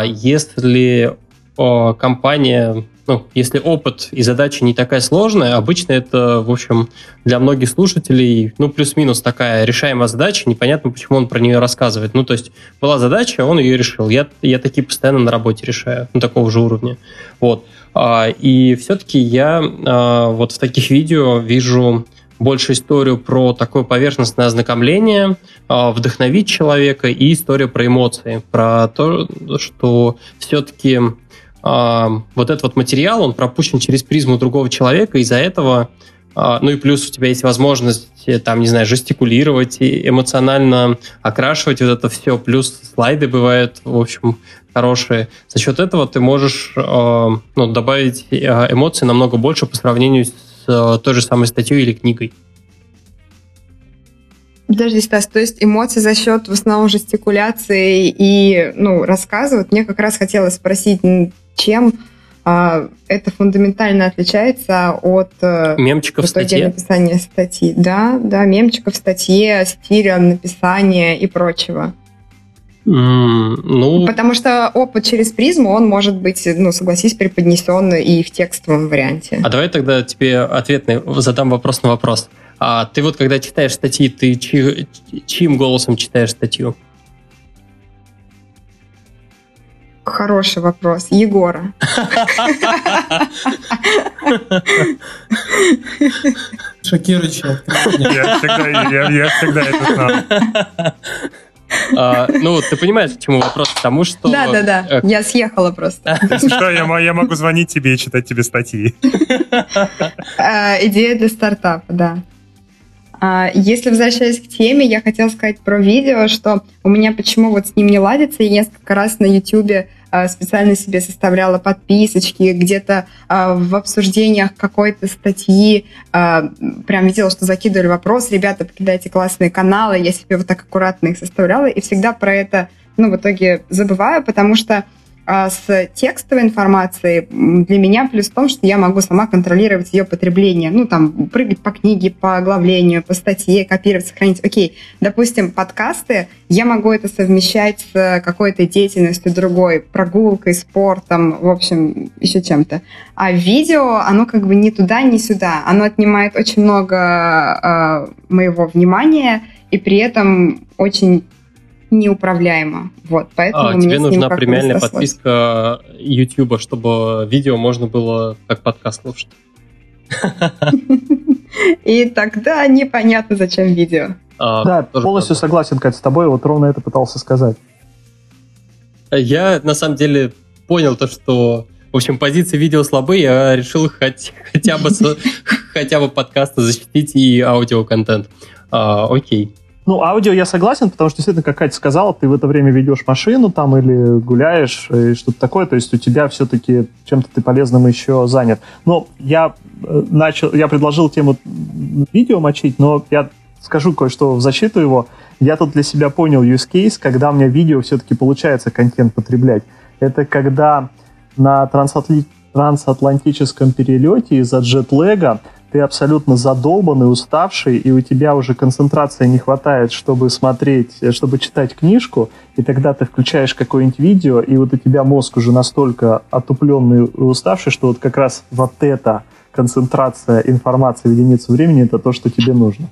Если компания, ну, если опыт и задача не такая сложная, обычно это, в общем, для многих слушателей, ну, плюс-минус такая решаемая задача, непонятно, почему он про нее рассказывает. Ну, то есть была задача, он ее решил. Я, я такие постоянно на работе решаю, ну, такого же уровня. Вот. И все-таки я вот в таких видео вижу больше историю про такое поверхностное ознакомление, вдохновить человека и историю про эмоции, про то, что все-таки вот этот вот материал, он пропущен через призму другого человека, из-за этого ну и плюс у тебя есть возможность, э, там, не знаю, жестикулировать и эмоционально окрашивать вот это все. Плюс слайды бывают, в общем, хорошие. За счет этого ты можешь ну, добавить э, эмоций намного больше по сравнению с э, той же самой статьей или книгой. Подожди, Стас, то есть эмоции за счет в основном жестикуляции и ну, рассказывают. Мне как раз хотелось спросить, чем а, это фундаментально отличается от э, мемчиков в статье? написания статьи. Да, да, мемчиков в статье, стиля написания и прочего. Mm, ну... Потому что опыт через призму, он может быть, ну, согласись, преподнесен и в текстовом варианте. А давай тогда тебе ответный задам вопрос на вопрос. А ты вот когда читаешь статьи, ты чьи, чьим голосом читаешь статью? Хороший вопрос. Егора. Шокирующее откровение. Я всегда, я, я всегда это знал. А, ну, ты понимаешь, к чему вопрос? Потому что... Да-да-да, э, я съехала просто. Если что, я, я могу звонить тебе и читать тебе статьи. А, идея для стартапа, да. А, если возвращаясь к теме, я хотела сказать про видео, что у меня почему вот с ним не ладится. Я несколько раз на YouTube специально себе составляла подписочки, где-то а, в обсуждениях какой-то статьи прям видела, что закидывали вопрос, ребята, покидайте классные каналы, я себе вот так аккуратно их составляла, и всегда про это, ну, в итоге забываю, потому что А с текстовой информацией для меня плюс в том, что я могу сама контролировать ее потребление. Ну, там, прыгать по книге, по оглавлению, по статье, копировать, сохранить. Окей, допустим, подкасты, я могу это совмещать с какой-то деятельностью другой, прогулкой, спортом, в общем, еще чем-то. А видео, оно как бы ни туда, ни сюда. Оно отнимает очень много э, моего внимания, и при этом очень неуправляемо. Вот, поэтому а, тебе нужна премиальная подписка YouTube, чтобы видео можно было как подкаст слушать. И тогда непонятно, зачем видео. А, да, полностью правда. согласен, Кать, с тобой. Вот ровно это пытался сказать. Я, на самом деле, понял то, что, в общем, позиции видео слабые, я решил хоть, хотя бы хотя бы подкасты защитить и аудиоконтент. А, окей. Ну, аудио я согласен, потому что действительно, как Катя сказала, ты в это время ведешь машину там или гуляешь и что-то такое, то есть у тебя все-таки чем-то ты полезным еще занят. Но я э, начал, я предложил тему видео мочить, но я скажу кое-что в защиту его. Я тут для себя понял use case, когда у меня видео все-таки получается контент потреблять. Это когда на трансатли... трансатлантическом перелете из-за джетлега ты абсолютно задолбанный, уставший, и у тебя уже концентрации не хватает, чтобы смотреть, э, чтобы читать книжку, и тогда ты включаешь какое-нибудь видео, и вот у тебя мозг уже настолько отупленный и уставший, что вот как раз вот эта концентрация информации в единицу времени это то, что тебе нужно.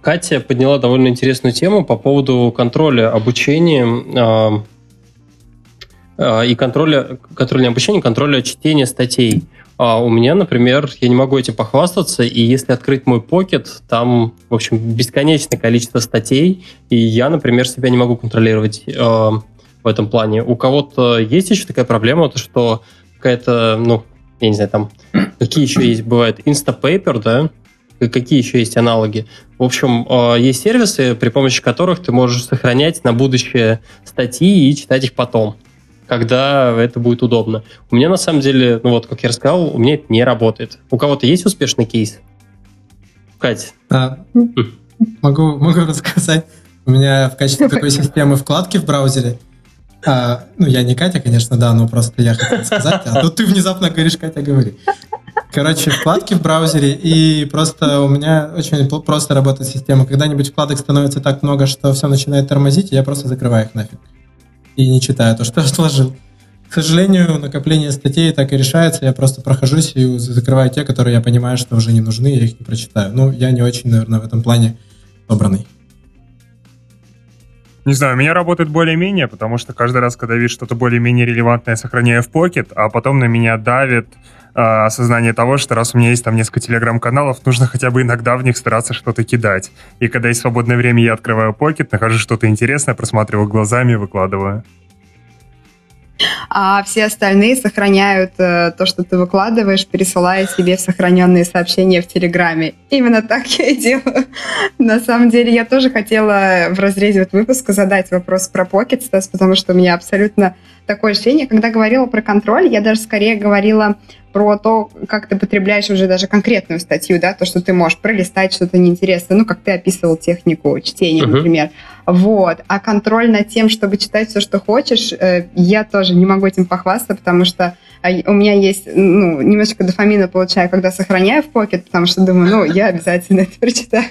Катя подняла довольно интересную тему по поводу контроля обучения а, и контроля, контроля обучения, контроля чтения статей. А у меня, например, я не могу этим похвастаться, и если открыть мой покет, там, в общем, бесконечное количество статей, и я, например, себя не могу контролировать э, в этом плане. У кого-то есть еще такая проблема, то что какая-то, ну, я не знаю, там, какие еще есть, бывают, Instapaper, да, какие еще есть аналоги. В общем, э, есть сервисы, при помощи которых ты можешь сохранять на будущее статьи и читать их потом когда это будет удобно. У меня на самом деле, ну вот, как я рассказал, у меня это не работает. У кого-то есть успешный кейс? Катя? А, могу, могу рассказать. У меня в качестве такой системы вкладки в браузере а, ну, я не Катя, конечно, да, но просто я хотел сказать, а то ты внезапно говоришь, Катя, говори. Короче, вкладки в браузере, и просто у меня очень просто работает система. Когда-нибудь вкладок становится так много, что все начинает тормозить, и я просто закрываю их нафиг и не читаю то, что я сложил. К сожалению, накопление статей так и решается. Я просто прохожусь и закрываю те, которые я понимаю, что уже не нужны, я их не прочитаю. Ну, я не очень, наверное, в этом плане собранный. Не знаю, у меня работает более-менее, потому что каждый раз, когда вижу что-то более-менее релевантное, сохраняю в покет, а потом на меня давит осознание того, что раз у меня есть там несколько телеграм-каналов, нужно хотя бы иногда в них стараться что-то кидать. И когда есть свободное время, я открываю покет, нахожу что-то интересное, просматриваю глазами, выкладываю а все остальные сохраняют э, то, что ты выкладываешь, пересылая себе сохраненные сообщения в Телеграме. Именно так я и делаю. На самом деле, я тоже хотела в разрезе вот выпуска задать вопрос про Pocket Stars, потому что у меня абсолютно такое ощущение. Когда говорила про контроль, я даже скорее говорила про то, как ты потребляешь уже даже конкретную статью, да, то, что ты можешь пролистать что-то неинтересное, ну, как ты описывал технику чтения, uh-huh. например. Вот. А контроль над тем, чтобы читать все, что хочешь, э, я тоже не могу этим похвастаться, потому что э, у меня есть, ну, немножечко дофамина получаю, когда сохраняю в покет, потому что думаю, ну, я обязательно это прочитаю.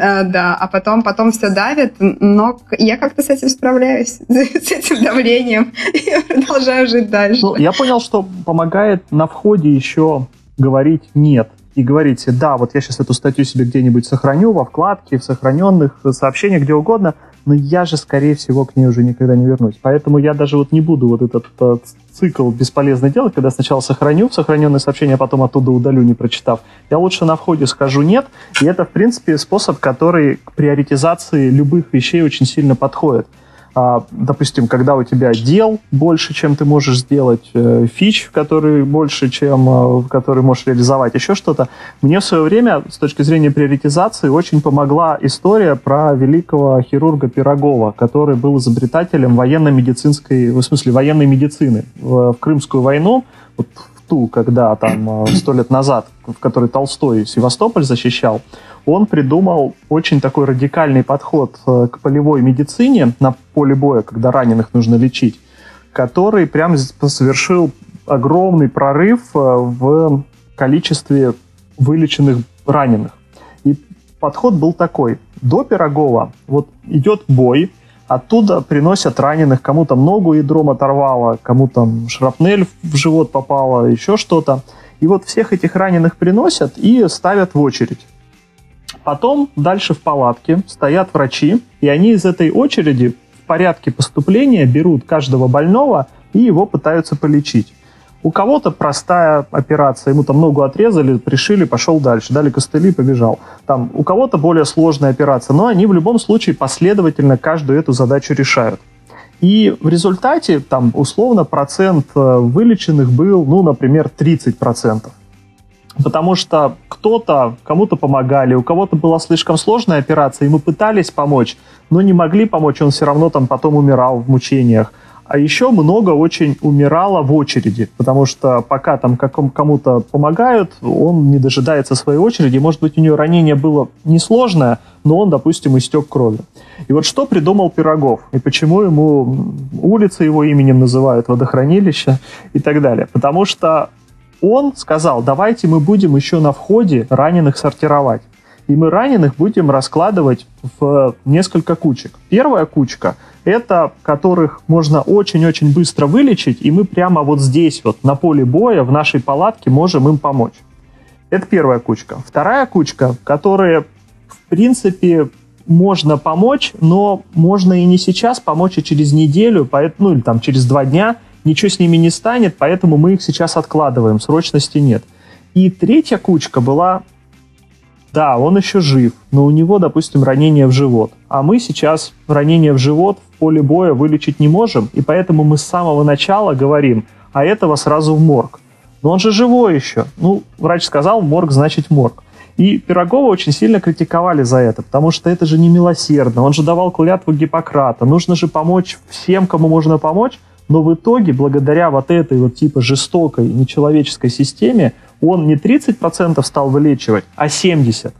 А, да, а потом, потом все давит, но я как-то с этим справляюсь, с этим давлением, и продолжаю жить дальше. Ну, я понял, что помогает на входе еще говорить «нет», и говорить, да, вот я сейчас эту статью себе где-нибудь сохраню во вкладке, в сохраненных сообщениях, где угодно, но я же, скорее всего, к ней уже никогда не вернусь. Поэтому я даже вот не буду вот этот, этот цикл бесполезно делать, когда сначала сохраню сохраненное сообщение, а потом оттуда удалю, не прочитав. Я лучше на входе скажу «нет», и это, в принципе, способ, который к приоритизации любых вещей очень сильно подходит. А, допустим, когда у тебя дел больше, чем ты можешь сделать, э, фич, который больше, чем э, который можешь реализовать, еще что-то. Мне в свое время, с точки зрения приоритизации, очень помогла история про великого хирурга Пирогова, который был изобретателем военно-медицинской, в смысле военной медицины. В, в Крымскую войну, вот ту, когда там сто лет назад, в которой Толстой Севастополь защищал, он придумал очень такой радикальный подход к полевой медицине на поле боя, когда раненых нужно лечить, который прям совершил огромный прорыв в количестве вылеченных раненых. И подход был такой. До Пирогова вот идет бой, оттуда приносят раненых, кому-то ногу ядром оторвало, кому-то шрапнель в живот попало, еще что-то. И вот всех этих раненых приносят и ставят в очередь. Потом дальше в палатке стоят врачи, и они из этой очереди в порядке поступления берут каждого больного и его пытаются полечить. У кого-то простая операция, ему там ногу отрезали, пришили, пошел дальше, дали костыли, побежал. Там у кого-то более сложная операция, но они в любом случае последовательно каждую эту задачу решают. И в результате, там, условно, процент э, вылеченных был, ну, например, 30%. Потому что кто-то, кому-то помогали, у кого-то была слишком сложная операция, и мы пытались помочь, но не могли помочь, он все равно там потом умирал в мучениях. А еще много очень умирало в очереди, потому что пока там кому-то помогают, он не дожидается своей очереди. Может быть, у него ранение было несложное, но он, допустим, истек кровью. И вот что придумал Пирогов, и почему ему улицы его именем называют, водохранилище и так далее. Потому что он сказал, давайте мы будем еще на входе раненых сортировать. И мы раненых будем раскладывать в несколько кучек. Первая кучка – это которых можно очень-очень быстро вылечить, и мы прямо вот здесь, вот на поле боя, в нашей палатке можем им помочь. Это первая кучка. Вторая кучка, которые, в принципе, можно помочь, но можно и не сейчас помочь, а через неделю, ну или там через два дня, ничего с ними не станет, поэтому мы их сейчас откладываем, срочности нет. И третья кучка была да, он еще жив, но у него, допустим, ранение в живот. А мы сейчас ранение в живот в поле боя вылечить не можем, и поэтому мы с самого начала говорим, а этого сразу в морг. Но он же живой еще. Ну, врач сказал, морг значит морг. И Пирогова очень сильно критиковали за это, потому что это же не милосердно. Он же давал клятву Гиппократа. Нужно же помочь всем, кому можно помочь, но в итоге, благодаря вот этой вот типа жестокой, нечеловеческой системе, он не 30% стал вылечивать, а 70%.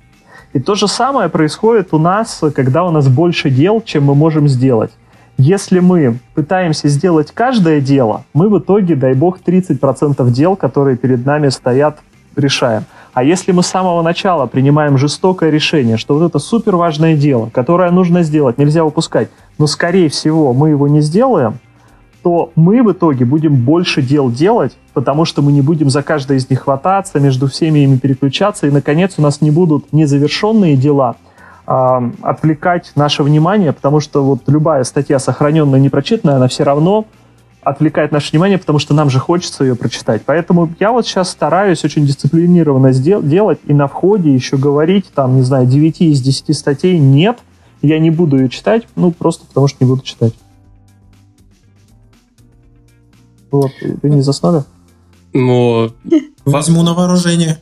И то же самое происходит у нас, когда у нас больше дел, чем мы можем сделать. Если мы пытаемся сделать каждое дело, мы в итоге, дай бог, 30% дел, которые перед нами стоят, решаем. А если мы с самого начала принимаем жестокое решение, что вот это супер важное дело, которое нужно сделать, нельзя упускать, но скорее всего мы его не сделаем – то мы в итоге будем больше дел делать, потому что мы не будем за каждое из них хвататься, между всеми ими переключаться, и, наконец, у нас не будут незавершенные дела а, отвлекать наше внимание, потому что вот любая статья, сохраненная, непрочитанная, она все равно отвлекает наше внимание, потому что нам же хочется ее прочитать. Поэтому я вот сейчас стараюсь очень дисциплинированно сдел- делать и на входе еще говорить, там, не знаю, 9 из 10 статей нет, я не буду ее читать, ну, просто потому что не буду читать. Вот, вы не заснули? Ну... Возьму на вооружение.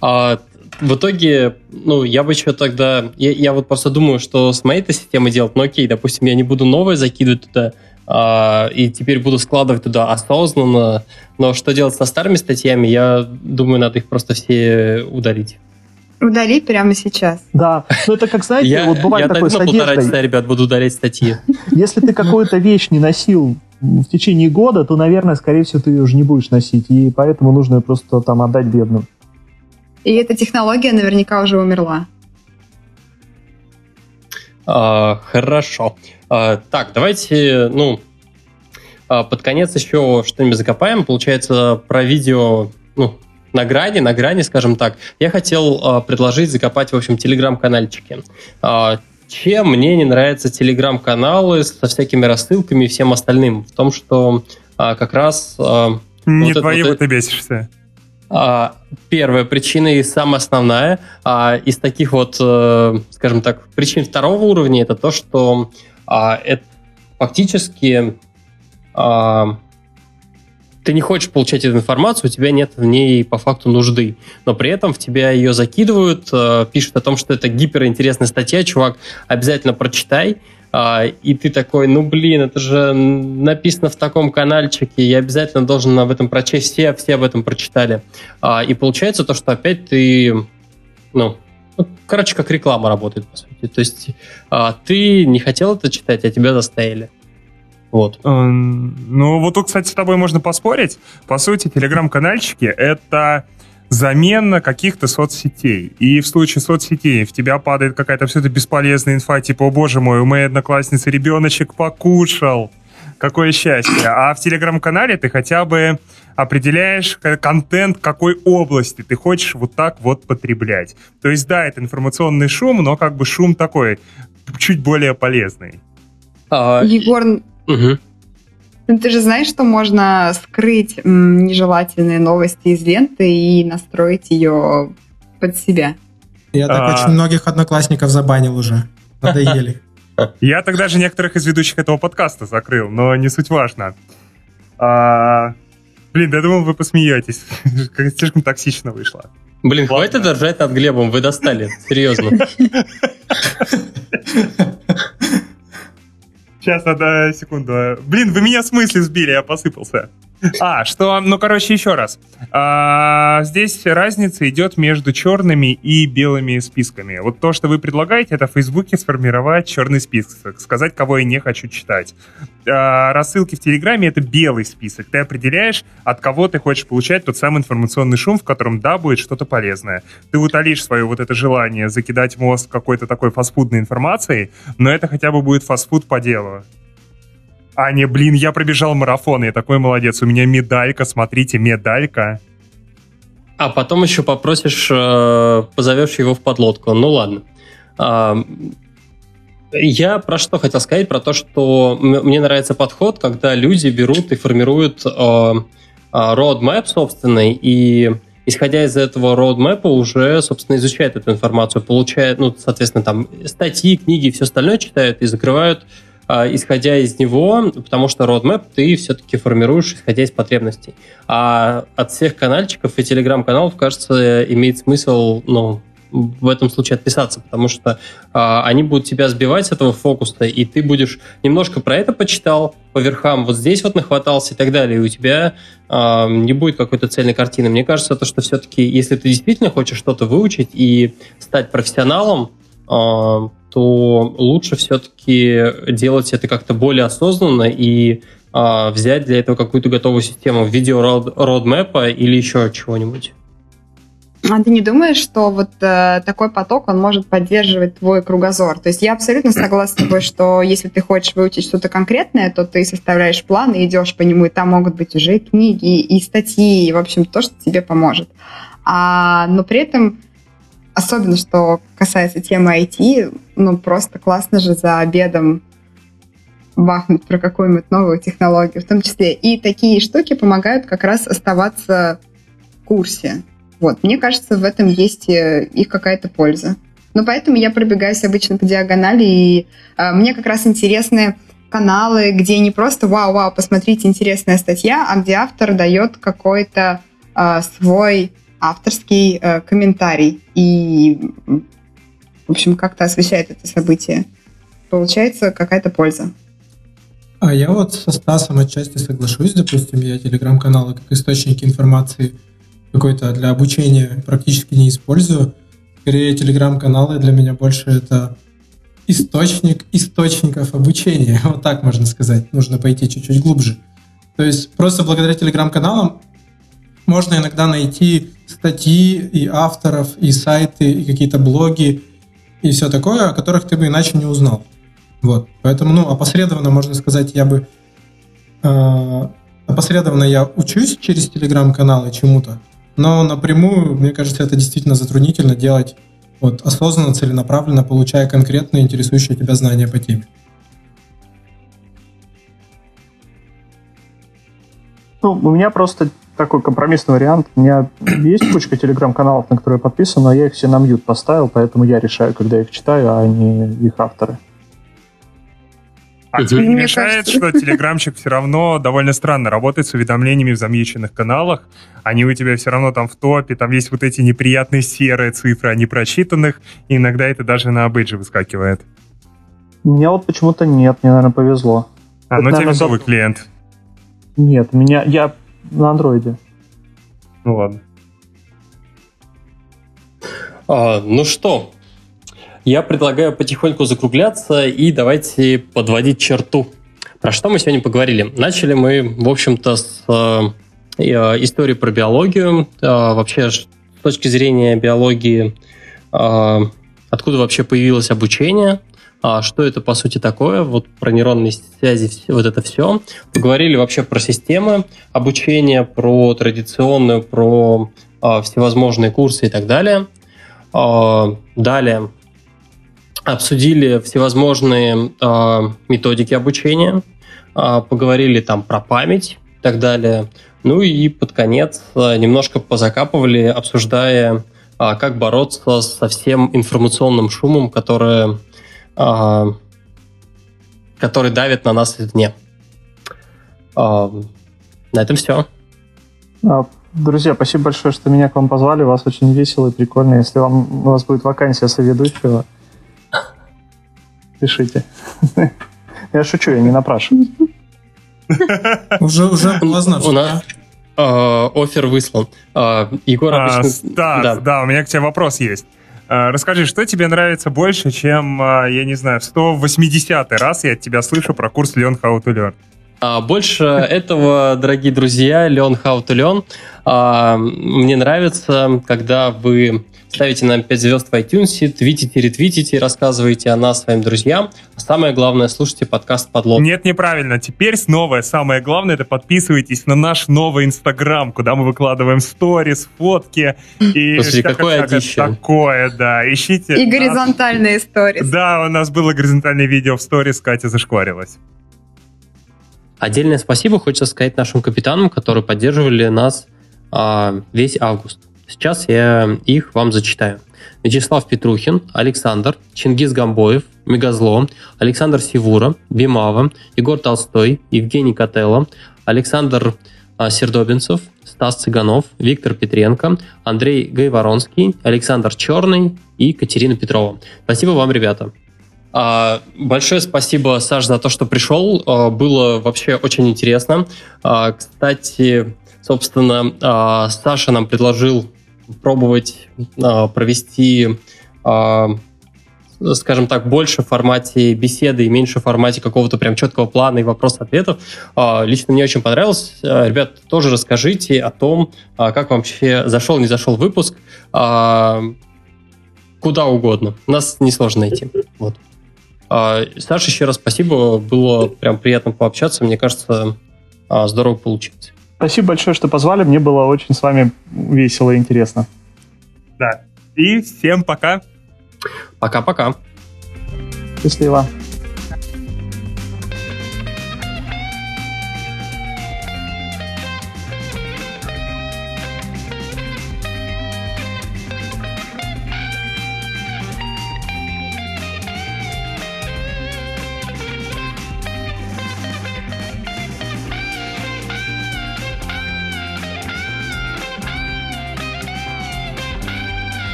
А в итоге, ну, я бы еще тогда... Я, я вот просто думаю, что с моей-то системой делать, ну окей, допустим, я не буду новое закидывать туда, а, и теперь буду складывать туда осознанно, но что делать со старыми статьями, я думаю, надо их просто все удалить. Удали прямо сейчас. Да, ну это как, знаете, я, вот бывает я такой с одеждой. полтора часа, ребят, буду удалять статьи. Если ты какую-то вещь не носил в течение года, то, наверное, скорее всего, ты ее уже не будешь носить, и поэтому нужно ее просто там отдать бедным. И эта технология наверняка уже умерла. А, хорошо. А, так, давайте, ну, а, под конец еще что-нибудь закопаем. Получается, про видео, ну, на грани, на грани, скажем так. Я хотел а, предложить закопать, в общем, телеграм-канальчики. А, чем мне не нравятся телеграм-каналы со всякими рассылками и всем остальным? В том, что а, как раз... А, не вот твои вот ты бесишься. А, первая причина и самая основная а, из таких вот, а, скажем так, причин второго уровня это то, что а, это фактически а, ты не хочешь получать эту информацию, у тебя нет в ней по факту нужды. Но при этом в тебя ее закидывают, э, пишут о том, что это гиперинтересная статья, чувак, обязательно прочитай. а, и ты такой, ну блин, это же написано в таком каналчике, я обязательно должен об этом прочесть, все, все об этом прочитали. А, и получается то, что опять ты, ну, ну, короче, как реклама работает, по сути. То есть а, ты не хотел это читать, а тебя заставили. Вот. Ну, вот тут, кстати, с тобой можно поспорить. По сути, телеграм-канальчики — это замена каких-то соцсетей. И в случае соцсетей в тебя падает какая-то все это бесполезная инфа, типа, о боже мой, у моей одноклассницы ребеночек покушал. Какое счастье. А в телеграм-канале ты хотя бы определяешь контент какой области ты хочешь вот так вот потреблять. То есть, да, это информационный шум, но как бы шум такой, чуть более полезный. А... Егор, угу. ты же знаешь, что можно скрыть нежелательные новости из ленты и настроить ее под себя? Я так а... очень многих одноклассников забанил уже. Надоели. Я тогда же некоторых из ведущих этого подкаста закрыл, но не суть важно. А, блин, я думал, вы посмеетесь. Слишком токсично вышло. Блин, хватит держать над Глебом, вы достали. Серьезно. Сейчас, одна секунду. Блин, вы меня с мысли сбили, я посыпался. А, что, ну, короче, еще раз. А, здесь разница идет между черными и белыми списками. Вот то, что вы предлагаете, это в Фейсбуке сформировать черный список, сказать, кого я не хочу читать. А, рассылки в Телеграме — это белый список. Ты определяешь, от кого ты хочешь получать тот самый информационный шум, в котором, да, будет что-то полезное. Ты утолишь свое вот это желание закидать мозг какой-то такой фастфудной информацией, но это хотя бы будет фастфуд по делу. А не, блин, я пробежал марафон, я такой молодец, у меня медалька, смотрите, медалька. А потом еще попросишь, э, позовешь его в подлодку. Ну ладно. Э, я про что хотел сказать? Про то, что мне нравится подход, когда люди берут и формируют э, э, roadmap собственный, и исходя из этого roadmap уже, собственно, изучают эту информацию, получают, ну, соответственно, там статьи, книги и все остальное читают и закрывают а, исходя из него, потому что roadmap ты все-таки формируешь, исходя из потребностей. А от всех канальчиков и телеграм-каналов, кажется, имеет смысл, ну, в этом случае отписаться, потому что а, они будут тебя сбивать с этого фокуса, и ты будешь немножко про это почитал по верхам, вот здесь вот нахватался и так далее, и у тебя а, не будет какой-то цельной картины. Мне кажется, то, что все-таки, если ты действительно хочешь что-то выучить и стать профессионалом, а, то лучше все-таки делать это как-то более осознанно и а, взять для этого какую-то готовую систему в виде родмэпа или еще чего-нибудь. А ты не думаешь, что вот э, такой поток, он может поддерживать твой кругозор? То есть я абсолютно согласна с тобой, что если ты хочешь выучить что-то конкретное, то ты составляешь план и идешь по нему, и там могут быть уже и книги, и статьи, и, в общем, то, что тебе поможет. А, но при этом Особенно, что касается темы IT, ну, просто классно же за обедом бахнуть про какую-нибудь новую технологию в том числе. И такие штуки помогают как раз оставаться в курсе. Вот, мне кажется, в этом есть э, их какая-то польза. Но поэтому я пробегаюсь обычно по диагонали, и э, мне как раз интересны каналы, где не просто «Вау-вау, посмотрите, интересная статья», а где автор дает какой-то э, свой авторский э, комментарий и, в общем, как-то освещает это событие. Получается какая-то польза. А я вот со Стасом отчасти соглашусь. Допустим, я телеграм-каналы как источники информации какой-то для обучения практически не использую. Скорее, телеграм-каналы для меня больше это источник источников обучения. Вот так можно сказать. Нужно пойти чуть-чуть глубже. То есть просто благодаря телеграм-каналам можно иногда найти статьи и авторов, и сайты, и какие-то блоги, и все такое, о которых ты бы иначе не узнал. Вот. Поэтому, ну, опосредованно, можно сказать, я бы... Э, опосредованно я учусь через телеграм-каналы чему-то, но напрямую, мне кажется, это действительно затруднительно делать вот, осознанно, целенаправленно, получая конкретные интересующие тебя знания по теме. Ну, у меня просто такой компромиссный вариант. У меня есть кучка телеграм-каналов, на которые я подписан, но я их все на мьют поставил, поэтому я решаю, когда их читаю, а не их авторы. А тебе не мешает, кажется... что телеграмчик все равно довольно странно работает с уведомлениями в замьюченных каналах. Они у тебя все равно там в топе, там есть вот эти неприятные серые цифры о непрочитанных, и иногда это даже на бейджи выскакивает. меня вот почему-то нет, мне, наверное, повезло. А, Это, ну у тебя наверное, виндовый за- клиент. Нет, у меня я на андроиде. Ну ладно. А, ну что, я предлагаю потихоньку закругляться и давайте подводить черту. Про что мы сегодня поговорили? Начали мы, в общем-то, с э, э, истории про биологию. Э, вообще, с точки зрения биологии, э, откуда вообще появилось обучение, а что это по сути такое, вот про нейронные связи, вот это все. Поговорили вообще про системы обучения, про традиционную, про э, всевозможные курсы и так далее. А, Далее обсудили всевозможные а, методики обучения, а, поговорили там про память и так далее. Ну и под конец а, немножко позакапывали, обсуждая, а, как бороться со всем информационным шумом, который, а, который давит на нас извне. На этом все. А, Друзья, спасибо большое, что меня к вам позвали. У вас очень весело и прикольно. Если вам, у вас будет вакансия соведущего, пишите. Я шучу, я не напрашиваюсь. Уже, уже поздно. У нас а, офер выслан. А, Егор А, обычно... Стас, да. у меня к тебе вопрос есть. А, Расскажи, что тебе нравится больше, чем, а, я не знаю, в 180 раз я от тебя слышу про курс Learn How to Learn? А, Больше этого, дорогие друзья, Learn How to Learn. А, Мне нравится, когда вы ставите нам 5 звезд в iTunes, твитите, ретвитите, рассказываете о нас своим друзьям. А самое главное, слушайте подкаст «Подлог». Нет, неправильно. Теперь снова самое главное, это подписывайтесь на наш новый Инстаграм, куда мы выкладываем сторис, фотки и Слушайте, какое такое, да. Ищите. И горизонтальные истории. Да, у нас было горизонтальное видео в сторис, Катя зашкварилась. Отдельное спасибо хочется сказать нашим капитанам, которые поддерживали нас а, весь август. Сейчас я их вам зачитаю. Вячеслав Петрухин, Александр, Чингис Гамбоев, Мегазло, Александр Сивура, Бимава, Егор Толстой, Евгений Котелло, Александр а, Сердобинцев, Стас Цыганов, Виктор Петренко, Андрей Гайворонский, Александр Черный и Катерина Петрова. Спасибо вам, ребята. А, Большое спасибо, Саш, за то, что пришел. А, Было вообще очень интересно. Кстати, собственно, Саша нам предложил пробовать а, провести, а, скажем так, больше в формате беседы и меньше в формате какого-то прям четкого плана и вопрос-ответов. А, Лично мне очень понравилось. Ребят, тоже расскажите о том, как вообще зашел, не зашел выпуск. Куда угодно. Нас несложно найти. Вот. Саша, еще раз спасибо. Было прям приятно пообщаться. Мне кажется, здорово получилось. Спасибо большое, что позвали. Мне было очень с вами весело и интересно. Да. И всем пока. Пока-пока. Счастливо.